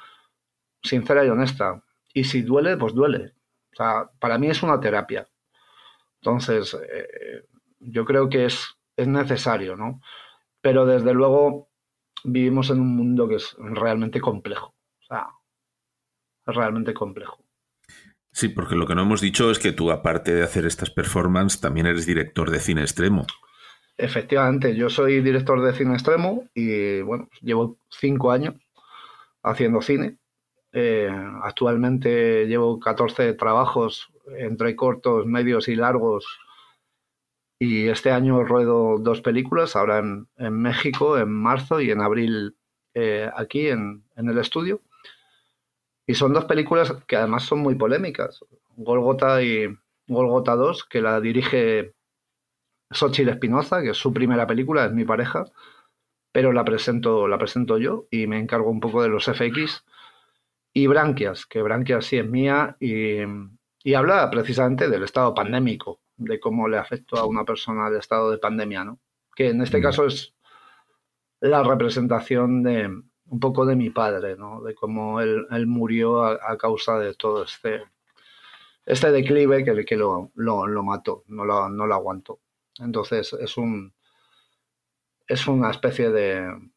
sincera y honesta. Y si duele, pues duele. O sea, para mí es una terapia. Entonces, eh, yo creo que es, es necesario, ¿no? Pero desde luego vivimos en un mundo que es realmente complejo. Sea, es realmente complejo. Sí, porque lo que no hemos dicho es que tú, aparte de hacer estas performances, también eres director de cine extremo. Efectivamente, yo soy director de cine extremo y bueno, llevo cinco años haciendo cine. Eh, actualmente llevo 14 trabajos entre cortos, medios y largos. Y este año ruedo dos películas, ahora en, México, en marzo y en abril eh, aquí en, en el estudio. Y son dos películas que además son muy polémicas. Golgota y Golgota 2, que la dirige Xochitl Espinoza, que es su primera película, es mi pareja, pero la presento, la presento yo y me encargo un poco de los FX. Y Branquias, que Branquias sí es mía y, y habla precisamente del estado pandémico, de cómo le afectó a una persona el estado de pandemia, ¿no? Que en este mm. caso es la representación de, un poco de mi padre, ¿no? De cómo él, murió a, causa de todo este, este declive que, que lo, lo, mató, no lo, no lo aguantó. Entonces es un es una especie de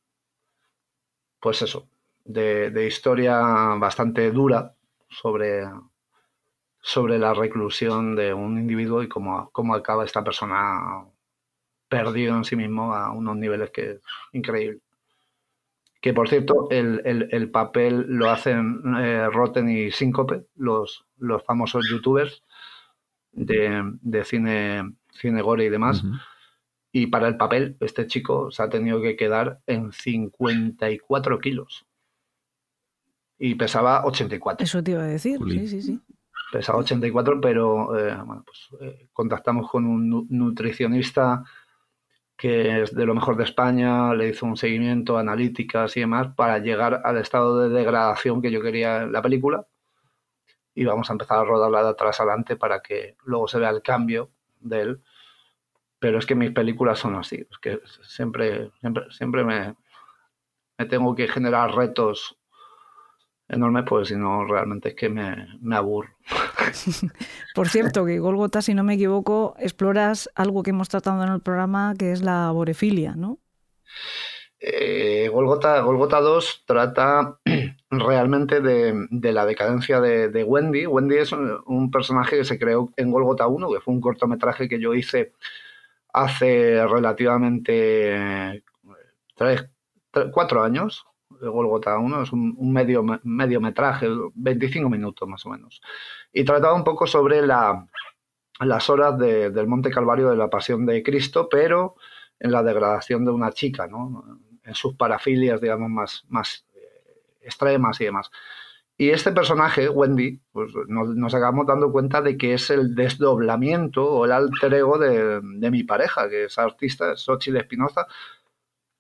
pues eso, de, historia bastante dura sobre, sobre la reclusión de un individuo y cómo, cómo acaba esta persona perdido en sí mismo a unos niveles que es increíble. Que por cierto, el, papel lo hacen eh, Rotten y Síncope, los, los famosos youtubers de, cine, cine gore y demás. Y para el papel, este chico se ha tenido que quedar en 54 kilos. Y pesaba 84. Eso te iba a decir, sí, sí, sí. Pesaba 84, pero eh, bueno, pues, eh, contactamos con un nutricionista que es de lo mejor de España, le hizo un seguimiento, analíticas y demás, para llegar al estado de degradación que yo quería en la película. Y vamos a empezar a rodarla de atrás adelante para que luego se vea el cambio de él. Pero es que mis películas son así, es que siempre, siempre, siempre me, me tengo que generar retos enorme, pues si no, realmente es que me, me aburro. [LAUGHS] Por cierto, que Golgota, si no me equivoco, exploras algo que hemos tratado en el programa, que es la borefilia, ¿no? Eh, Golgota, Golgota 2 trata [CLEARS THROAT] realmente de, la decadencia de, Wendy. Wendy es un, personaje que se creó en Golgota 1, que fue un cortometraje que yo hice hace relativamente tres, cuatro años, Golgota 1, es un, medio, medio metraje, 25 minutos más o menos. Y trataba un poco sobre la, las horas del Monte Calvario de la Pasión de Cristo, pero en la degradación de una chica, ¿no? en sus parafilias, digamos, más, más eh, extremas y demás. Y este personaje, Wendy, pues nos, acabamos dando cuenta de que es el desdoblamiento o el alter ego de, de mi pareja, que es artista, Xochitl Espinoza,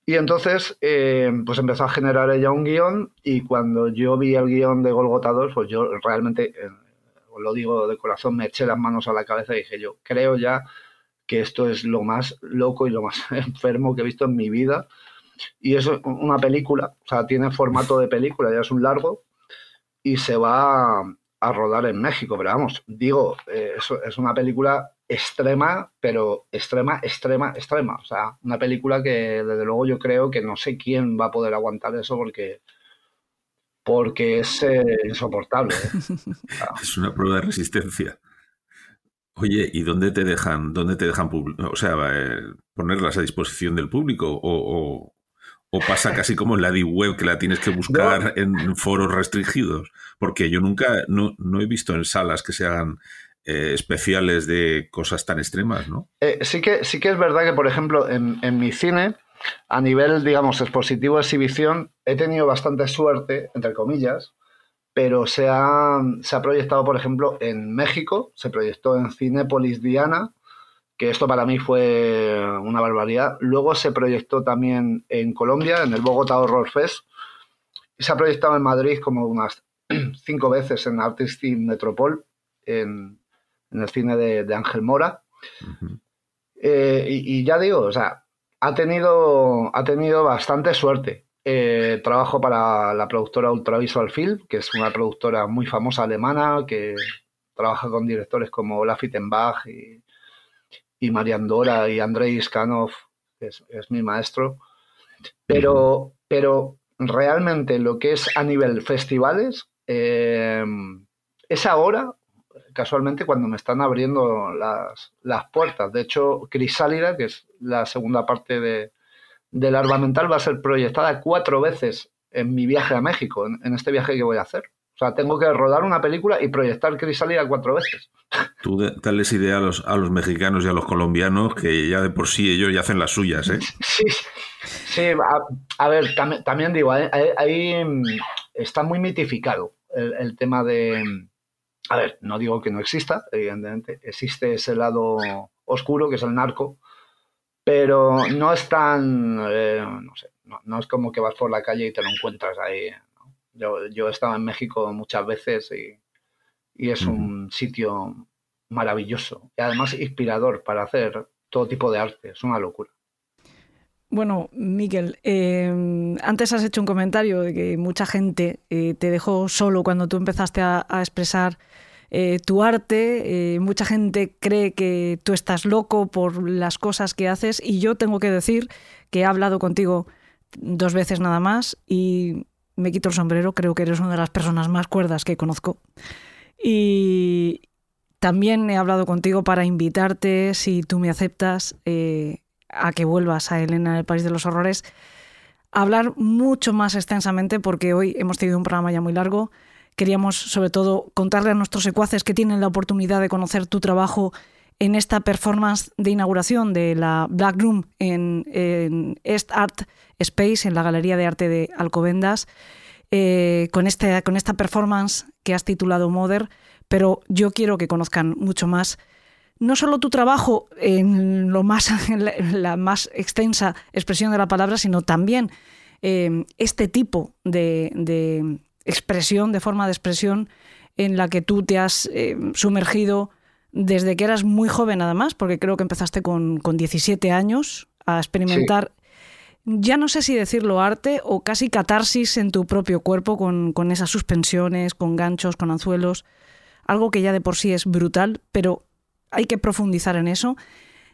y entonces, eh, pues empezó a generar ella un guion y cuando yo vi el guion de Golgota 2, pues yo realmente, eh, os lo digo de corazón, me eché las manos a la cabeza y dije yo, creo ya que esto es lo más loco y lo más [LAUGHS] enfermo que he visto en mi vida. Y es una película, o sea, tiene formato de película, ya es un largo, y se va a, rodar en México, pero vamos, digo, eh, es una película extrema, pero extrema, extrema, extrema. O sea, una película que desde luego yo creo que no sé quién va a poder aguantar eso porque porque es eh, insoportable. ¿eh? [LAUGHS] es una prueba de resistencia. Oye, ¿y dónde te dejan, dónde te dejan, o sea, eh, ponerlas a disposición del público o, pasa casi como en la D-Web que la tienes que [LAUGHS] buscar en foros restringidos? Porque yo nunca, no, no he visto en salas que se hagan eh, especiales de cosas tan extremas, ¿no? Eh, sí, que, sí que es verdad que, por ejemplo, en, mi cine, a nivel, digamos, expositivo, exhibición, he tenido bastante suerte, entre comillas, pero se ha, se ha proyectado, por ejemplo, en México, se proyectó en Cinepolis Diana, que esto para mí fue una barbaridad. Luego se proyectó también en Colombia, en el Bogotá Horror Fest, y se ha proyectado en Madrid como unas [CLEARS THROAT] cinco veces en Artistic Metropol, en, en el cine de, Ángel Mora. Eh, y, ya digo, o sea, ha tenido, ha tenido bastante suerte. Eh, trabajo para la productora Ultravisual Film, que es una productora muy famosa alemana que trabaja con directores como Olaf Ittenbach y, y Marian Dora y Andrei Iskanov, que es, mi maestro. Pero, pero realmente lo que es a nivel festivales, eh, es ahora, casualmente, cuando me están abriendo las, las puertas. De hecho, Crisálida, que es la segunda parte de, del Armamental, va a ser proyectada cuatro veces en mi viaje a México, en, este viaje que voy a hacer. O sea, tengo que rodar una película y proyectar Crisálida cuatro veces. Tú dales idea a los, a los mexicanos y a los colombianos que ya de por sí ellos ya hacen las suyas, ¿eh? [LAUGHS] Sí, sí a, ver, también, digo, ahí, está muy mitificado el tema de, a ver, no digo que no exista, evidentemente, existe ese lado oscuro que es el narco, pero no es tan, eh, no sé, no, es como que vas por la calle y te lo encuentras ahí. Yo, yo he estado en México muchas veces y, es un sitio maravilloso y además inspirador para hacer todo tipo de arte, es una locura. Bueno, Miguel, em, antes has hecho un comentario de que mucha gente eh, te dejó solo cuando tú empezaste a expresar eh, tu arte, eh, mucha gente cree que tú estás loco por las cosas que haces y yo tengo que decir que he hablado contigo dos veces nada más y me quito el sombrero, creo que eres una de las personas más cuerdas que conozco. Y también he hablado contigo para invitarte, si tú me aceptas, a que vuelvas a Elena en el País de los Horrores, hablar mucho más extensamente porque hoy hemos tenido un programa ya muy largo. Queríamos, sobre todo, contarle a nuestros secuaces que tienen la oportunidad de conocer tu trabajo en esta performance de inauguración de la Black Room en, East Art Space, en la Galería de Arte de Alcobendas, eh, con, este, con esta performance que has titulado Mother, pero yo quiero que conozcan mucho más no solo tu trabajo en, lo más, [LAUGHS] la, más extensa expresión de la palabra, sino también eh, este tipo de, expresión, de forma de expresión en la que tú te has eh, sumergido desde que eras muy joven además, porque creo que empezaste con, con 17 años a experimentar, ya no sé si decirlo arte o casi catarsis en tu propio cuerpo con, con, esas suspensiones, con ganchos, con anzuelos, algo que ya de por sí es brutal, pero hay que profundizar en eso.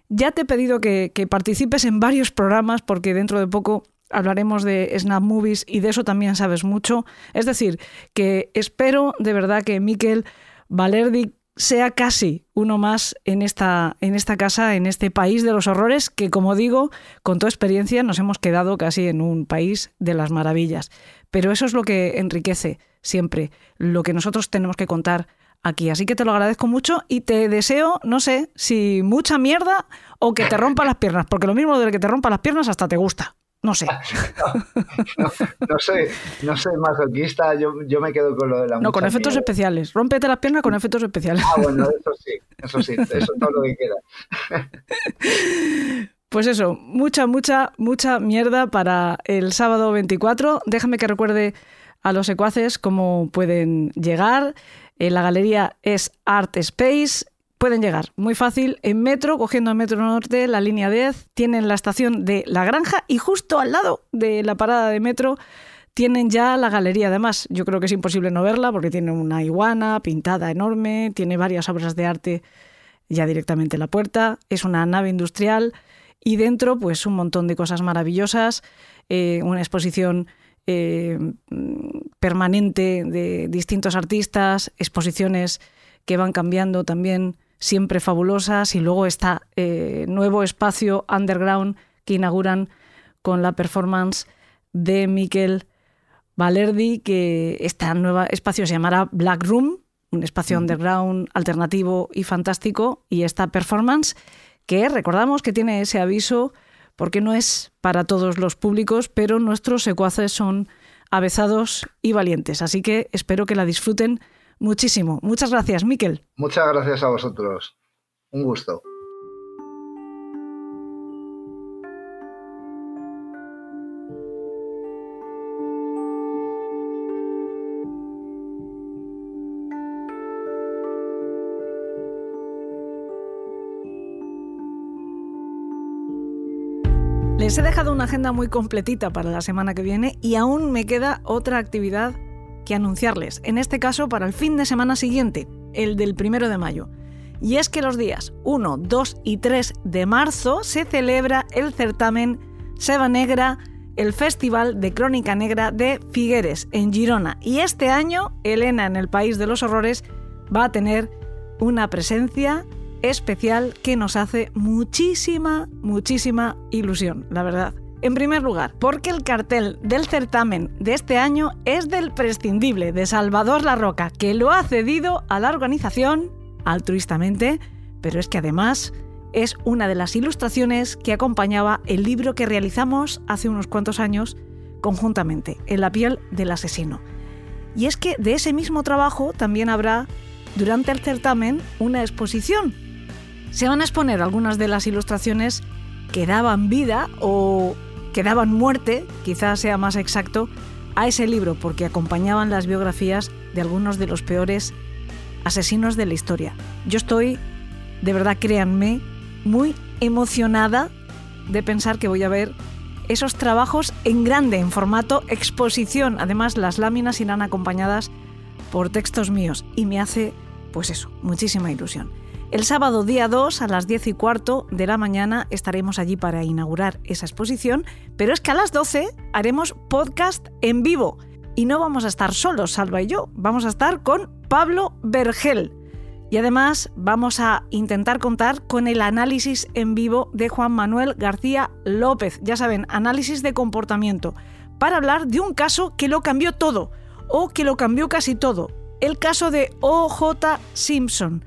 Ya te he pedido que, participes en varios programas porque dentro de poco hablaremos de Snap Movies y de eso también sabes mucho. Es decir, que espero de verdad que Miquel Valerdi sea casi uno más en esta, en esta casa, en este país de los horrores, que como digo, con tu experiencia nos hemos quedado casi en un país de las maravillas. Pero eso es lo que enriquece siempre, lo que nosotros tenemos que contar aquí. Así que te lo agradezco mucho y te deseo, no sé, si mucha mierda o que te rompa las piernas, porque lo mismo de que te rompa las piernas hasta te gusta. No sé. [LAUGHS] no, sé, no sé, masoquista, yo, yo me quedo con lo de la No, con efectos especiales. Rómpete las piernas con efectos especiales. Ah, bueno, eso sí, eso sí, eso es todo lo que queda. [LAUGHS] Pues eso, mucha, mucha, mucha mierda para el sábado 24. Déjame que recuerde a los secuaces cómo pueden llegar. En la galería es Art Space. Pueden llegar muy fácil en metro, cogiendo el metro norte, la línea 10, tienen la estación de La Granja y justo al lado de la parada de metro tienen ya la galería. Además, yo creo que es imposible no verla porque tiene una iguana pintada enorme, tiene varias obras de arte ya directamente en la puerta, es una nave industrial y dentro pues un montón de cosas maravillosas, eh, una exposición eh, permanente de distintos artistas, exposiciones que van cambiando también siempre fabulosas, y luego está eh, nuevo espacio underground que inauguran con la performance de Miquel Valerdi, que este nuevo espacio se llamará Black Room, un espacio underground alternativo y fantástico, y esta performance que recordamos que tiene ese aviso porque no es para todos los públicos, pero nuestros secuaces son avezados y valientes, así que espero que la disfruten muchísimo. Muchas gracias, Miquel. Muchas gracias a vosotros. Un gusto. Les he dejado una agenda muy completita para la semana que viene y aún me queda otra actividad que anunciarles, en este caso para el fin de semana siguiente, el del primero de mayo. Y es que los días 1, 2 y 3 de marzo se celebra el certamen Seba Negra, el Festival de Crónica Negra de Figueres, en Girona. Y este año, Elena en el País de los Horrores va a tener una presencia especial que nos hace muchísima, muchísima ilusión, la verdad. En primer lugar, porque el cartel del certamen de este año es del prescindible de Salvador La Roca, que lo ha cedido a la organización altruistamente, pero es que además es una de las ilustraciones que acompañaba el libro que realizamos hace unos cuantos años conjuntamente, En la piel del asesino. Y es que de ese mismo trabajo también habrá durante el certamen una exposición se van a exponer algunas de las ilustraciones que daban vida o que daban muerte, quizás sea más exacto, a ese libro porque acompañaban las biografías de algunos de los peores asesinos de la historia. Yo estoy, de verdad créanme, muy emocionada de pensar que voy a ver esos trabajos en grande, en formato exposición. Además, las láminas irán acompañadas por textos míos y me hace, pues eso, muchísima ilusión. El sábado día 2 a las 10 y cuarto de la mañana estaremos allí para inaugurar esa exposición, pero es que a las 12 haremos podcast en vivo. Y no vamos a estar solos, Salva y yo, vamos a estar con Pablo Vergel. Y además vamos a intentar contar con el análisis en vivo de Juan Manuel García López, ya saben, análisis de comportamiento, para hablar de un caso que lo cambió todo, o que lo cambió casi todo, el caso de OJ Simpson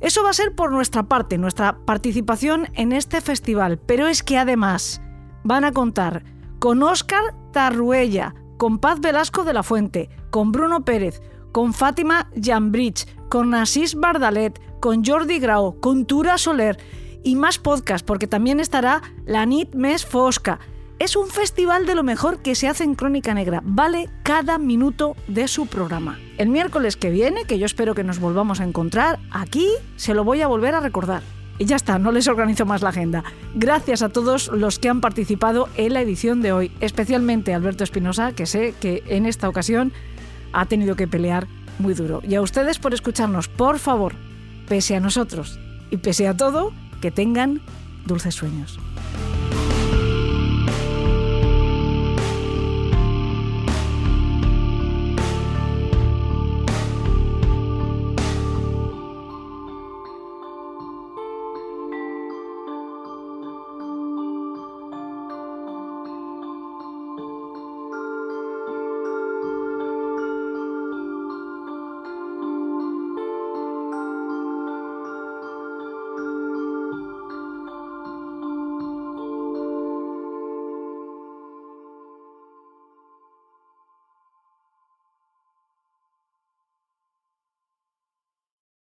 eso va a ser por nuestra parte, nuestra participación en este festival, pero es que además van a contar con Óscar Tarruella, con Paz Velasco de la Fuente, con Bruno Pérez, con Fátima Jambridge, con Asís Bardalet, con Jordi Grau, con Tura Soler y más podcasts, porque también estará la Nit Mes Fosca. Es un festival de lo mejor que se hace en Crónica Negra. Vale cada minuto de su programa. El miércoles que viene, que yo espero que nos volvamos a encontrar, aquí se lo voy a volver a recordar. Y ya está, no les organizo más la agenda. Gracias a todos los que han participado en la edición de hoy, especialmente a Alberto Espinosa, que sé que en esta ocasión ha tenido que pelear muy duro. Y a ustedes por escucharnos, por favor, pese a nosotros y pese a todo, que tengan dulces sueños.